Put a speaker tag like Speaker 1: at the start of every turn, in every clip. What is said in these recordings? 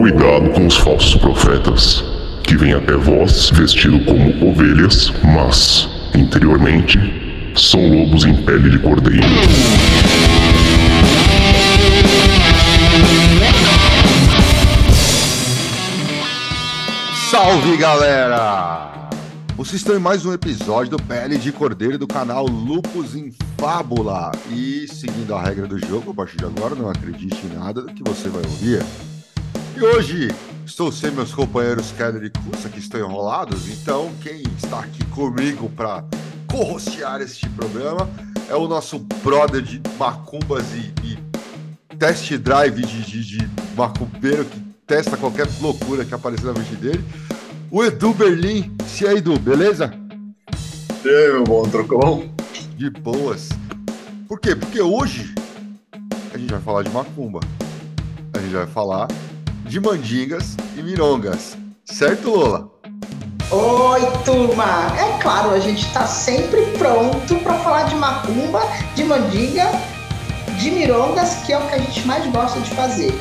Speaker 1: Cuidado com os falsos profetas, que vêm até vós vestido como ovelhas, mas, interiormente, são lobos em pele de cordeiro.
Speaker 2: Salve galera! Vocês estão em mais um episódio do Pele de Cordeiro do canal Lupus em Fábula. E seguindo a regra do jogo, a partir de agora, não acredite em nada do que você vai ouvir. E hoje estou sem meus companheiros Keller e Cussa que estão enrolados, então quem está aqui comigo para corrocear este programa é o nosso brother de macumbas e, e test drive de, de, de macumbeiro que testa qualquer loucura que aparecer na mente dele. O Edu Berlim. Se aí, Edu, beleza?
Speaker 3: E aí, meu bom, trocou?
Speaker 2: De boas. Por quê? Porque hoje a gente vai falar de macumba. A gente vai falar de mandingas e mirongas. Certo, Lola?
Speaker 4: Oi, turma! É claro, a gente está sempre pronto para falar de macumba, de mandinga, de mirongas, que é o que a gente mais gosta de fazer.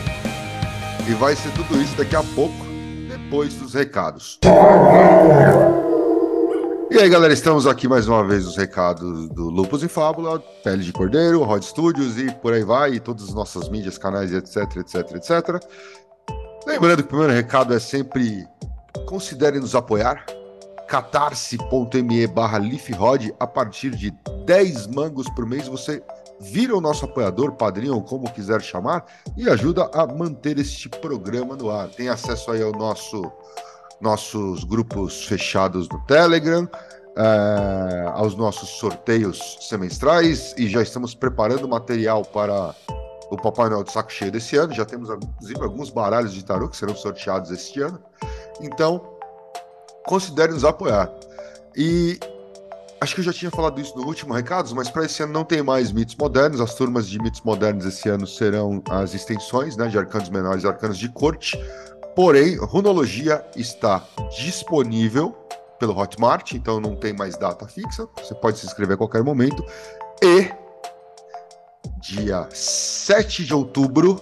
Speaker 2: E vai ser tudo isso daqui a pouco, depois dos recados. E aí, galera, estamos aqui mais uma vez os recados do Lupus e Fábula, Pele de Cordeiro, Rod Studios e por aí vai, e todas as nossas mídias, canais, etc, etc, etc. Lembrando que o primeiro recado é sempre considere nos apoiar. catarse.me barra a partir de 10 mangos por mês você vira o nosso apoiador, padrinho como quiser chamar, e ajuda a manter este programa no ar. Tem acesso aí ao nosso nossos grupos fechados no Telegram, é, aos nossos sorteios semestrais e já estamos preparando material para o Papai Noel de Saco Cheio desse ano. Já temos, inclusive, alguns baralhos de tarô que serão sorteados este ano. Então, considere nos apoiar. E acho que eu já tinha falado isso no último recados, mas para esse ano não tem mais mitos modernos. As turmas de mitos modernos esse ano serão as extensões né, de arcanos menores e arcanos de corte. Porém, runologia está disponível pelo Hotmart, então não tem mais data fixa. Você pode se inscrever a qualquer momento. E dia 7 de outubro,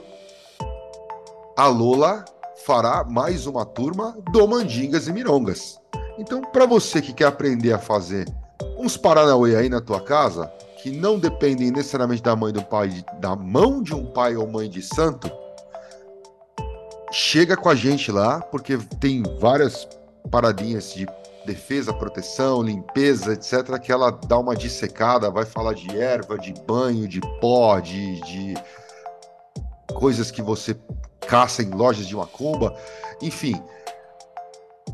Speaker 2: a Lola fará mais uma turma do Mandingas e Mirongas. Então, para você que quer aprender a fazer uns Paranauê aí na tua casa, que não dependem necessariamente da mãe do pai, da mão de um pai ou mãe de santo, chega com a gente lá, porque tem várias paradinhas de defesa, proteção, limpeza, etc., que ela dá uma dissecada, vai falar de erva, de banho, de pó, de, de coisas que você caça em lojas de macumba, enfim.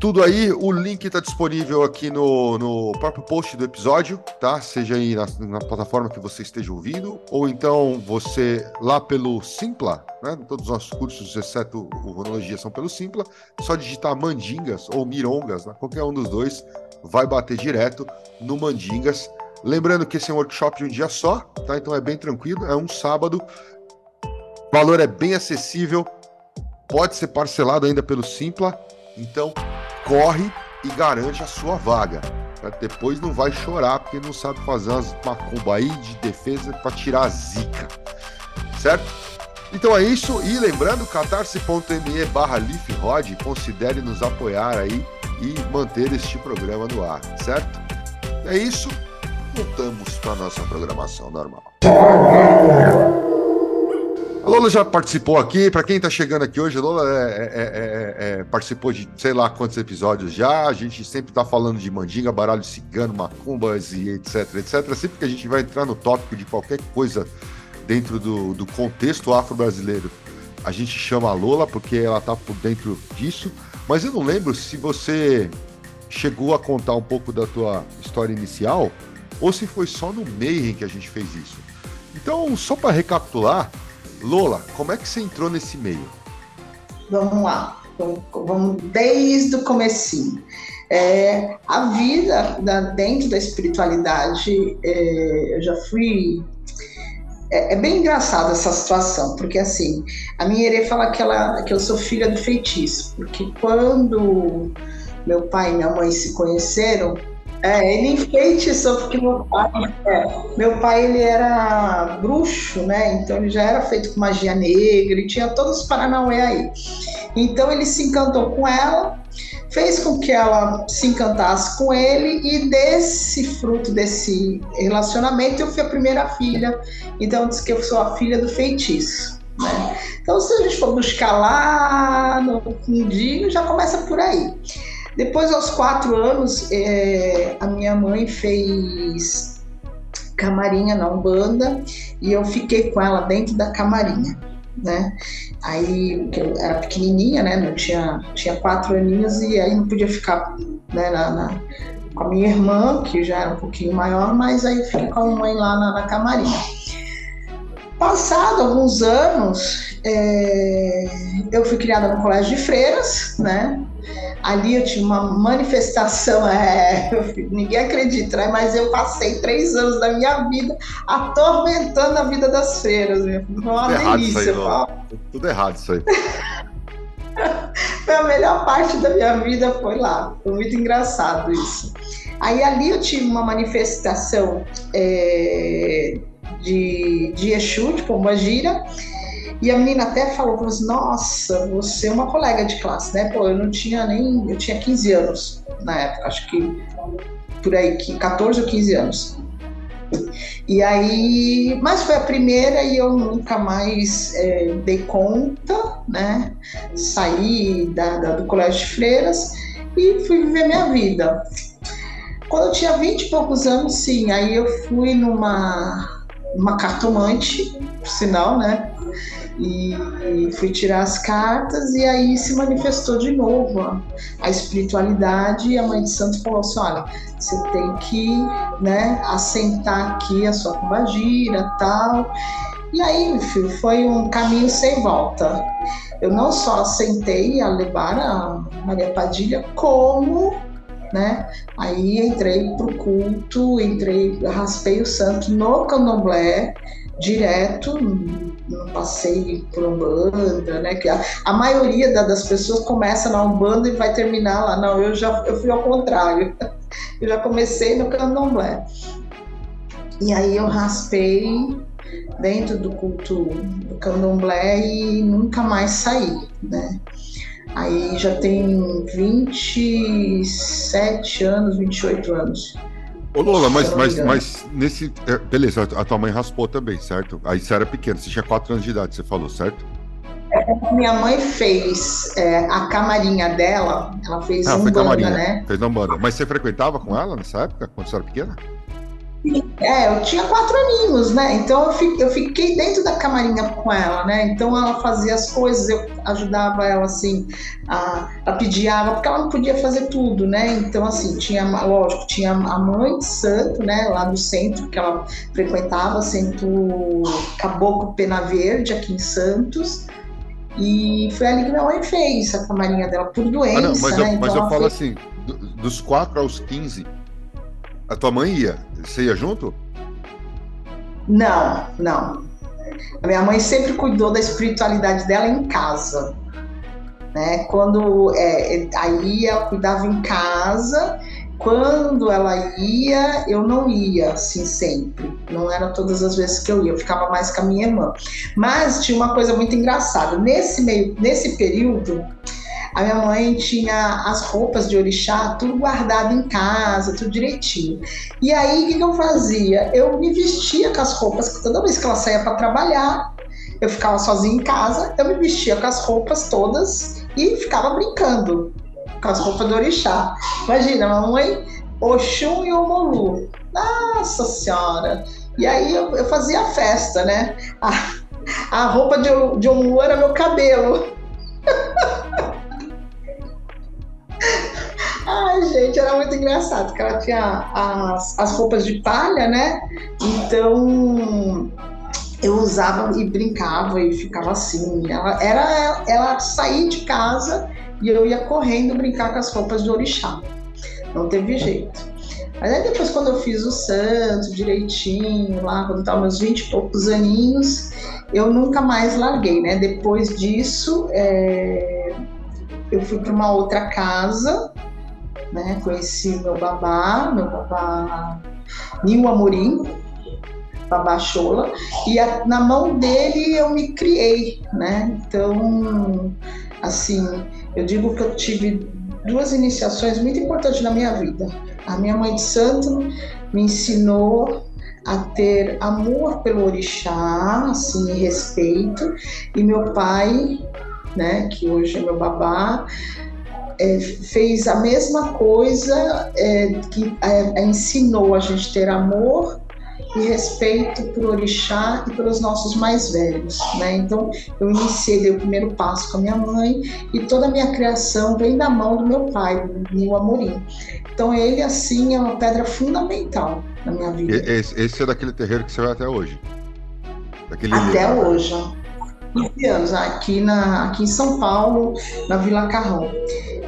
Speaker 2: Tudo aí, o link está disponível aqui no, no próprio post do episódio, tá? Seja aí na, na, plataforma que você esteja ouvindo, ou então você lá pelo Simpla, né? Todos os nossos cursos, exceto o Runologia, são pelo Simpla. Só digitar Mandingas ou Mirongas, né? qualquer um dos dois, vai bater direto no Mandingas. Lembrando que esse é um workshop de um dia só, tá? Então é bem tranquilo, é um sábado. O valor é bem acessível, pode ser parcelado ainda pelo Simpla. Então, corre e garante a sua vaga. Depois não vai chorar porque não sabe fazer umas macumba aí de defesa para tirar a zica. Certo? Então é isso. E lembrando, catarse.me barra LeafRod, considere nos apoiar aí e manter este programa no ar, certo? É isso. Voltamos para nossa programação normal. A Lola já participou aqui. Para quem está chegando aqui hoje, a Lola é, é, é, é, participou de sei lá quantos episódios já. A gente sempre está falando de mandinga, baralho cigano, macumbas e etc, etc. Sempre que a gente vai entrar no tópico de qualquer coisa dentro do, do contexto afro-brasileiro, a gente chama a Lola porque ela está por dentro disso. Mas eu não lembro se você chegou a contar um pouco da tua história inicial ou se foi só no Mayhem que a gente fez isso. Então, só para recapitular, Lola, como é que você entrou nesse meio?
Speaker 4: Vamos lá, vamos desde o comecinho. É, a vida da, dentro da espiritualidade, é, eu já fui. É, é, bem engraçada essa situação, porque assim, a minha herê fala que, ela, que eu sou filha do feitiço, porque quando meu pai e minha mãe se conheceram, É, ele enfeitiçou, porque meu pai, é, meu pai ele era bruxo, né? Então ele já era feito com magia negra, ele tinha todos os Paranauê aí. Então ele se encantou com ela, fez com que ela se encantasse com ele, e desse fruto desse relacionamento eu fui a primeira filha. Então diz que eu sou a filha do feitiço. Né? Então, se a gente for buscar lá no fundinho, já começa por aí. Depois, aos quatro anos, é, a minha mãe fez camarinha na Umbanda e eu fiquei com ela dentro da camarinha, né? Aí, eu era pequenininha, né? Não tinha, tinha quatro aninhos e aí não podia ficar né, na, na, com a minha irmã, que já era um pouquinho maior, mas aí fiquei com a mãe lá na, na camarinha. Passado alguns anos, é, eu fui criada no colégio de freiras, né? Ali eu tive uma manifestação, é, ninguém acredita, né? mas eu passei três anos da minha vida atormentando a vida das freiras. Foi uma
Speaker 2: Tudo errado
Speaker 4: delícia.
Speaker 2: aí, Lola. Tudo errado isso aí.
Speaker 4: Foi a melhor parte da minha vida, foi lá. Foi muito engraçado isso. Aí ali eu tive uma manifestação é, de, de Exu, de Pombagira, e a menina até falou, falou assim, nossa, você é uma colega de classe, né? Pô, eu não tinha nem, eu tinha 15 anos na época, acho que por aí, que 14 ou 15 anos. E aí, mas foi a primeira e eu nunca mais é, dei conta, né? Saí da, da- do colégio de freiras e fui viver minha vida. Quando eu tinha 20 e poucos anos, sim, aí eu fui numa, numa cartomante, por sinal, né? E fui tirar as cartas e aí se manifestou de novo a, a espiritualidade e a mãe de santo falou assim, olha, você tem que né, assentar aqui a sua cubagira tal. E aí, filho, foi um caminho sem volta. Eu não só assentei a levar a Maria Padilha, como né? Aí entrei pro culto, entrei, raspei o santo no candomblé, direto, não passei por Umbanda, né? Que a, a maioria da- das pessoas começa na Umbanda e vai terminar lá. Não, eu já eu fui ao contrário. Eu já comecei no candomblé. E aí eu raspei dentro do culto do candomblé e nunca mais saí, né? Aí já tem 27 anos, 28 anos.
Speaker 2: Ô Lola, mas,
Speaker 4: não
Speaker 2: mas, mas nesse. é, beleza, a tua mãe raspou também, certo? Aí você era pequeno, você tinha 4 anos de idade, você falou, certo?
Speaker 4: Minha mãe fez é, a camarinha dela, ela fez
Speaker 2: Ah,
Speaker 4: um banda,
Speaker 2: camarinha.
Speaker 4: né?
Speaker 2: Fez na banda. Mas você frequentava com ela nessa época, quando você era pequena?
Speaker 4: É, eu tinha quatro aninhos, né? Então eu fi- eu fiquei dentro da camarinha com ela, né? Então ela fazia as coisas, eu ajudava ela assim a, a pedir água, porque ela não podia fazer tudo, né? Então assim, tinha, lógico, tinha a mãe de santo, né? Lá do centro que ela frequentava, centro Caboclo Pena Verde, aqui em Santos. E foi ali que minha mãe fez a camarinha dela, por doença,
Speaker 2: Ah, não, mas eu,
Speaker 4: né?
Speaker 2: mas
Speaker 4: Então
Speaker 2: eu
Speaker 4: ela
Speaker 2: falo
Speaker 4: fez-
Speaker 2: assim, do- dos 4 aos 15, a tua mãe ia? Você ia junto?
Speaker 4: Não, não. A minha mãe sempre cuidou da espiritualidade dela em casa. Né? Quando é, aí ela cuidava em casa, quando ela ia, eu não ia, assim, sempre. Não era todas as vezes que eu ia, eu ficava mais com a minha irmã. Mas tinha uma coisa muito engraçada. Nesse meio, nesse período, a minha mãe tinha as roupas de orixá tudo guardado em casa, tudo direitinho. E aí, o que, eu fazia? Eu me vestia com as roupas, toda vez que ela saía para trabalhar, eu ficava sozinha em casa, eu me vestia com as roupas todas e ficava brincando com as roupas do orixá. Imagina, mamãe, Oxum e Omolu. Nossa Senhora! E aí eu, eu fazia a festa, né? A, a roupa de, de Omolu era meu cabelo. Ai, gente, era muito engraçado, porque ela tinha as, as roupas de palha, né? Então eu usava e brincava e ficava assim. Ela, era, ela saía de casa e eu ia correndo brincar com as roupas do orixá. Não teve jeito. Mas aí depois, quando eu fiz o santo direitinho, lá, quando eu tava meus 20 e poucos aninhos, eu nunca mais larguei, né? Depois disso, é, eu fui para uma outra casa né? Conheci meu babá, meu babá Nil Amorim, babá Chola, e a, na mão dele eu me criei, né? Então, assim, eu digo que eu tive duas iniciações muito importantes na minha vida. A minha mãe de santo me ensinou a ter amor pelo orixá, assim, respeito, e meu pai, né, que hoje é meu babá, é, fez a mesma coisa, é, que é, ensinou a gente ter amor e respeito por orixá e pelos nossos mais velhos, né? Então, eu iniciei, dei o primeiro passo com a minha mãe e toda a minha criação vem da mão do meu pai, Nil Amorim. Então, ele, assim, é uma pedra fundamental na minha vida.
Speaker 2: Esse, esse é daquele terreiro que você vai até hoje?
Speaker 4: Daquele até livro. hoje. 15 anos, aqui, na, aqui em São Paulo, na Vila Carrão.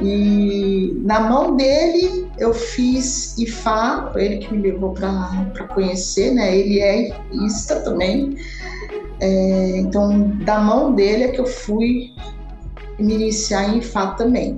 Speaker 4: E na mão dele eu fiz IFA, ele que me levou para conhecer, né? Ele é ISTA também. É, então, da mão dele é que eu fui me iniciar em IFA também.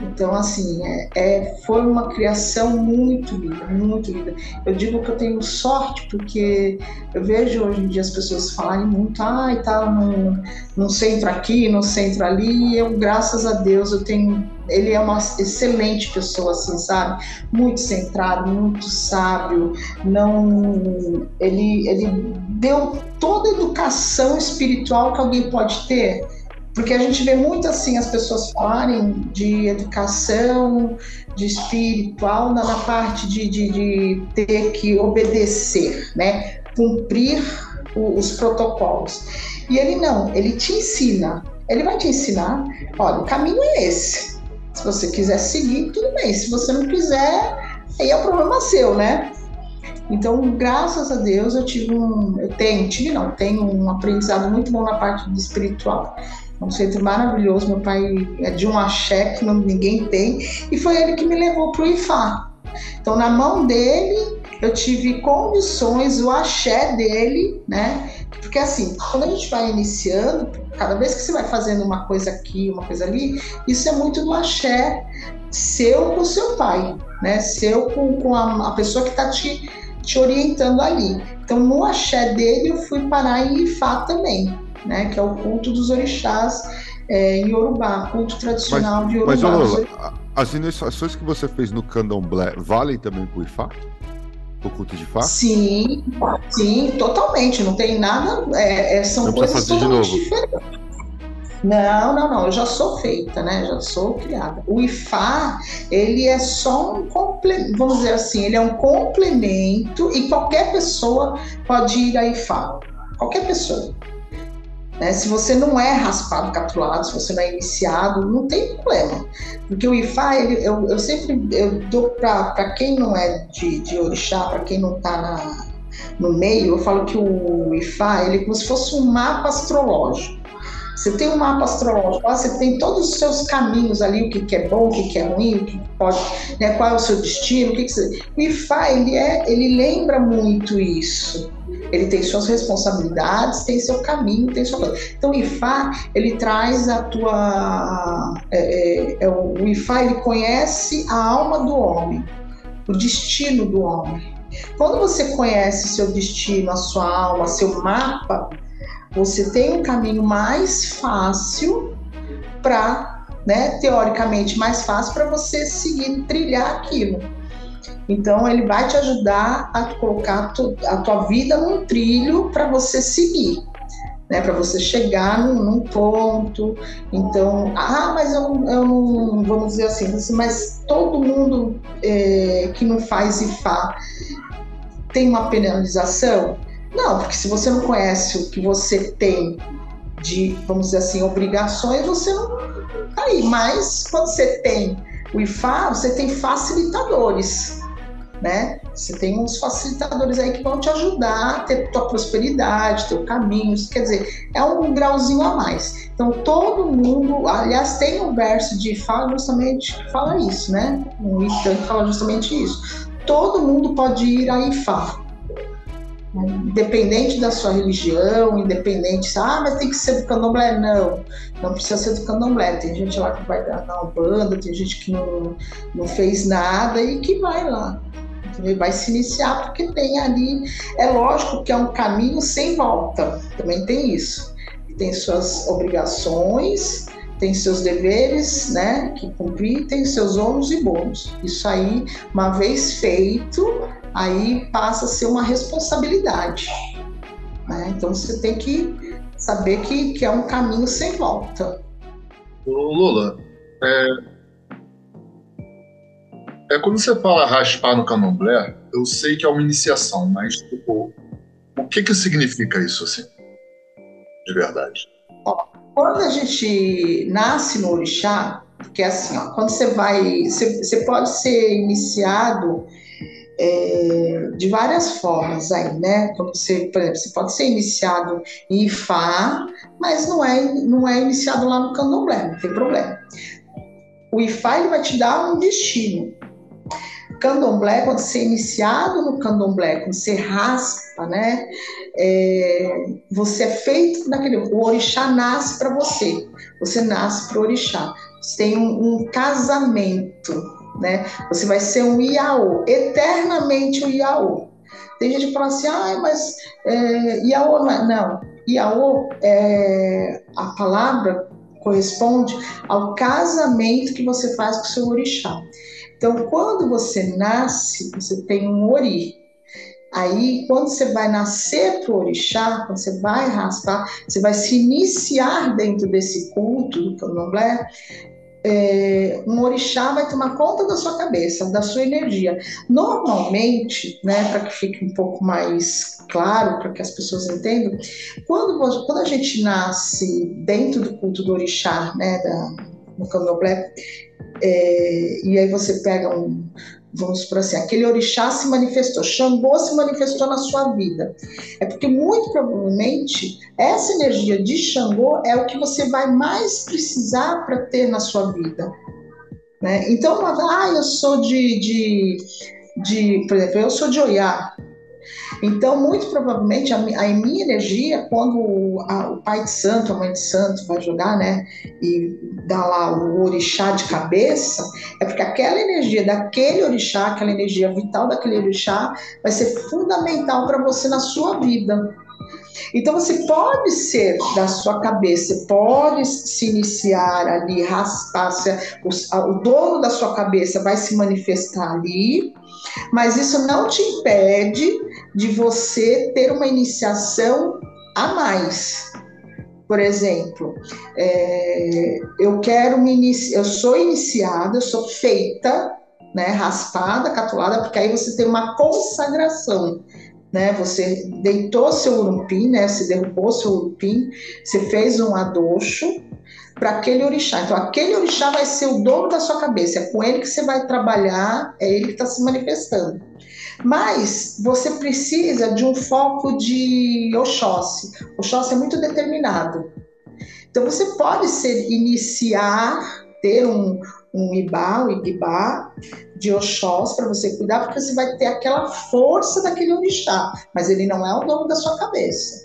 Speaker 4: Então, assim, é, é, foi uma criação muito linda, muito linda. Eu digo que eu tenho sorte porque eu vejo hoje em dia as pessoas falarem muito, ah, e tá no, no centro aqui, no centro ali, e eu, graças a Deus, eu tenho. Ele é uma excelente pessoa, assim, sabe? Muito centrado, muito sábio. Não, ele, ele deu toda a educação espiritual que alguém pode ter porque a gente vê muito assim as pessoas falarem de educação, de espiritual, na, na parte de, de, de, ter que obedecer, né? cumprir o, os protocolos. E ele não, ele te ensina. Ele vai te ensinar, olha, o caminho é esse. Se você quiser seguir, tudo bem. Se você não quiser, aí é o problema seu, né? Então, graças a Deus, eu tive um, eu tenho, tive não, tenho um aprendizado muito bom na parte espiritual um centro maravilhoso. Meu pai é de um axé que não, ninguém tem, e foi ele que me levou para o IFA. Então, na mão dele, eu tive condições, o axé dele, né? Porque assim, quando a gente vai iniciando, cada vez que você vai fazendo uma coisa aqui, uma coisa ali, isso é muito do axé seu com seu pai, né? Seu com, com a, a pessoa que está te, te orientando ali. Então, no axé dele, eu fui parar em Ifá também né, que é o culto dos orixás é, em Yorubá, culto tradicional mas, de Yorubá. Mas, Lola,
Speaker 2: as iniciações que você fez no candomblé valem também para o Ifá? O culto de Ifá?
Speaker 4: Sim, sim, totalmente. Não tem nada. É, é são não coisas totalmente diferentes. Não, não, não. Eu já sou feita, né? Já sou criada. O IFA, ele é só um complemento, vamos dizer assim, ele é um complemento e qualquer pessoa pode ir a IFA. Qualquer pessoa. Né? Se você não é raspado, capturado, se você não é iniciado, não tem problema. Porque o IFA, ele, eu, eu sempre eu dou para quem não é de, de orixá, para quem não está no meio, eu falo que o IFA ele é como se fosse um mapa astrológico. Você tem um mapa astrológico, você tem todos os seus caminhos ali, o que, é bom, o que, que é ruim, o que pode, né, qual é o seu destino, o que, que você... O IFA, ele, é, ele lembra muito isso. Ele tem suas responsabilidades, tem seu caminho, tem sua coisa. Então o IFA, ele traz a tua... É, é, é, o IFA, ele conhece a alma do homem, o destino do homem. Quando você conhece seu destino, a sua alma, seu mapa, você tem um caminho mais fácil para, né, teoricamente mais fácil para você seguir, trilhar aquilo. Então ele vai te ajudar a colocar a tua vida num trilho para você seguir. Né, para você chegar num, num, ponto. Então, ah, mas eu, eu não, vamos dizer assim, mas todo mundo é, que não faz IFA tem uma penalização? Não, porque se você não conhece o que você tem de, vamos dizer assim, obrigações, você não tá aí. Mas quando você tem o IFA, você tem facilitadores, né? Você tem uns facilitadores aí que vão te ajudar a ter tua prosperidade, teu caminho, quer dizer, é um grauzinho a mais. Então todo mundo, aliás, tem um verso de IFA justamente que fala isso, né? Um Itan fala justamente isso. Todo mundo pode ir a IFA, Independente da sua religião, independente, ah, mas tem que ser do candomblé. Não, não precisa ser do candomblé. Tem gente lá que vai dar na banda, tem gente que não, não fez nada e que vai lá. Entendeu? Vai se iniciar porque tem ali. É lógico que é um caminho sem volta, também tem isso. Tem suas obrigações, tem seus deveres, né, que cumprir, tem seus ônus e bônus. Isso aí, uma vez feito, aí passa a ser uma responsabilidade. Né? Então você tem que saber que, que é um caminho sem volta.
Speaker 3: Lula, é, é quando você fala raspar no candomblé, eu sei que é uma iniciação, mas tipo, o que que significa isso assim, de verdade?
Speaker 4: Ó, quando a gente nasce no orixá, porque assim, ó, quando você vai, você, você pode ser iniciado é, de várias formas aí, né? Quando você, por exemplo, você pode ser iniciado em Ifá, mas não é, não é iniciado lá no candomblé, não tem problema. O Ifá ele vai te dar um destino. Candomblé, quando você é iniciado no candomblé, quando você raspa, né? É, você é feito naquele. O orixá nasce para você. Você nasce para o orixá. Você tem um, um casamento né? Você vai ser um Iaô, eternamente um Iaô. Tem gente que fala assim, ah, mas é, Iaô não é. Não, Iaô, é, a palavra corresponde ao casamento que você faz com o seu orixá. Então, quando você nasce, você tem um ori. Aí, quando você vai nascer para o orixá, quando você vai raspar, você vai se iniciar dentro desse culto do candomblé, é, um orixá vai tomar conta da sua cabeça, da sua energia. Normalmente, né, para que fique um pouco mais claro, para que as pessoas entendam, quando, quando a gente nasce dentro do culto do orixá, né, da, no candomblé, é, e aí você pega um, vamos por assim, aquele orixá se manifestou, Xangô se manifestou na sua vida. É porque muito provavelmente essa energia de Xangô é o que você vai mais precisar para ter na sua vida. Né? Então, ah, eu sou de, de, de, por exemplo, eu sou de Oiá, então, muito provavelmente, a, a minha energia, quando a, o pai de santo, a mãe de santo vai jogar, né, e dá lá o orixá de cabeça, é porque aquela energia daquele orixá, aquela energia vital daquele orixá, vai ser fundamental para você na sua vida. Então você pode ser da sua cabeça, pode se iniciar ali, raspar, o, o dono da sua cabeça vai se manifestar ali, mas isso não te impede de você ter uma iniciação a mais. Por exemplo, é, eu quero me iniciar, eu sou iniciada, eu sou feita, né, raspada, catulada, porque aí você tem uma consagração né? Você deitou seu urupim, né? Você derrubou seu urupim, você fez um adocho para aquele orixá. Então, aquele orixá vai ser o dono da sua cabeça, é com ele que você vai trabalhar, é ele que está se manifestando. Mas você precisa de um foco de Oxóssi. Oxóssi é muito determinado. Então, você pode ser iniciar, ter um, um Ibá, um Igibá, de Oxós para você cuidar, porque você vai ter aquela força daquele orixá, mas ele não é o dono da sua cabeça.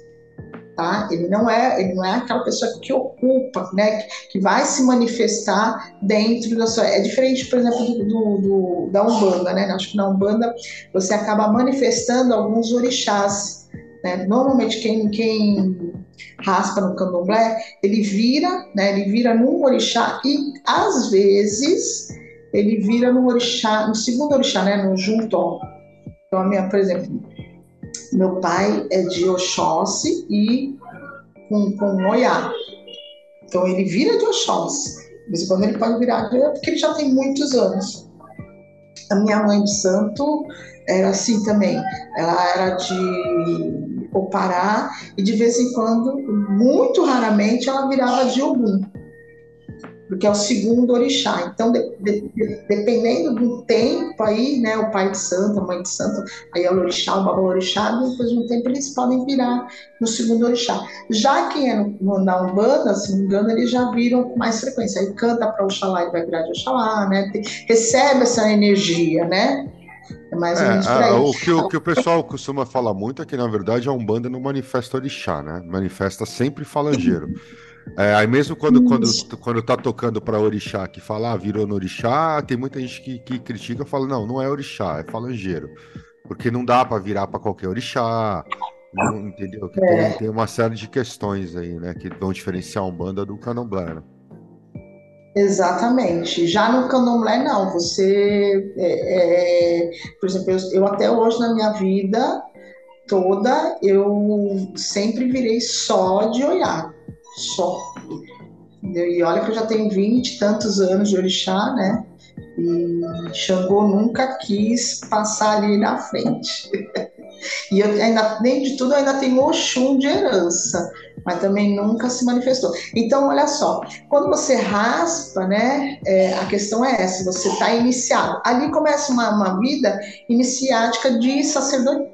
Speaker 4: Tá? Ele não é, ele não é aquela pessoa que ocupa, né, que, vai se manifestar dentro da sua. É diferente, por exemplo, do, do, do, da umbanda, né? Acho que na umbanda você acaba manifestando alguns orixás. Né? Normalmente quem, quem raspa no candomblé, ele vira, né? Ele vira num orixá e às vezes ele vira no orixá, no segundo orixá, né, no Juntó. Então, a minha, por exemplo, meu pai é de Oxóssi e com, com Oiá. Então, ele vira de Oxóssi. De vez em quando ele pode virar, porque ele já tem muitos anos. A minha mãe de santo era assim também. Ela era de Opará e de vez em quando, muito raramente, ela virava de Ogum porque é o segundo orixá. Então, de, de, de, dependendo do tempo aí, né, o pai de santo, a mãe de santo, aí é o orixá, o babalorixá, depois de um tempo eles podem virar no segundo orixá. Já quem é no, no, na Umbanda, se não me engano, eles já viram com mais frequência. Aí canta para Oxalá e vai virar de Oxalá, né, Tem, recebe essa energia, né? É mais ou menos é, por aí.
Speaker 2: O que, o que o pessoal costuma falar muito é que, na verdade, a Umbanda não manifesta orixá, né? Manifesta sempre falangeiro. É, aí mesmo quando, quando, quando tá tocando para orixá, que fala, ah, virou no orixá, tem muita gente que, que critica e fala, não, não é orixá, é falangeiro. Porque não dá para virar para qualquer orixá, não, entendeu? Que é. tem, tem, uma série de questões aí, né, que vão diferenciar a Umbanda do Candomblé, né?
Speaker 4: Exatamente. Já no candomblé, não. Você, é, é, por exemplo, eu, eu, até hoje na minha vida toda, eu sempre virei só de olhar. Só. E olha que eu já tenho vinte e tantos anos de orixá, né? E Xangô nunca quis passar ali na frente. e eu ainda, nem de tudo, ainda tenho Oxum de herança mas também nunca se manifestou. Então, olha só, quando você raspa, né, é, a questão é essa, você está iniciado. Ali começa uma, uma vida iniciática de sacerdote,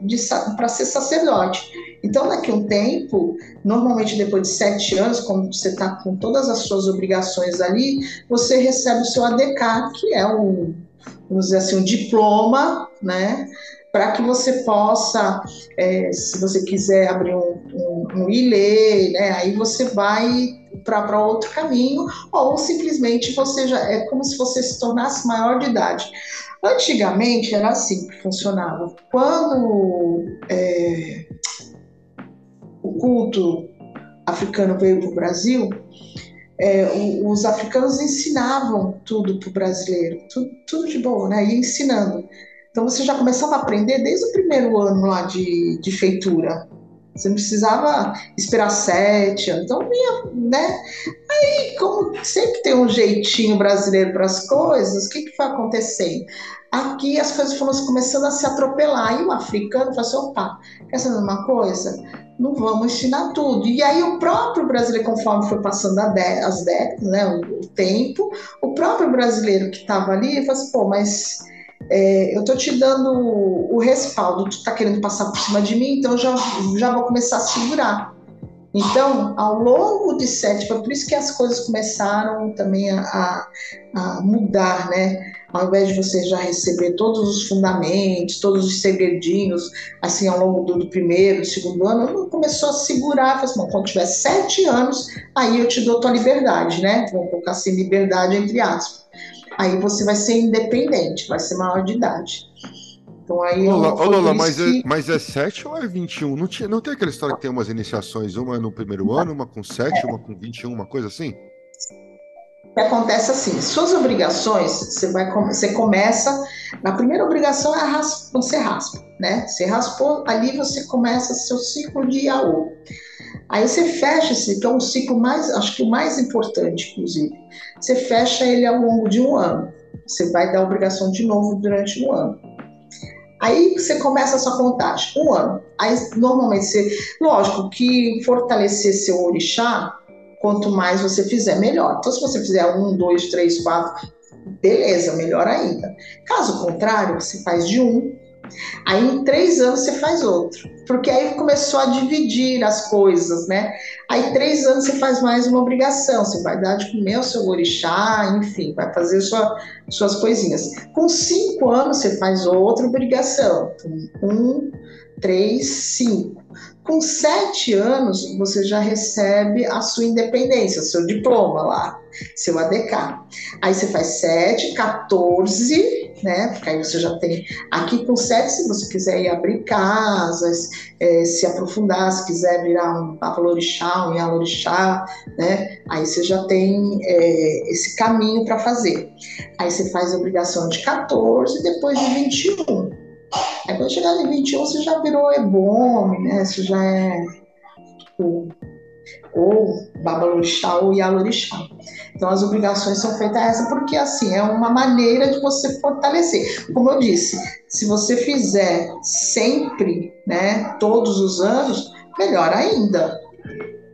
Speaker 4: para ser sacerdote. Então, daqui a um tempo, normalmente depois de sete anos, quando você está com todas as suas obrigações ali, você recebe o seu ADK, que é um, vamos dizer assim, um diploma, né, para que você possa, é, se você quiser abrir um, um, um ILE, né, aí você vai para outro caminho, ou simplesmente você já é como se você se tornasse maior de idade. Antigamente era assim que funcionava. Quando é, o culto africano veio para o Brasil, é, os africanos ensinavam tudo para o brasileiro, tudo, tudo de bom, né? E ensinando. Então você já começava a aprender desde o primeiro ano lá de, de feitura. Você não precisava esperar sete anos. Então, vinha, né? Aí, como sempre tem um jeitinho brasileiro para as coisas, o que, que foi acontecendo? Aqui as coisas foram começando a se atropelar. E o africano falou assim: opa, quer saber uma coisa? Não vamos ensinar tudo. E aí, o próprio brasileiro, conforme foi passando as décadas, né, o, tempo, o próprio brasileiro que estava ali, falou assim: pô, mas é, eu estou te dando o respaldo, tu está querendo passar por cima de mim, então já, já vou começar a segurar. Então, ao longo de sete, por isso que as coisas começaram também a, a, mudar, né? Ao invés de você já receber todos os fundamentos, todos os segredinhos, assim, ao longo do, do primeiro, do segundo ano, começou a segurar, falou assim, bom, quando tiver sete anos, aí eu te dou tua liberdade, né? Vamos colocar assim, liberdade entre aspas aí você vai ser independente, vai ser maior de idade.
Speaker 2: Então aí Lola, ô, Lola mas, é, que... é, mas é 7 ou é 21? Não, tinha, não tem aquela história que tem umas iniciações, uma no primeiro ano, uma com 7, é. uma com 21, uma coisa assim?
Speaker 4: Que acontece assim, suas obrigações, você vai você começa, a primeira obrigação é raspa, você raspa, né? Você raspou, ali você começa seu ciclo de Iaô. Aí você fecha esse, que é um ciclo mais, acho que o mais importante, inclusive. Você fecha ele ao longo de um ano. Você vai dar obrigação de novo durante um ano. Aí você começa a sua contagem, um ano. Aí normalmente você, lógico que fortalecer seu orixá, quanto mais você fizer, melhor. Então, se você fizer um, dois, três, quatro, beleza, melhor ainda. Caso contrário, você faz de um Aí em três anos você faz outro, porque aí começou a dividir as coisas, né? Aí três anos você faz mais uma obrigação, você vai dar de comer o seu orixá, enfim, vai fazer sua, suas coisinhas. Com cinco anos você faz outra obrigação, então, um, três, cinco. Com sete anos, você já recebe a sua independência, seu diploma lá, seu ADK. Aí você faz sete, 14, né? Porque aí você já tem. Aqui com sete, se você quiser ir abrir casas, é, se aprofundar, se quiser virar um papalorixá, um yalorixá, né? Aí você já tem é, esse caminho para fazer. Aí você faz a obrigação de 14, depois de 21. Aí quando chegar em 21, você já virou ebome, né? Você já é tipo, ou babalorixá ou yalorixá. Então as obrigações são feitas essa porque assim é uma maneira de você fortalecer. Como eu disse, se você fizer sempre, né, todos os anos, melhor ainda.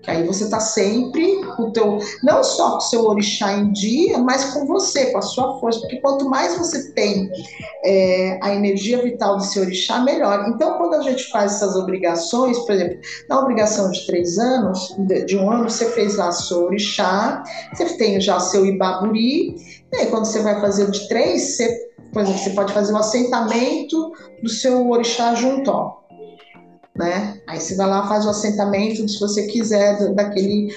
Speaker 4: Que aí você está sempre com o teu, não só com o seu orixá em dia, mas com você, com a sua força. Porque quanto mais você tem é, a energia vital do seu orixá, melhor. Então, quando a gente faz essas obrigações, por exemplo, na obrigação de três anos, de, um ano, você fez lá seu orixá, você tem já seu ibaburi, e aí quando você vai fazer de três, você por exemplo, você pode fazer o um assentamento do seu orixá juntó. Né? Aí você vai lá faz o assentamento, se você quiser, daquele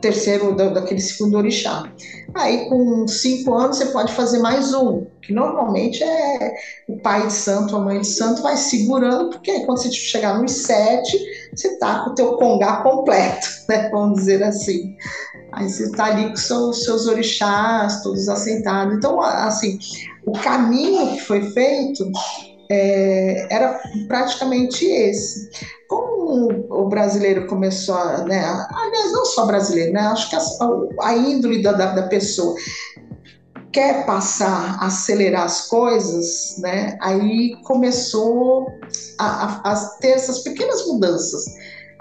Speaker 4: terceiro, daquele segundo orixá. Aí, com cinco anos, você pode fazer mais um, que normalmente é o pai de santo, a mãe de santo, vai segurando, porque quando você chegar nos sete, você tá com o teu congá completo, né? Vamos dizer assim. Aí você está ali com seus, seus orixás, todos assentados. Então, assim, o caminho que foi feito é, era praticamente esse. Como o brasileiro começou a, né, aliás, não só brasileiro, né, acho que a, a índole da, da, pessoa quer passar, acelerar as coisas, né, aí começou a, a, a ter essas pequenas mudanças.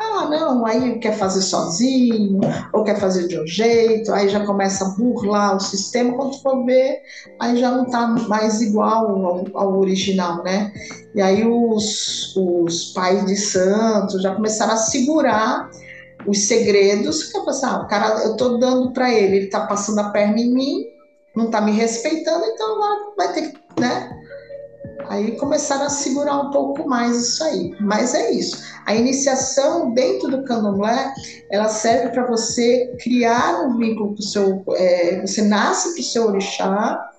Speaker 4: Ah, não, aí quer fazer sozinho, ou quer fazer de um jeito, aí já começa a burlar o sistema, quando for ver, aí já não está mais igual ao, ao, original, né? E aí os, os pais de santo já começaram a segurar os segredos, que é passar, ah, o cara, eu estou dando para ele, ele está passando a perna em mim, não está me respeitando, então agora vai ter que, né? Aí começaram a segurar um pouco mais isso aí. Mas é isso. A iniciação dentro do candomblé, ela serve para você criar um vínculo com o seu. É, você nasce para o seu orixá,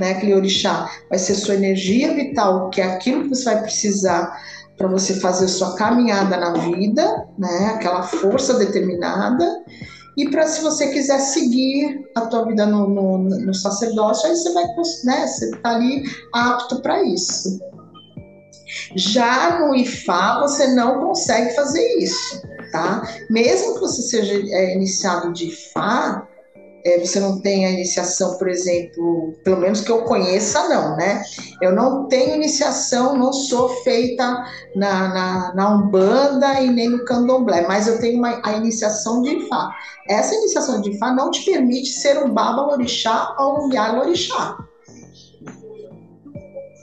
Speaker 4: né? Aquele orixá vai ser sua energia vital, que é aquilo que você vai precisar para você fazer sua caminhada na vida, né? Aquela força determinada e para se você quiser seguir a tua vida no, no, no sacerdócio, aí você vai, né, você está ali apto para isso. Já no IFA, você não consegue fazer isso, tá? Mesmo que você seja é, iniciado de IFA, é, você não tem a iniciação, por exemplo, pelo menos que eu conheça, não, né? Eu não tenho iniciação, não sou feita na, na, na Umbanda e nem no Candomblé, mas eu tenho uma, a iniciação de Ifá. Essa iniciação de Ifá não te permite ser um Baba Orixá ou um Yala Orixá.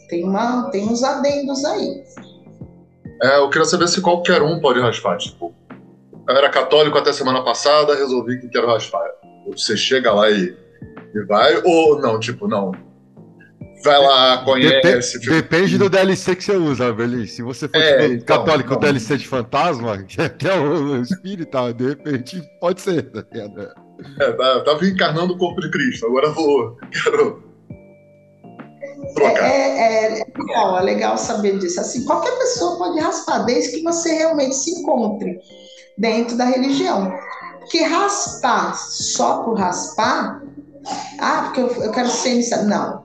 Speaker 4: Tem, uma, tem uns adendos aí.
Speaker 3: É, eu queria saber se qualquer um pode raspar. Tipo, eu era católico até semana passada, resolvi que quero raspar você chega lá e, e vai, ou não, tipo, não. Vai lá, conhece.
Speaker 2: Dep Depende do DLC que você usa, Beli. Se você for
Speaker 3: é,
Speaker 2: tipo, então, católico então... DLC de fantasma, que é o espírito, de repente pode ser. Tá
Speaker 3: é, tá, tava encarnando o corpo de Cristo, agora vou. Quero.
Speaker 4: Trocar. É, é, é, legal, é legal saber disso. Assim, qualquer pessoa pode raspar, desde que você realmente se encontre dentro da religião. Porque raspar só por raspar, ah, porque eu, eu quero ser iniciado. Não.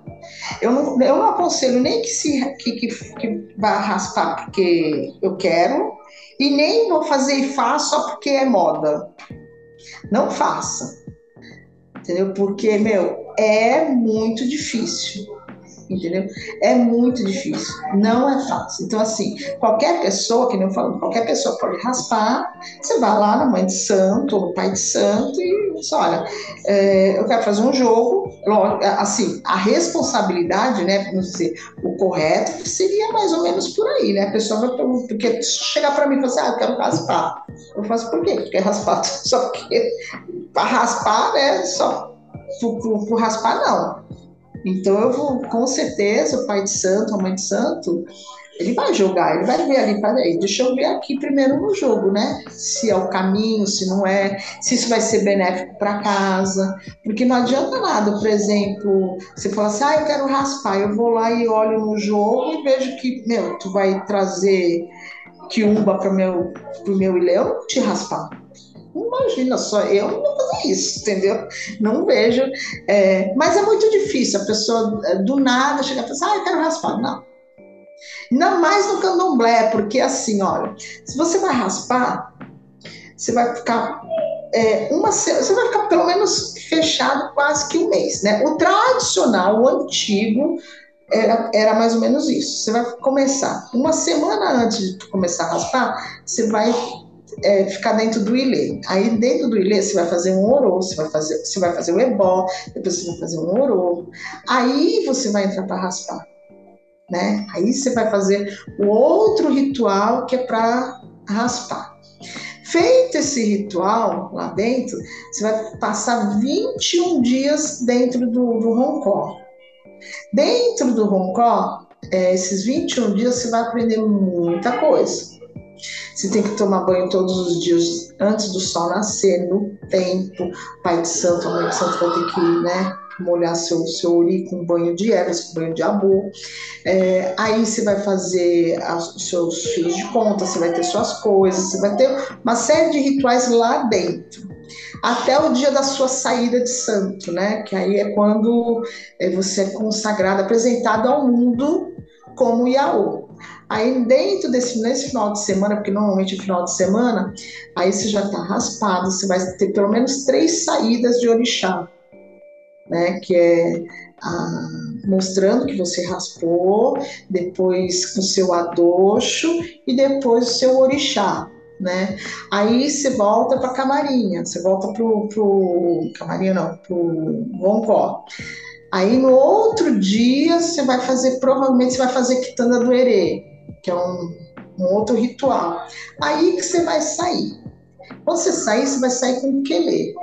Speaker 4: Eu não, eu não aconselho nem que, se, que, que, que vá raspar porque eu quero, e nem vou fazer e faço só porque é moda. Não faça. Entendeu? Porque, meu, é muito difícil entendeu? É muito difícil, não é fácil. Então, assim, qualquer pessoa, que nem eu falo, qualquer pessoa pode raspar, você vai lá na mãe de santo, ou no pai de santo, e diz, olha, é, eu quero fazer um jogo, assim, a responsabilidade, né, vamos dizer, o correto seria mais ou menos por aí, né? A pessoa vai, porque chegar para mim e falar assim, ah, eu quero raspar. Eu faço por quê? Porque raspar, só porque para raspar, né, só por, por, por raspar, não. Então eu vou, com certeza, o pai de santo, a mãe de santo, ele vai jogar, ele vai ver ali, peraí, deixa eu ver aqui primeiro no jogo, né? Se é o caminho, se não é, se isso vai ser benéfico para casa, porque não adianta nada, por exemplo, você fala assim, ah, eu quero raspar, eu vou lá e olho no jogo e vejo que, meu, tu vai trazer quiumba para meu, pro meu te raspar. Imagina só, eu não fazer isso, entendeu? Não vejo. É, mas é muito difícil a pessoa é, do nada chegar e falar assim, ah, eu quero raspar. Não. Ainda mais no candomblé, porque assim, olha, se você vai raspar, você vai ficar é, uma você vai ficar pelo menos fechado quase que um mês, né? O tradicional, o antigo, era, era mais ou menos isso. Você vai começar uma semana antes de começar a raspar, você vai é, ficar dentro do ilê. Aí dentro do ilê você vai fazer um orô, você vai fazer, você vai fazer o ebó, depois você vai fazer um orô. Aí você vai entrar para raspar, né? Aí você vai fazer o outro ritual que é para raspar. Feito esse ritual lá dentro, você vai passar 21 dias dentro do, do roncó. Dentro do Roncó, é, esses 21 dias você vai aprender muita coisa. Você tem que tomar banho todos os dias antes do sol nascer, no tempo. Pai de santo, a mãe de santo vai ter que né, molhar seu, seu uri com banho de ervas, com banho de abu. É, aí você vai fazer os seus fios de conta, você vai ter suas coisas, você vai ter uma série de rituais lá dentro. Até o dia da sua saída de santo, né? Que aí é quando é, você é consagrado, apresentado ao mundo como Yaô. Aí dentro desse nesse final de semana, porque normalmente é final de semana, aí você já está raspado, você vai ter pelo menos três saídas de orixá, né? Que é ah, mostrando que você raspou, depois com seu adocho e depois o seu orixá, né? Aí você volta para a camarinha, você volta pro, pro camarinha não, pro Roncó. Aí no outro dia você vai fazer, provavelmente você vai fazer quitanda do Herê, que é um, um outro ritual. Aí que você vai sair. Quando você sair, você vai sair com o quelê,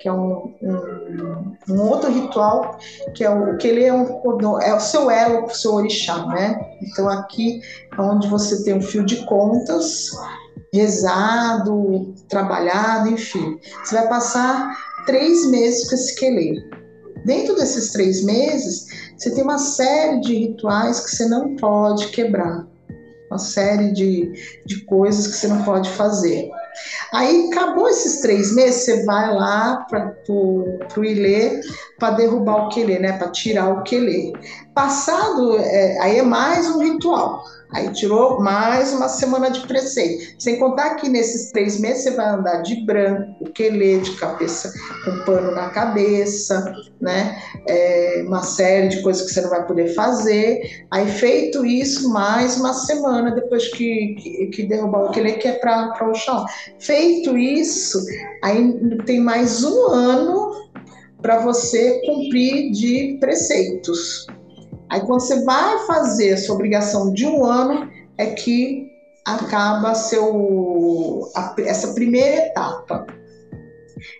Speaker 4: que é um, um, um, outro ritual, que é o, o quelê é, um, é o seu elo com o seu orixá, né? Então aqui é onde você tem um fio de contas, rezado, trabalhado, enfim. Você vai passar três meses com esse quelê. Dentro desses três meses, você tem uma série de rituais que você não pode quebrar, uma série de, de coisas que você não pode fazer. Aí acabou esses três meses, você vai lá para o Ilê para derrubar o quelê, né? Para tirar o quelê. Passado, é, aí é mais um ritual. Aí tirou mais uma semana de preceito. Sem contar que nesses três meses você vai andar de branco, quelê de cabeça, com pano na cabeça, né? É, uma série de coisas que você não vai poder fazer. Aí feito isso, mais uma semana depois que, que, que derrubar o quelê, que é para o chão. Feito isso, aí tem mais um ano para você cumprir de preceitos. Aí quando você vai fazer sua obrigação de um ano, é que acaba seu, a, essa primeira etapa.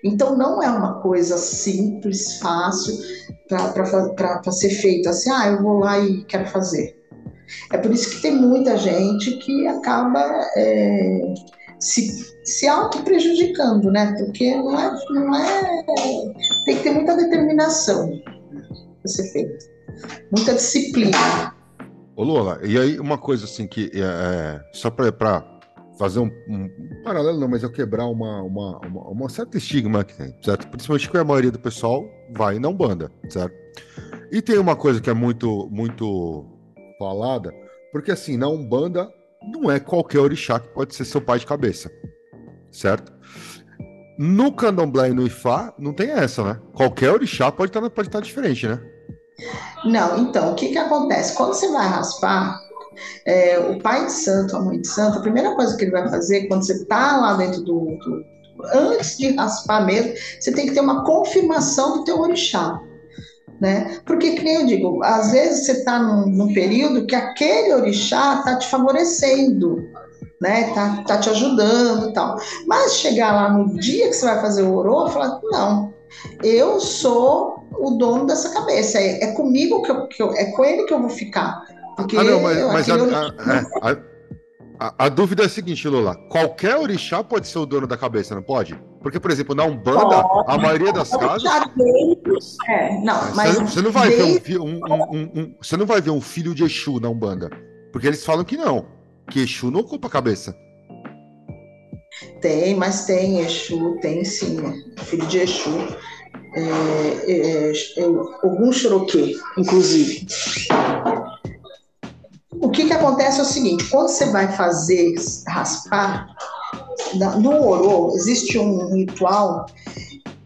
Speaker 4: Então não é uma coisa simples, fácil para ser feita assim, ah, eu vou lá e quero fazer. É por isso que tem muita gente que acaba é, se, se auto-prejudicando, né? Porque não é, não é. Tem que ter muita determinação para ser feito muita disciplina.
Speaker 2: Ô Lula, e aí uma coisa assim que é, é só para fazer um, um, paralelo, não, mas eu quebrar uma, uma, uma, uma certa estigma que tem, certo? Principalmente que a maioria do pessoal vai não banda, certo? E tem uma coisa que é muito, muito falada, porque assim, na Umbanda não é qualquer orixá que pode ser seu pai de cabeça, certo? No candomblé e no ifá, não tem essa, né? Qualquer orixá pode estar, pode estar diferente, né?
Speaker 4: Não, então, o que, que acontece? Quando você vai raspar, é, o pai de santo, a mãe de santo, a primeira coisa que ele vai fazer quando você está lá dentro do, do, Antes de raspar mesmo, você tem que ter uma confirmação do teu orixá. Né? Porque, que eu digo, às vezes você está num, num, período que aquele orixá está te favorecendo, né? Tá, tá te ajudando e tal. Mas chegar lá no dia que você vai fazer o orô, falar, não, eu sou o dono dessa cabeça. É, é comigo que eu, que eu, É com ele que eu vou ficar. Porque ah, não,
Speaker 2: mas, mas a, a, é, a, a, dúvida é a seguinte, Lula. Qualquer orixá pode ser o dono da cabeça, não pode? Porque, por exemplo, na Umbanda, pode, a maioria das casas.
Speaker 4: É, não, mas.
Speaker 2: Você, não vai ver um, um, um, você não vai ver um filho de Exu na Umbanda. Porque eles falam que não. Que Exu não ocupa a cabeça.
Speaker 4: Tem, mas tem Exu, tem sim, filho de Exu. É, é, é, algum Cherokee, inclusive. O que, que acontece é o seguinte: quando você vai fazer raspar, no Orô existe um ritual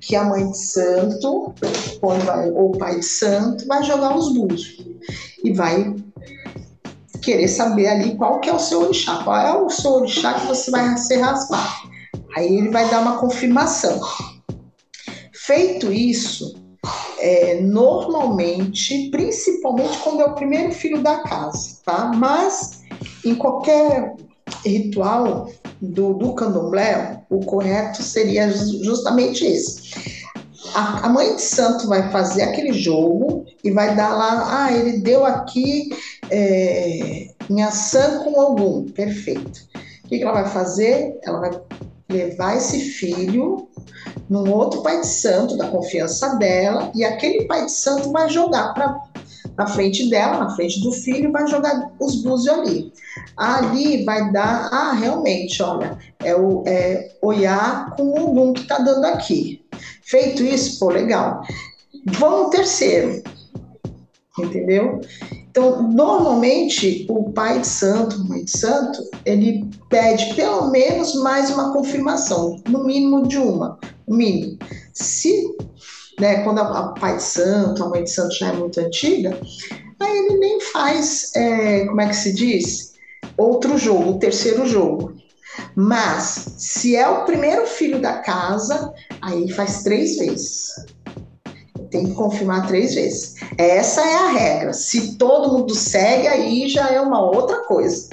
Speaker 4: que a mãe de santo, ou o pai de santo, vai jogar os búzios e vai querer saber ali qual que é o seu orixá, qual é o seu orixá que você vai ser raspar. Aí ele vai dar uma confirmação. Feito isso, é, normalmente, principalmente quando é o primeiro filho da casa, tá? Mas em qualquer ritual do, do candomblé, o correto seria justamente esse. a, a, mãe de santo vai fazer aquele jogo e vai dar lá, ah, ele deu aqui é, em ação com algum, perfeito. O que, que ela vai fazer? Ela vai levar esse filho num outro pai de santo da confiança dela e aquele pai de santo vai jogar para na frente dela, na frente do filho, vai jogar os búzios ali. Ali vai dar, ah, realmente, olha, é o é, olhar com o Ogum que está dando aqui. Feito isso, pô, legal. Vamos terceiro, entendeu? Então, normalmente, o pai de santo, mãe de santo, ele pede pelo menos mais uma confirmação, no mínimo de uma, no mínimo. Se, né, quando a, pai de santo, a mãe de santo já é muito antiga, aí ele nem faz, é, como é que se diz? Outro jogo, o terceiro jogo. Mas, se é o primeiro filho da casa, aí faz três vezes tem que confirmar três vezes. Essa é a regra. Se todo mundo segue, aí já é uma outra coisa.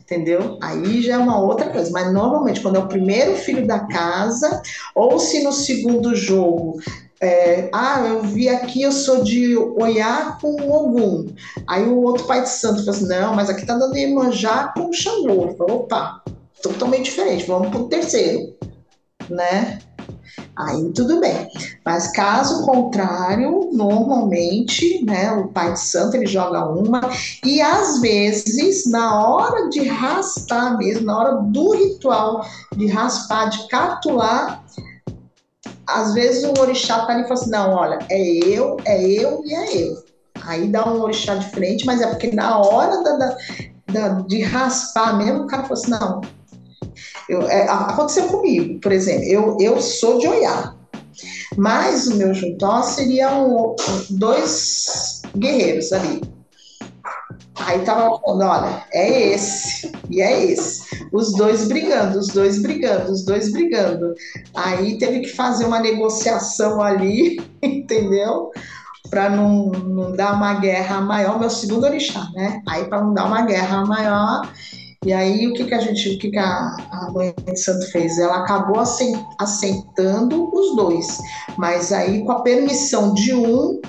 Speaker 4: Entendeu? Aí já é uma outra coisa. Mas normalmente, quando é o primeiro filho da casa, ou se no segundo jogo é, ah, eu vi aqui, eu sou de Oiá com Ogum. Aí o outro pai de santo falou assim: não, mas aqui tá dando Iemanjá com Xangô. Opa, totalmente diferente, vamos pro terceiro, né? Aí tudo bem. Mas caso contrário, normalmente, né, o pai de santo ele joga uma e às vezes na hora de raspar mesmo, na hora do ritual de raspar, de catular, às vezes o orixá tá ali e fala assim, não, olha, é eu, é eu e é eu. Aí dá um orixá de frente, mas é porque na hora da, da, da de raspar mesmo, o cara fala assim, não, eu, é, aconteceu comigo, por exemplo, eu, eu sou de Oiá, mas o meu juntó seria um, dois guerreiros ali. Aí tava falando, olha, é esse e é esse. Os dois brigando, os dois brigando, os dois brigando. Aí teve que fazer uma negociação ali, entendeu? Para não, não dar uma guerra maior, meu segundo orixá, né? Aí para não dar uma guerra maior, e aí o que, que a gente, o que, que a, a mãe de santo fez? Ela acabou assentando os dois, mas aí com a permissão de um,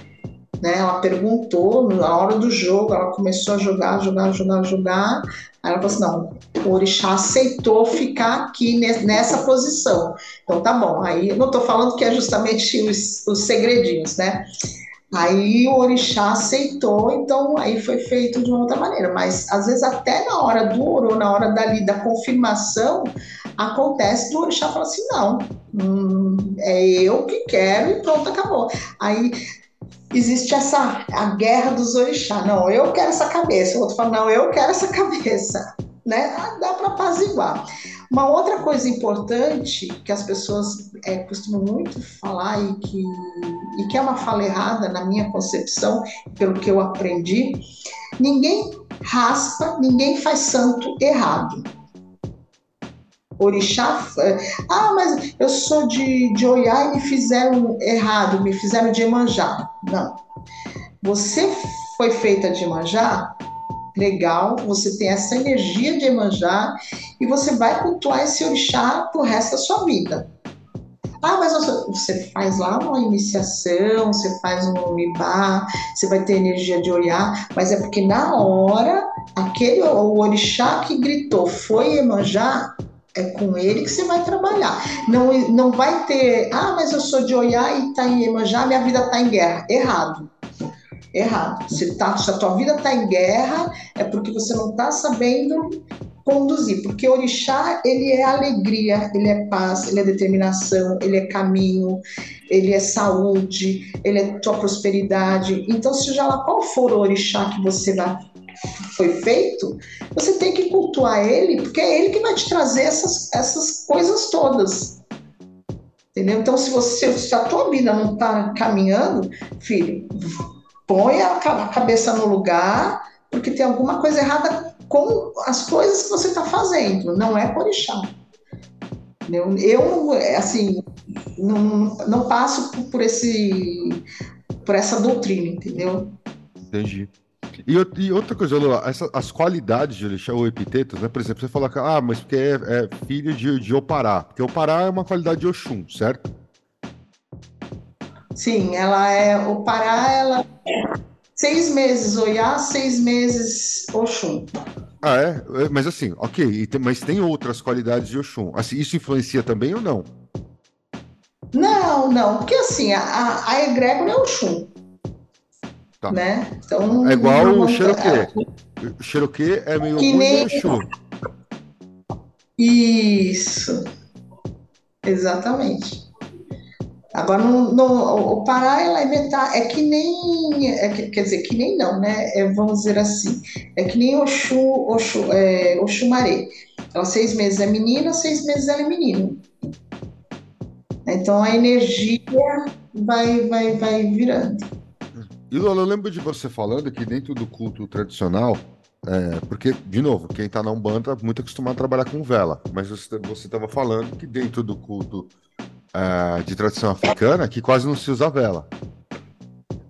Speaker 4: né? Ela perguntou na hora do jogo, ela começou a jogar, jogar, jogar, jogar. Aí ela falou assim: não, o orixá aceitou ficar aqui nessa posição. Então tá bom. Aí eu não estou falando que é justamente os, os segredinhos, né? Aí o orixá aceitou, então aí foi feito de uma outra maneira. Mas às vezes até na hora do ouro, na hora dali da confirmação, acontece do orixá falar assim, não, hum, é eu que quero e pronto, acabou. Aí existe essa a guerra dos orixás. Não, eu quero essa cabeça. O outro fala, não, eu quero essa cabeça. Né? Ah, dá para apaziguar. Uma outra coisa importante que as pessoas é, costumam muito falar e que, e que é uma fala errada na minha concepção, pelo que eu aprendi, ninguém raspa, ninguém faz santo errado. Orixá, é, ah, mas eu sou de, de Oiá e me fizeram errado, me fizeram de Emanjá. Não. Você foi feita de Emanjá, legal, você tem essa energia de Emanjá e você vai cultuar esse orixá pro resto da sua vida. Ah, mas você faz lá uma iniciação, você faz um mibá, você vai ter energia de olhar, mas é porque na hora, aquele o orixá que gritou foi Emanjá, é com ele que você vai trabalhar. Não, não vai ter, ah, mas eu sou de Oiá e está em Emanjá, minha vida está em guerra. Errado errado. Se, tá, se a tua vida está em guerra, é porque você não está sabendo conduzir, porque orixá ele é alegria, ele é paz, ele é determinação, ele é caminho, ele é saúde, ele é tua prosperidade. Então, seja lá qual for o orixá que você vai foi feito, você tem que cultuar ele, porque é ele que vai te trazer essas, essas coisas todas. Entendeu? Então, se você se a tua vida não está caminhando, filho, põe a cabeça no lugar, porque tem alguma coisa errada com as coisas que você está fazendo, não é por orixá. Eu, eu assim, não, não passo por, esse, por essa doutrina, entendeu?
Speaker 2: Entendi. E, e, outra coisa, Lula, essa, as qualidades de orixá ou epitetos, né? Por exemplo, você fala que, ah, mas porque é, é filho de, de Opará, porque Opará é uma qualidade de Oxum, certo?
Speaker 4: Sim, ela é. O Pará, ela. Seis meses Oiá, seis meses Oxum.
Speaker 2: Ah, é? é mas assim, ok, mas tem outras qualidades de Oxum. Assim, isso influencia também ou não?
Speaker 4: Não, não, porque assim, a, a egrégora é Oxum. Tá. Né? Então,
Speaker 2: é igual o Cherokee. O Cherokee é meio que nem... Oxum.
Speaker 4: Isso. Exatamente. Agora, o Pará, ela é é que nem, é, quer dizer, que nem não, né? É, vamos dizer assim, é que nem Oxu, Oxu, é, Oxumaré. Então, seis meses é menina, seis meses ela é menino. Então, a energia vai, vai, vai virando.
Speaker 2: E Lola, eu lembro de você falando que dentro do culto tradicional, é, porque, de novo, quem está na Umbanda é muito acostumado a trabalhar com vela, mas você estava falando que dentro do culto uh, de tradição africana que quase não se usa vela.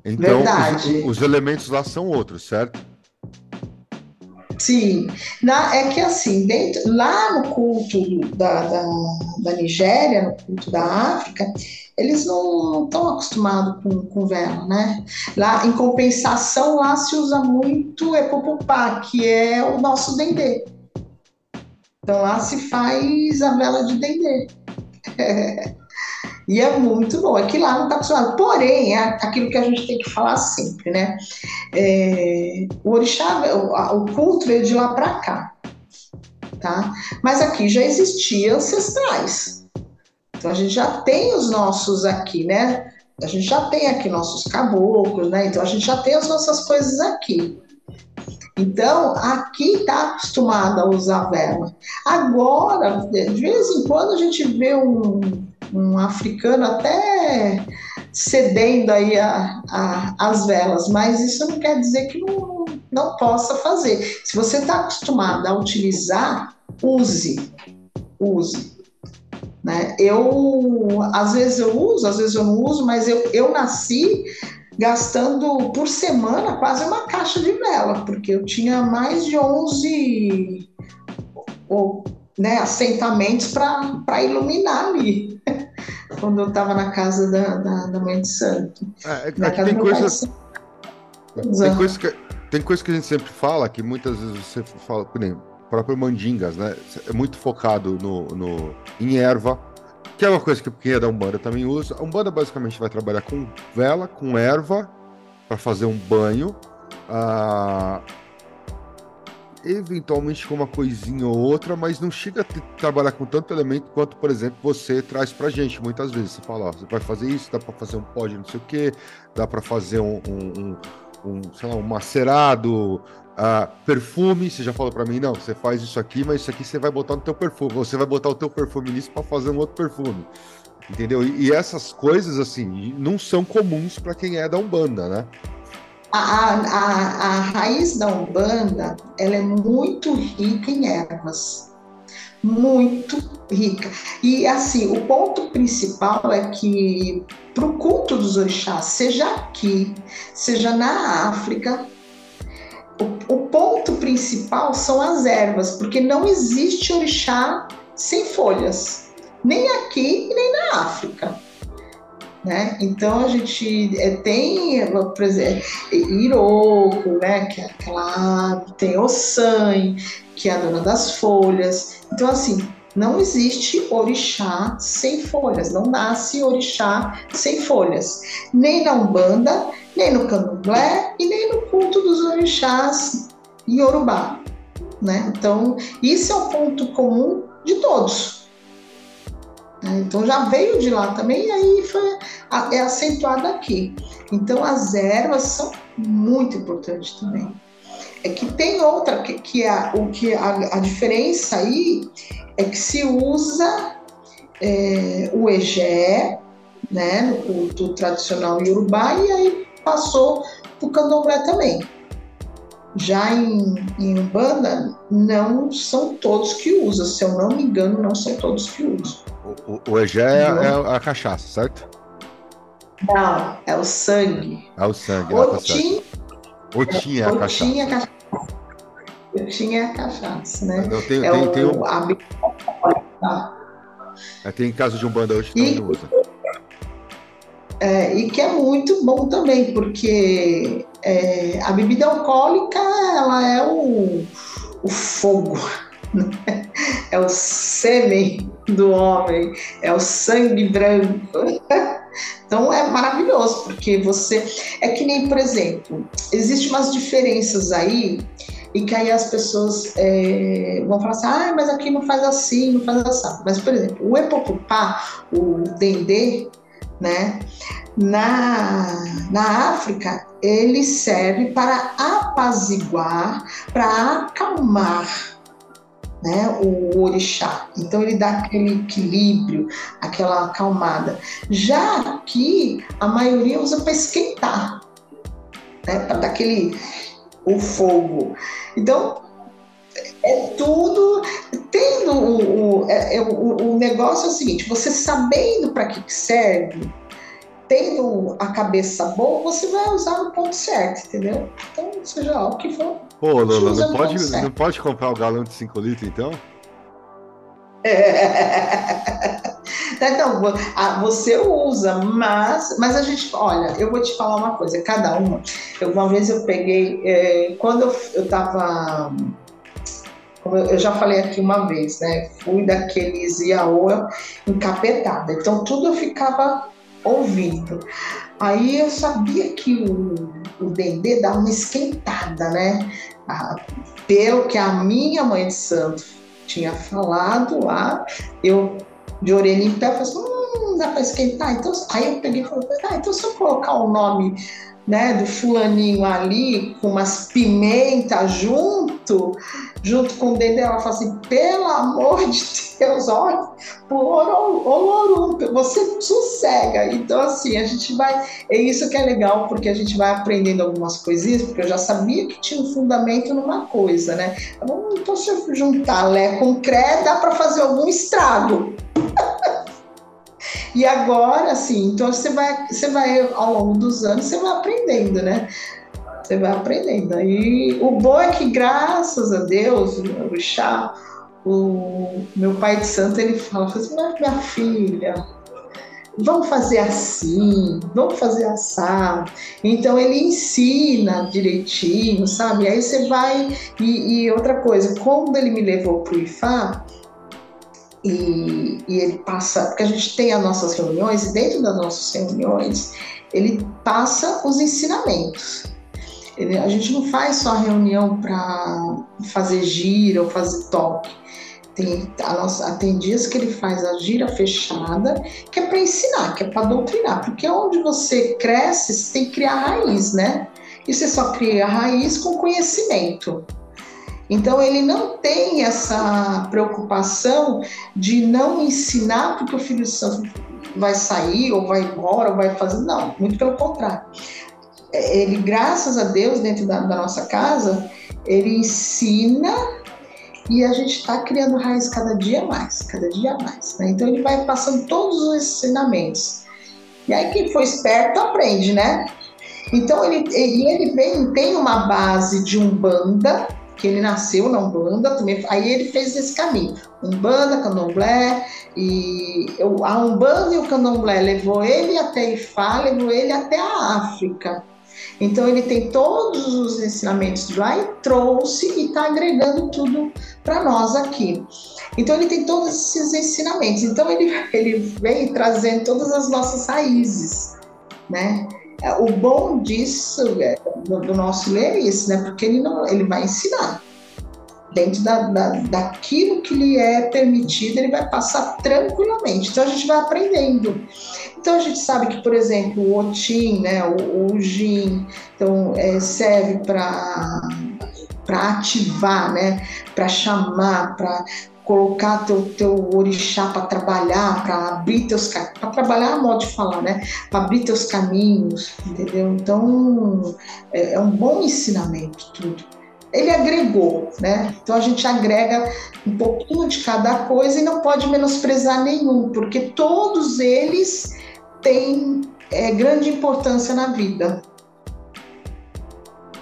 Speaker 2: Então, os, os, elementos lá são outros, certo?
Speaker 4: Sim, Na, é que assim, dentro, lá no culto da, da, da Nigéria, no culto da África, eles não estão acostumados com, com vela, né? Lá, em compensação, lá se usa muito epopopá, que é o nosso dendê. Então lá se faz a vela de dendê. E é muito bom. Aqui lá não está acostumado. Porém, é aquilo que a gente tem que falar sempre, né? É, o orixá, o, o culto veio de lá para cá, tá? Mas aqui já existia ancestrais. Então a gente já tem os nossos aqui, né? A gente já tem aqui nossos caboclos, né? Então a gente já tem as nossas coisas aqui. Então, aqui está acostumada a usar vela. Agora, de vez em quando, a gente vê um, um africano até cedendo aí a, a, as velas, mas isso não quer dizer que não, não possa fazer. Se você está acostumado a utilizar, use, use. Né? Eu, às vezes eu uso, às vezes eu não uso, mas eu, eu nasci gastando por semana quase uma caixa de vela, porque eu tinha mais de 11 ou, né, assentamentos para iluminar ali quando eu estava na casa da, da, da, mãe de santo.
Speaker 2: É, é, é tem coisas. Tem coisas que, tem coisa que a gente sempre fala, que muitas vezes você fala, por exemplo, próprio Mandingas, né? É muito focado no, no, em erva, que é uma coisa que quem é da Umbanda também usa. A Umbanda basicamente vai trabalhar com vela, com erva, para fazer um banho. Ah, eventualmente com uma coisinha ou outra, mas não chega a trabalhar com tanto elemento quanto, por exemplo, você traz pra gente muitas vezes. Você fala, ó, você vai fazer isso, dá para fazer um pó de não sei o que, dá para fazer um, um, um, um, sei lá, um macerado, uh, perfume, você já falou para mim, não, você faz isso aqui, mas isso aqui você vai botar no teu perfume, você vai botar o teu perfume nisso para fazer um outro perfume. Entendeu? E, e essas coisas, assim, não são comuns para quem é da Umbanda, né?
Speaker 4: A, a, a raiz da Umbanda ela é muito rica em ervas. Muito rica. E assim, o ponto principal é que para o culto dos orixás, seja aqui, seja na África, o, o ponto principal são as ervas, porque não existe orixá sem folhas, nem aqui e nem na África. Né? Então a gente é, tem, por exemplo, Iroko, né? que é aquela tem Ossan, que é a dona das folhas. Então, assim, não existe orixá sem folhas, não nasce orixá sem folhas. Nem na Umbanda, nem no Candomblé e nem no culto dos orixás Yorubá. Né? Então, isso é o ponto comum de todos. Né? Então já veio de lá também e aí foi, é acentuado aqui. Então as ervas são muito importantes também. É que tem outra que, que é o que a, a, diferença aí é que se usa é, o egé, né, no culto tradicional iorubá e aí passou para o candomblé também. Já em, em Umbanda, não são todos que usam, se eu não me engano, não são todos que usam.
Speaker 2: O, o Egé é, é, a cachaça, certo?
Speaker 4: Não, é o sangue.
Speaker 2: É o sangue,
Speaker 4: o Otim,
Speaker 2: o Otim é a cachaça.
Speaker 4: Otim é a cachaça. É a cachaça, né?
Speaker 2: Eu tenho, é tem, o, tem um... a... tá. é, tem caso de um banda hoje que e... não usa.
Speaker 4: É, e que é muito bom também, porque é, a bebida alcoólica ela é o, o fogo, né? é o sêmen do homem, é o sangue branco. Então é maravilhoso, porque você. É que nem, por exemplo, existem umas diferenças aí, e que aí as pessoas é, vão falar assim, ah, mas aqui não faz assim, não faz assim. Mas, por exemplo, o epopupá, o dendê, né? Na, na África, ele serve para apaziguar, para acalmar né, o orixá. Então ele dá aquele equilíbrio, aquela acalmada. Já aqui, a maioria usa para esquentar, né, para dar aquele o fogo. Então, é tudo tendo o, o, é, é, o, o negócio é o seguinte, você sabendo para que serve, tendo a cabeça boa, você vai usar no ponto certo, entendeu? Então, seja lá o que for.
Speaker 2: Pô, Lula, não pode, não pode comprar o galão de 5 litros, então?
Speaker 4: É. Então, você usa, mas, mas a gente, olha, eu vou te falar uma coisa, cada uma. Eu, uma vez eu peguei, é, quando eu, eu tava, como eu, eu já falei aqui uma vez, né? Fui daqueles Iaoa encapetada, então tudo eu ficava ouvindo. Aí eu sabia que o, o Dendê dá uma esquentada, né? Pelo que a minha mãe de santo tinha falado lá, eu de orelha em pé, falei assim, hum, dá para esquentar. Então, aí eu peguei e falei, ah, então se eu colocar o nome né, do fulaninho ali, com umas pimentas junto, junto com o dedo ela fala assim, pelo amor de Deus, olha, olorum, você sossega. Então, assim, a gente vai, é isso que é legal, porque a gente vai aprendendo algumas coisinhas, porque eu já sabia que tinha um fundamento numa coisa, né? Então, se eu juntar Lé com Cré, dá para fazer algum estrago. E agora, assim, então você vai, você vai, ao longo dos anos, você vai aprendendo, né? Você vai aprendendo. E o bom é que, graças a Deus, o chá, o meu pai de santo, ele fala assim, mas minha filha, vamos fazer assim, vamos fazer assado. Então ele ensina direitinho, sabe? Aí você vai. E, e outra coisa, quando ele me levou para o IFA, e, e, ele passa, porque a gente tem as nossas reuniões, e dentro das nossas reuniões, ele passa os ensinamentos. Ele, a gente não faz só reunião para fazer gira ou fazer toque. Tem, nossa, tem dias que ele faz a gira fechada, que é para ensinar, que é para doutrinar, porque onde você cresce, você tem que criar raiz, né? E você só cria raiz com conhecimento. Então ele não tem essa preocupação de não ensinar porque o filho santo vai sair ou vai embora ou vai fazer. Não, muito pelo contrário. Ele, graças a Deus, dentro da, da nossa casa, ele ensina e a gente está criando raiz cada dia mais, cada dia mais. Né? Então ele vai passando todos os ensinamentos. E aí quem for esperto aprende, né? Então ele, ele vem, tem uma base de umbanda, que ele nasceu na Umbanda, também, aí ele fez esse caminho, Umbanda, Candomblé, e a Umbanda e o Candomblé levou ele até Ifá, levou ele até a África. Então ele tem todos os ensinamentos de lá e trouxe e está agregando tudo para nós aqui. Então ele tem todos esses ensinamentos. Então ele, ele vem trazendo todas as nossas raízes, né? É, o bom disso, é, do, nosso ler é isso, né? Porque ele, não, ele vai ensinar. Dentro da, da, daquilo que lhe é permitido, ele vai passar tranquilamente. Então a gente vai aprendendo. Então a gente sabe que, por exemplo, o Otim, né, o, o Jin, então, é, serve para para ativar, né, para chamar, para colocar teu, teu orixá para trabalhar, para abrir teus para trabalhar a modo de falar, né? Para abrir teus caminhos, entendeu? Então é, é, um bom ensinamento tudo. Ele agregou, né? Então a gente agrega um pouquinho de cada coisa e não pode menosprezar nenhum, porque todos eles têm é, grande importância na vida.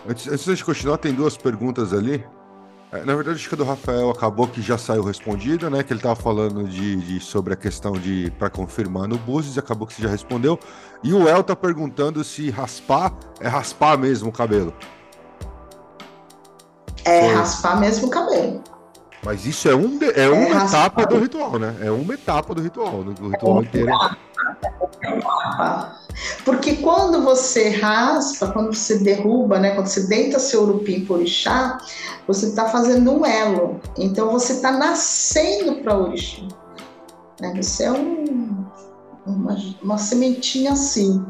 Speaker 2: Antes, antes de continuar, tem duas perguntas ali. É, na verdade, acho que a do Rafael acabou que já saiu respondida, né? Que ele estava falando de, de, sobre a questão de para confirmar no Búzios, acabou que você já respondeu. E o El tá perguntando se raspar é raspar mesmo o cabelo.
Speaker 4: É Foi. raspar mesmo o cabelo.
Speaker 2: Mas isso é, um, é, é uma etapa do ritual, né? É uma etapa do ritual, do ritual é inteiro.
Speaker 4: Porque quando você raspa, quando você derruba, né, quando você deita seu urupim por orixá, você está fazendo um elo. Então você está nascendo para orixá. Né? Você é um, uma, uma sementinha assim.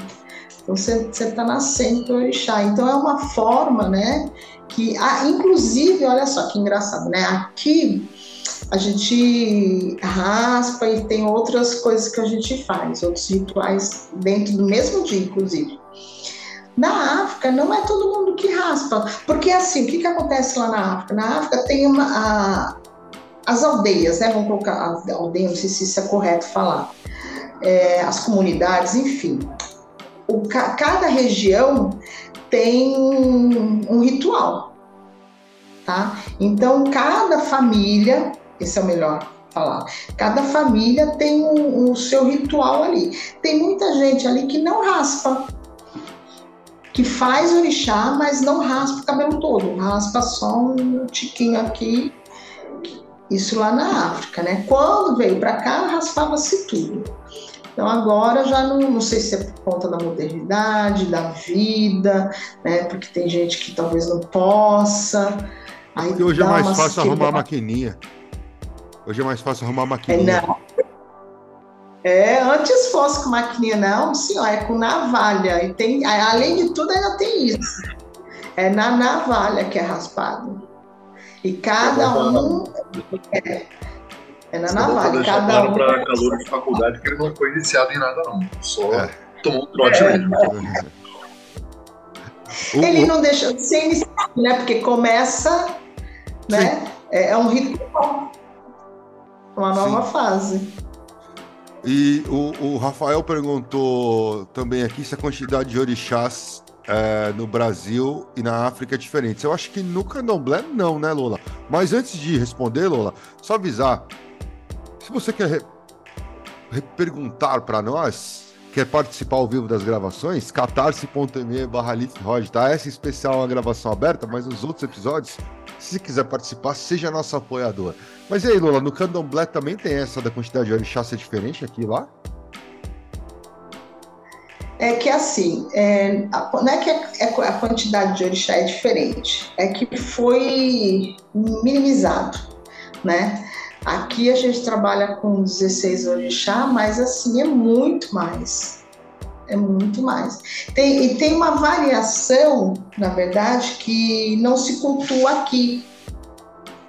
Speaker 4: Então você está nascendo para orixá. Então é uma forma, né, que, ah, inclusive, olha só que engraçado, né? Aqui a gente raspa e tem outras coisas que a gente faz, outros rituais dentro do mesmo dia, inclusive. Na África, não é todo mundo que raspa, porque assim, o que, que acontece lá na África? Na África tem uma, a, as aldeias, né? Vamos colocar a aldeia, não sei se isso é correto falar, é, as comunidades, enfim. O, cada região tem um ritual, tá? Então, cada família esse é o melhor falar. Cada família tem o seu ritual ali. Tem muita gente ali que não raspa, que faz orixá, mas não raspa o cabelo todo, raspa só um tiquinho aqui. Isso lá na África, né? Quando veio para cá, raspava-se tudo. Então agora já não, não sei se é por conta da modernidade, da vida, né? Porque tem gente que talvez não possa.
Speaker 2: Aí Porque hoje é mais fácil arrumar a maquininha. Hoje é mais fácil arrumar maquininha.
Speaker 4: É, não. É, antes fosse com maquininha, não, senhor, é com navalha. E tem, além de tudo, ainda tem isso. É na navalha que é raspado. E cada um. É, é na navalha. Cada
Speaker 3: claro um. para calor de faculdade que ele não foi iniciado em nada, não. Só é. tomou um trote é. mesmo.
Speaker 4: Ele não deixou de ser iniciado, né? Porque começa, né? É, é um ritual. Uma nova Sim. fase.
Speaker 2: E o, o, Rafael perguntou também aqui se a quantidade de orixás é, no Brasil e na África é diferente. Eu acho que no candomblé não, né, Lola? Mas antes de responder, Lola, só avisar. Se você quer re perguntar para nós, quer participar ao vivo das gravações, catarse.me barra tá? Essa especial é uma gravação aberta, mas os outros episódios, se quiser participar, seja nosso apoiador. Mas e aí, Lula, no candomblé também tem essa da quantidade de orixá ser diferente aqui lá?
Speaker 4: É que assim, é, não é que a, é, a quantidade de orixá é diferente, é que foi minimizado, né? Aqui a gente trabalha com 16 orixá, mas assim é muito mais. É muito mais. Tem, e tem uma variação, na verdade, que não se cultua aqui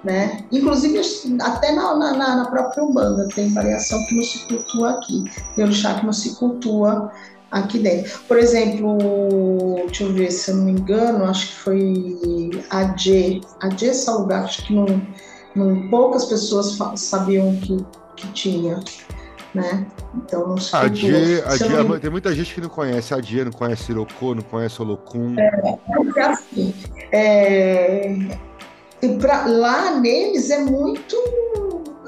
Speaker 4: né? Inclusive até na, na, na, própria Umbanda tem variação que não se cultua aqui, tem orixá que não se cultua aqui dentro. Por exemplo, deixa eu ver se eu não me engano, acho que foi a J, a J Salgar, acho que não, não, poucas pessoas sabiam que, que tinha. Né? Então
Speaker 2: a Dia, a Dia, não... tem muita gente que não conhece a Dia, não conhece Irocô, não conhece Olocum.
Speaker 4: É, é assim, é, e pra, lá neles é muito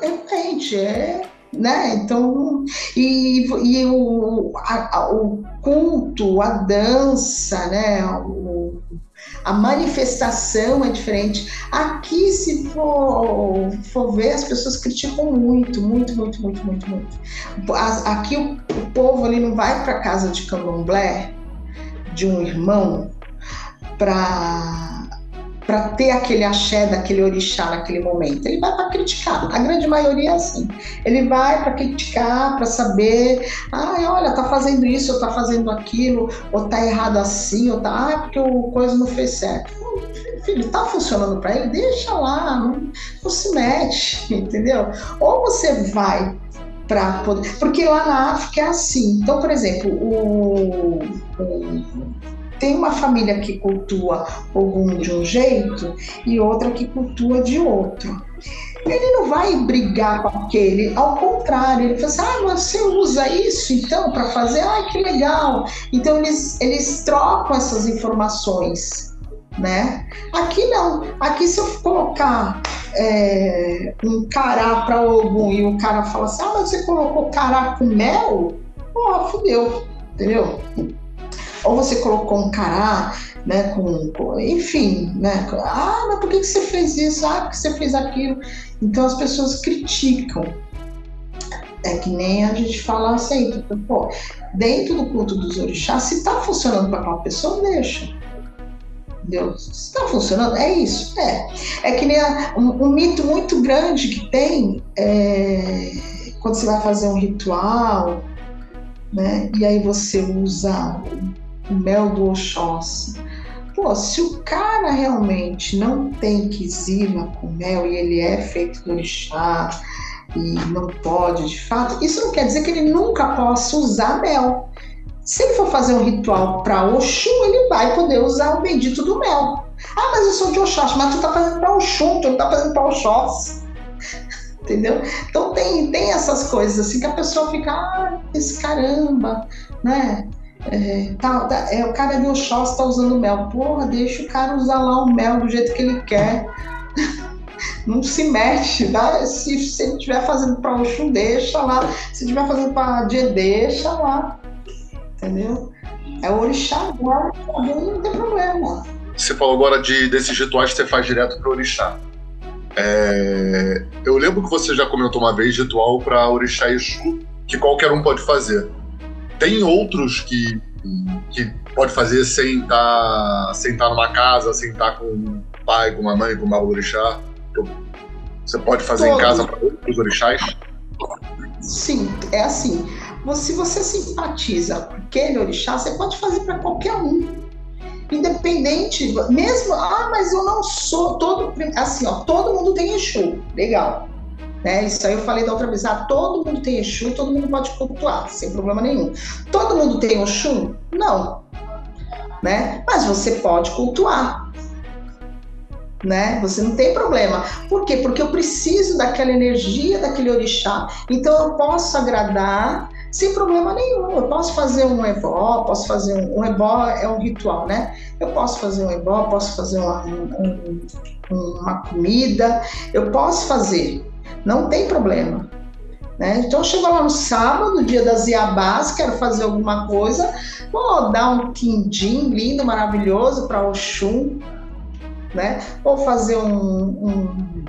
Speaker 4: repente, é, né? Então, e, e o, a, o culto, a dança, né? O, a manifestação é diferente. Aqui, se for, for ver, as pessoas criticam muito, muito, muito, muito, muito, muito. Aqui o, o povo ali não vai para casa de candomblé de um irmão para para ter aquele axé daquele orixá naquele momento. Ele vai para criticar. A grande maioria é assim. Ele vai para criticar, para saber, ai, olha, tá fazendo isso, ou tá fazendo aquilo, ou tá errado assim, ou tá, ah, porque o coisa não fez certo. Filho, tá funcionando para ele? Deixa lá, não, não se mete, entendeu? Ou você vai para poder. Porque lá na África é assim. Então, por exemplo, o, o tem uma família que cultua Ogum de um jeito e outra que cultua de outro. Ele não vai brigar com aquele, ao contrário, ele fala assim: ah, você usa isso então para fazer? Ah, que legal! Então eles, eles trocam essas informações. né? Aqui não. Aqui se eu colocar é, um cará para algum e o cara fala assim, ah, mas você colocou cará com mel? Pô, fudeu, entendeu? Ou você colocou um cará, né, com, com, enfim, né? Ah, mas por que, você fez isso? Ah, porque você fez aquilo. Então as pessoas criticam. É que nem a gente fala sempre, pô, dentro do culto dos orixás, se está funcionando para aquela pessoa, deixa. Se está funcionando, é isso. É. É que nem a, um, um, mito muito grande que tem é, quando você vai fazer um ritual, né? E aí você usa mel do Oxóssi. Pô, se o cara realmente não tem quizima com mel e ele é feito do orixá, e não pode de fato, isso não quer dizer que ele nunca possa usar mel. Se ele for fazer um ritual para Oxum, ele vai poder usar o bendito do mel. Ah, mas eu sou de Oxóssi, mas tu tá fazendo para Oxum, tu não tá fazendo para Oxóssi. Entendeu? Então tem, tem essas coisas assim que a pessoa fica, ah, esse caramba, né? É, tá, tá, é, o cara de Oxóssi tá usando mel. Porra, deixa o cara usar lá o mel do jeito que ele quer. não se mexe, né? Se, se ele estiver fazendo para Oxum, deixa lá. Se estiver fazendo para Dia, deixa lá. Entendeu? É o orixá agora, não tem problema.
Speaker 3: Você falou agora de, desses rituais que você faz direto para orixá. É, eu lembro que você já comentou uma vez ritual para orixá Exu, que qualquer um pode fazer. Tem outros que, que pode fazer sem estar tá, sem tá numa casa, sem estar tá com um pai, com uma mãe, com uma orixá? Você pode fazer em casa para outros orixás?
Speaker 4: Sim, é assim. Se você simpatiza com aquele orixá, você pode fazer para qualquer um. Independente, mesmo, ah, mas eu não sou todo. Assim, ó, todo mundo tem Exu. Legal. Né? Isso aí eu falei da outra vez. Ah, todo mundo tem Exu, todo mundo pode cultuar, sem problema nenhum. Todo mundo tem Oxum? Não. Né? Mas você pode cultuar né? Você não tem problema. Por quê? Porque eu preciso daquela energia daquele orixá. Então eu posso agradar sem problema nenhum. Eu posso fazer um ebó, posso fazer um, um ebó é um ritual, né? Eu posso fazer um ebó, posso fazer uma, um, uma comida, eu posso fazer. Não tem problema. Né? Então chego lá no sábado, dia das Iabás, quero fazer alguma coisa, vou dar um quindim lindo, maravilhoso para Oxum, né? Ou fazer um, um,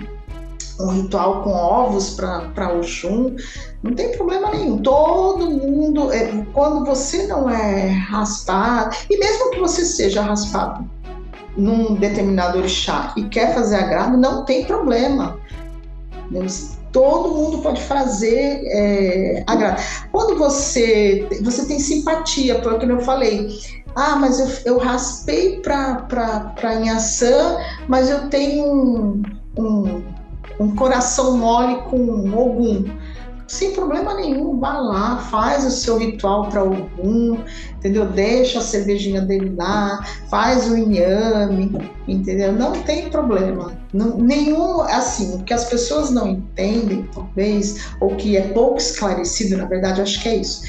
Speaker 4: um ritual com ovos para Oxum, não tem problema nenhum. Todo mundo, é, quando você não é raspado, e mesmo que você seja raspado num determinado orixá e quer fazer agrado, não tem problema. Todo mundo pode fazer é. Quando você, você tem simpatia, porque eu falei, ah, mas eu, eu raspei para Inhaçã, mas eu tenho um, um, um coração mole com Ogum sem problema nenhum, vá lá, faz o seu ritual para algum, entendeu? Deixa a cervejinha dele lá, faz o inhame, entendeu? Não tem problema. Não, nenhum, assim, o que as pessoas não entendem, talvez, ou que é pouco esclarecido, na verdade, acho que é isso,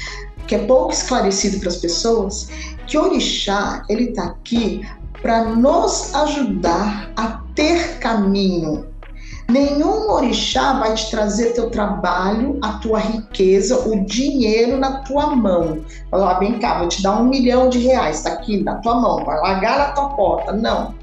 Speaker 4: que é pouco esclarecido para as pessoas, que orixá, ele está aqui para nos ajudar a ter caminho. Nenhum orixá vai te trazer teu trabalho, a tua riqueza, o dinheiro na tua mão. Falar, vem cá, vou te dar um milhão de reais, tá aqui na tua mão, vai largar na tua porta. Não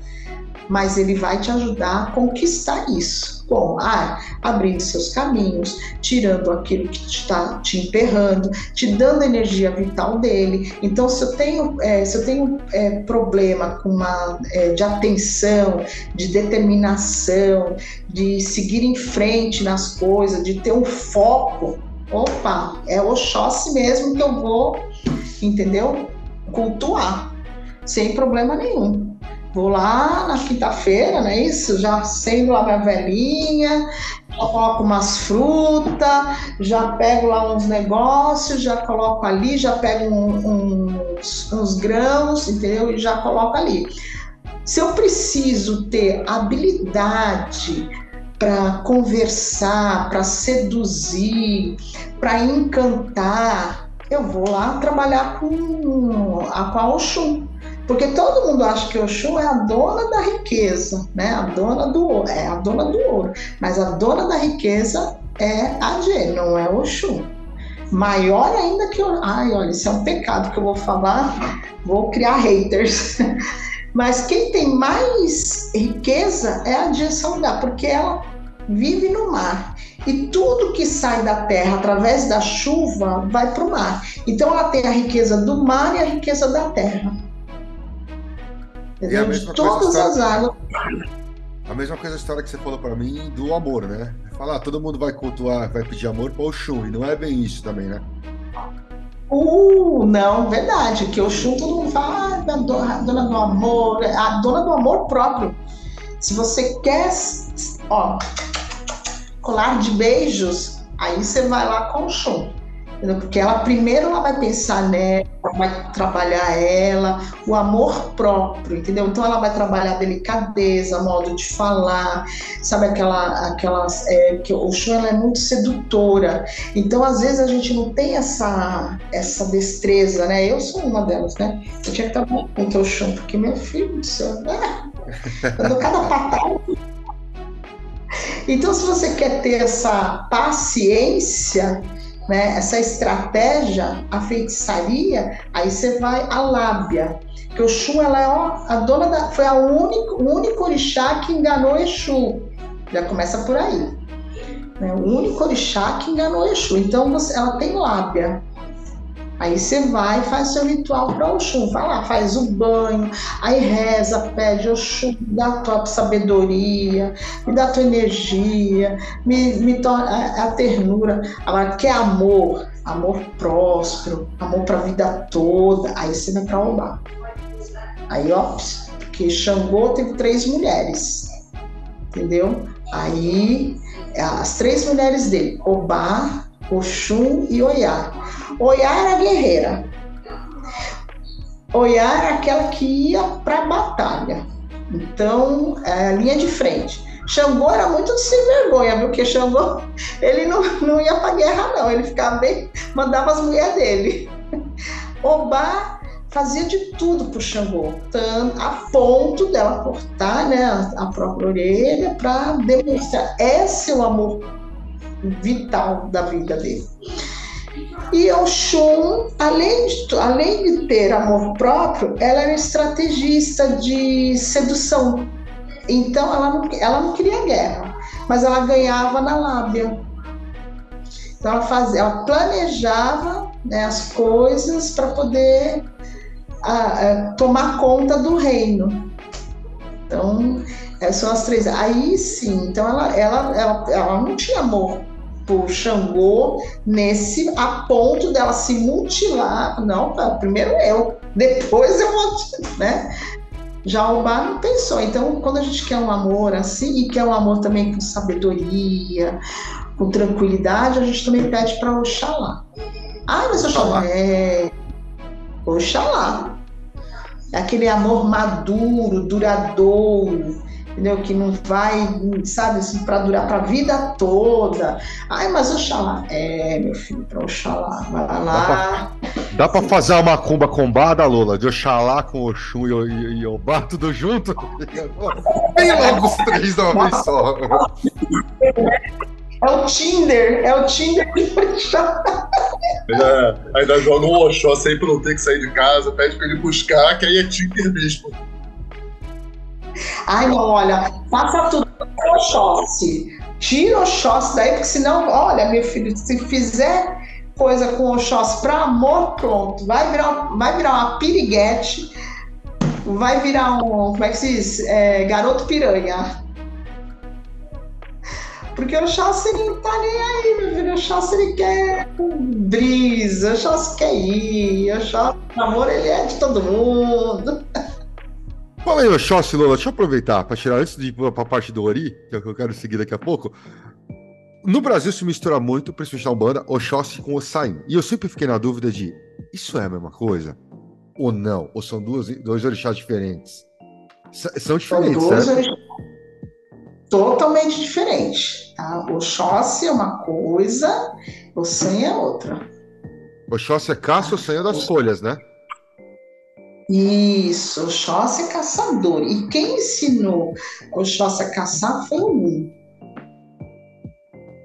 Speaker 4: mas ele vai te ajudar a conquistar isso. Como? Ah, abrindo seus caminhos, tirando aquilo que está te emperrando, te dando energia vital dele. Então, se eu tenho, é, se eu tenho é, problema com uma, é, de atenção, de determinação, de seguir em frente nas coisas, de ter um foco, opa, é o Oxóssi mesmo que eu vou, entendeu? Cultuar, sem problema nenhum. Vou lá na quinta-feira, não é isso? Já acendo lá minha velhinha, coloco umas frutas, já pego lá uns negócios, já coloco ali, já pego um, uns, uns grãos, entendeu? E já coloco ali. Se eu preciso ter habilidade para conversar, para seduzir, para encantar, eu vou lá trabalhar com a, Oxum Porque todo mundo acha que Oxum é a dona da riqueza, né? A dona do é a dona do ouro, mas a dona da riqueza é a G, não é Oxum. Maior ainda que o. Ai, olha, isso é um pecado que eu vou falar, vou criar haters. Mas quem tem mais riqueza é a Dia Saudar, porque ela vive no mar. E tudo que sai da terra através da chuva vai para o mar. Então ela tem a riqueza do mar e a riqueza da terra.
Speaker 2: Entendeu? De todas as águas. A mesma coisa a história que você falou para mim do amor, né? Falar, ah, todo mundo vai cultuar, vai pedir amor para o Oxum, e não é bem isso também, né?
Speaker 4: Uh, não, verdade, que o Oxum todo mundo fala, ah, a dona, a do amor, a dona do amor próprio. Se você quer, ó, colar de beijos, aí você vai lá com o Oxum. Porque ela primeiro ela vai pensar nela, vai trabalhar ela, o amor próprio, entendeu? Então ela vai trabalhar delicadeza, modo de falar, sabe aquela, aquela é, que o show ela é muito sedutora. Então às vezes a gente não tem essa essa destreza, né? Eu sou uma delas, né? Eu tinha que estar bom com o show, porque meu filho do céu, né? Eu dou cada patada. Então, se você quer ter essa paciência, né, essa estratégia, a feitiçaria, aí você vai à lábia. Que o Exu, ela é ó, a dona da. Foi a único, o único orixá que enganou Exu. Já começa por aí. Né, o único orixá que enganou Exu. Então você, ela tem lábia. Aí você vai e faz seu ritual para Oxum. Vai lá, faz o banho, aí reza, pede Oxum, dá a tua sabedoria, me dá a tua energia, me, me torna a, a ternura. Agora, quer amor, amor próspero, amor para a vida toda, aí você vai para Obá. Aí, ó, porque Xangô teve três mulheres, entendeu? Aí, as três mulheres dele, Obá, Oxum e Oiá. Oiá era guerreira. Oiá era aquela que ia para a batalha. Então, é, linha de frente. Xangô era muito sem vergonha, porque Xangô ele não, não ia para guerra, não. Ele ficava bem, mandava as mulheres dele. Obá fazia de tudo pro Xangô, tanto, a ponto dela cortar né, a própria orelha para demonstrar esse é o amor vital da vida dele. E Oxum, além de, além de ter amor próprio, ela era estrategista de sedução. Então ela não, ela não queria guerra, mas ela ganhava na lábia. Então ela fazia, ela planejava né, as coisas para poder a, a, tomar conta do reino. Então, são as três. Aí sim, então ela, ela, ela, ela não tinha amor por Xangô nesse a ponto dela se mutilar. Não, tá, primeiro eu, depois eu vou, né? Já o Bar não pensou. Então, quando a gente quer um amor assim e quer um amor também com sabedoria, com tranquilidade, a gente também pede para Oxalá. Ah, mas Oxalá é Oxalá. É aquele amor maduro, duradouro, entendeu? Que não vai, sabe, assim, para durar para a vida toda. Ai, mas Oxalá. É, meu filho, para Oxalá. Vai lá.
Speaker 2: Dá para fazer uma macumba combada, Lola? De Oxalá com Oxum e, e, e Obá, tudo junto? Vem logo os três de uma vez só.
Speaker 4: É o Tinder, é o Tinder de
Speaker 3: Oxalá. É, ainda joga um Oxó sempre não ter que sair de casa, pede para ele buscar, que aí é Tinder bispo.
Speaker 4: Ai, não, olha, faça tudo com Oxóssi. Tira o Oxóssi daí, porque senão, olha, meu filho, se fizer coisa com o Oxóssi para amor, pronto. Vai virar, vai virar uma piriguete, vai virar um, como é que se diz? É, garoto piranha. Porque o Oxóssi não tá nem aí, meu filho. O Oxóssi ele quer brisa, o Oxóssi quer ir, o Oxóssi, o amor, ele é de todo mundo.
Speaker 2: Fala aí, Oxóssi, Lola, deixa eu aproveitar para tirar antes de ir para a parte do Ori, que é o que eu quero seguir daqui a pouco. No Brasil se mistura muito, principalmente na Umbanda, Oxóssi com Ossain. E eu sempre fiquei na dúvida de, isso é a mesma coisa? Ou não? Ou são duas, dois orixás diferentes? S são diferentes, são certo? Orixás
Speaker 4: totalmente diferentes. Tá? Oxóssi é uma coisa, Ossain é outra.
Speaker 2: Oxóssi é caça, Ossain é das folhas, né?
Speaker 4: Isso, Oxóssi é caçador. E quem ensinou Oxóssi a caçar foi o Ogum.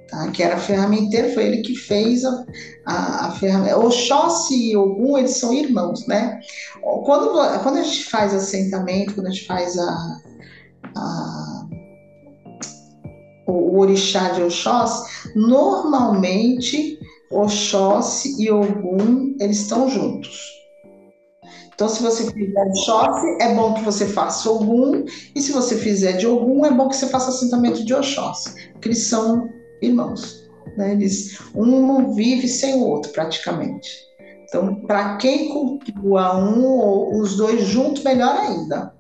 Speaker 4: Tá? Que era ferramenteiro, foi ele que fez a, a, a ferramenta. Oxóssi e Ogum, eles são irmãos, né? Quando, quando a gente faz assentamento, quando a gente faz a, a o, o orixá de Oxóssi, normalmente Oxóssi e Ogum, eles estão juntos. Então, se você fizer Oxóssi, é bom que você faça Ogum, e se você fizer de Ogum, é bom que você faça assentamento de Oxóssi, porque eles são irmãos. Né? Eles, um vive sem o outro, praticamente. Então, para quem cultua um ou os dois juntos, melhor ainda.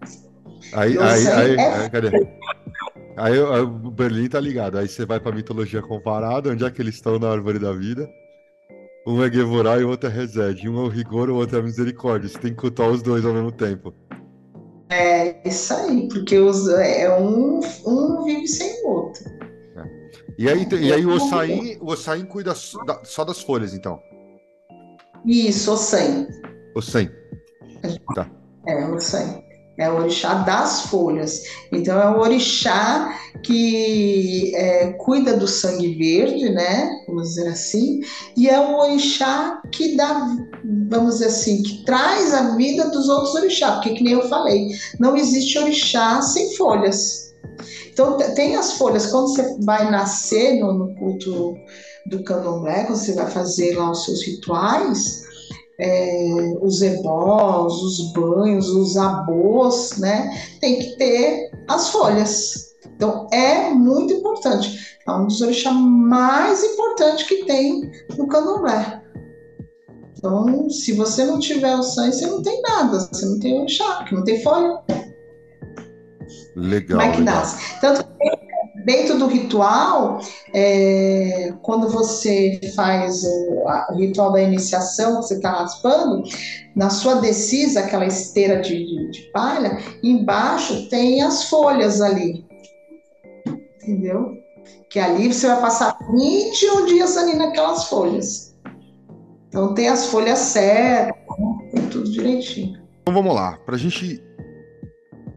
Speaker 2: Aí, aí, aí, é... aí, cadê? Aí, o Berlim tá ligado. Aí você vai pra mitologia comparada, onde é que eles estão na árvore da vida? Um é Gevorá e o outro é Resed. Um é o rigor, o outro é a misericórdia. Você tem que cultuar os dois ao mesmo tempo.
Speaker 4: É isso aí, porque os, é um, um vive sem o outro.
Speaker 2: É. E aí, e aí o Ossain, o Ossain cuida só das folhas, então?
Speaker 4: Isso, Ossain.
Speaker 2: Ossain.
Speaker 4: Tá. É, Ossain. É o orixá das folhas. Então, é o orixá que é, cuida do sangue verde, né? Vamos dizer assim. E é o orixá que dá, vamos dizer assim, que traz a vida dos outros orixás. Porque, que nem eu falei, não existe orixá sem folhas. Então, tem as folhas. Quando você vai nascer no, no culto do candomblé, quando você vai fazer lá os seus rituais é, os ebós, os banhos, os abôs, né? Tem que ter as folhas. Então, é muito importante. É um dos orixás mais importantes que tem no candomblé. Então, se você não tiver o sangue, você não tem nada. Você não tem orixá, não tem folha.
Speaker 2: Legal.
Speaker 4: Como é que legal. nasce? Tanto que dentro do ritual, é, quando você faz o, ritual da iniciação, você está raspando, na sua decisa, aquela esteira de, de, de, palha, embaixo tem as folhas ali. Entendeu? Que ali você vai passar 21 dias ali naquelas folhas. Então tem as folhas certas, tudo direitinho.
Speaker 2: Então vamos lá, para a gente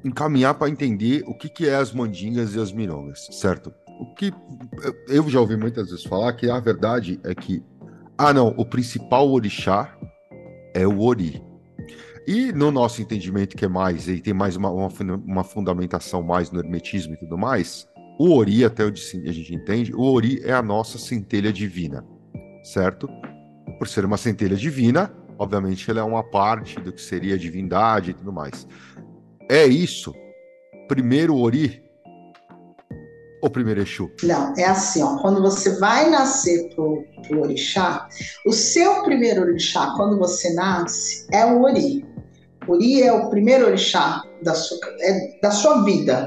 Speaker 2: encaminhar para entender o que, que é as mandingas e as mirongas, certo? O que eu já ouvi muitas vezes falar que a verdade é que, ah, não, o principal orixá é o ori. E no nosso entendimento, que é mais, ele tem mais uma, uma, uma fundamentação mais no hermetismo e tudo mais, o ori, até onde a gente entende, o ori é a nossa centelha divina, certo? Por ser uma centelha divina, obviamente ela é uma parte do que seria a divindade e tudo mais. É isso? Primeiro Ori ou primeiro Exu?
Speaker 4: Não, é assim, ó, quando você vai nascer pro, pro orixá, o seu primeiro orixá, quando você nasce, é o Ori. Ori é o primeiro orixá da sua, é da sua vida,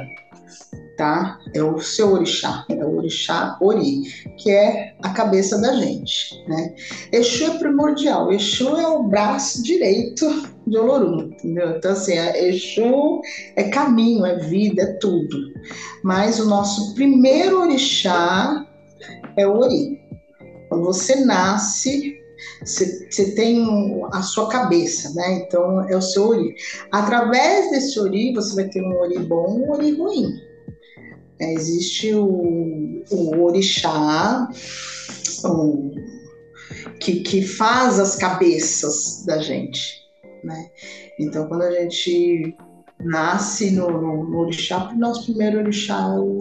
Speaker 4: tá? É o seu orixá, é o orixá Ori, que é a cabeça da gente, né? Exu é primordial, Exu é o braço direito de Olorum, entendeu? Então, assim, é, Exu é caminho, é vida, é tudo. Mas o nosso primeiro orixá é o Ori. Quando você nasce, você, você tem a sua cabeça, né? Então, é o seu Ori. Através desse Ori, você vai ter um Ori bom e um Ori ruim. É, existe o, o orixá o, que, que faz as cabeças da gente, né? Então, quando a gente nasce no, no, no orixá, o nosso primeiro orixá é o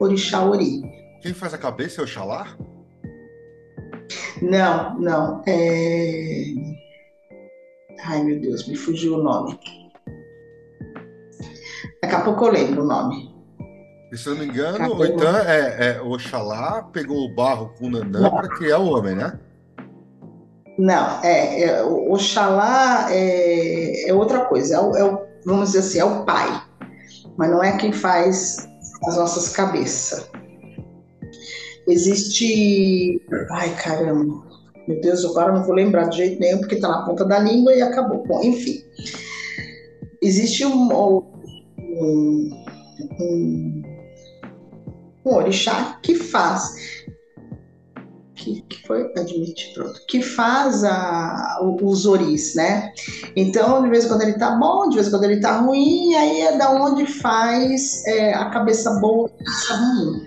Speaker 4: orixá Ori.
Speaker 2: Quem faz a cabeça é o Xalá?
Speaker 4: Não, não. É... Ai, meu Deus, me fugiu o nome. Daqui a pouco eu lembro o nome.
Speaker 2: E, se eu não me engano, o Itan é, é Oxalá pegou o barro com o Nanã para criar o homem, né?
Speaker 4: Não, é, é Oxalá é, é outra coisa. É o, é vamos dizer assim, é o pai. Mas não é quem faz as nossas cabeças. Existe. Ai, caramba. Meu Deus, agora não vou lembrar de jeito nenhum, porque está na ponta da língua e acabou. Bom, enfim. Existe um, um, um um orixá que faz, que, que foi admitir, pronto, que faz a, os oris, né? Então, de vez em quando ele tá bom, de vez em quando ele tá ruim, aí é da onde faz é, a cabeça boa e a cabeça ruim.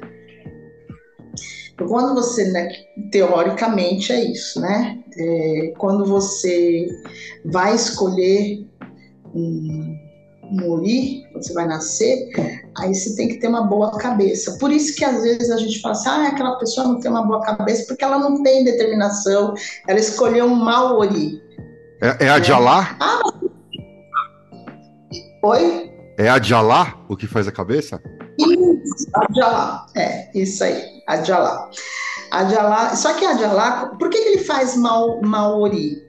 Speaker 4: Então, quando você, né, teoricamente é isso, né? É, quando você vai escolher um, ori, quando você vai nascer, aí você tem que ter uma boa cabeça. Por isso que às vezes a gente fala assim, ah, aquela pessoa não tem uma boa cabeça, porque ela não tem determinação, ela escolheu um mau ori.
Speaker 2: É, é a de Alá?
Speaker 4: Ah, Oi?
Speaker 2: É a de Alá o que faz a cabeça?
Speaker 4: Isso, a de Alá. É, isso aí, a de Alá. A de Alá, só que a de Alá, por que, que ele faz mal, mal ori?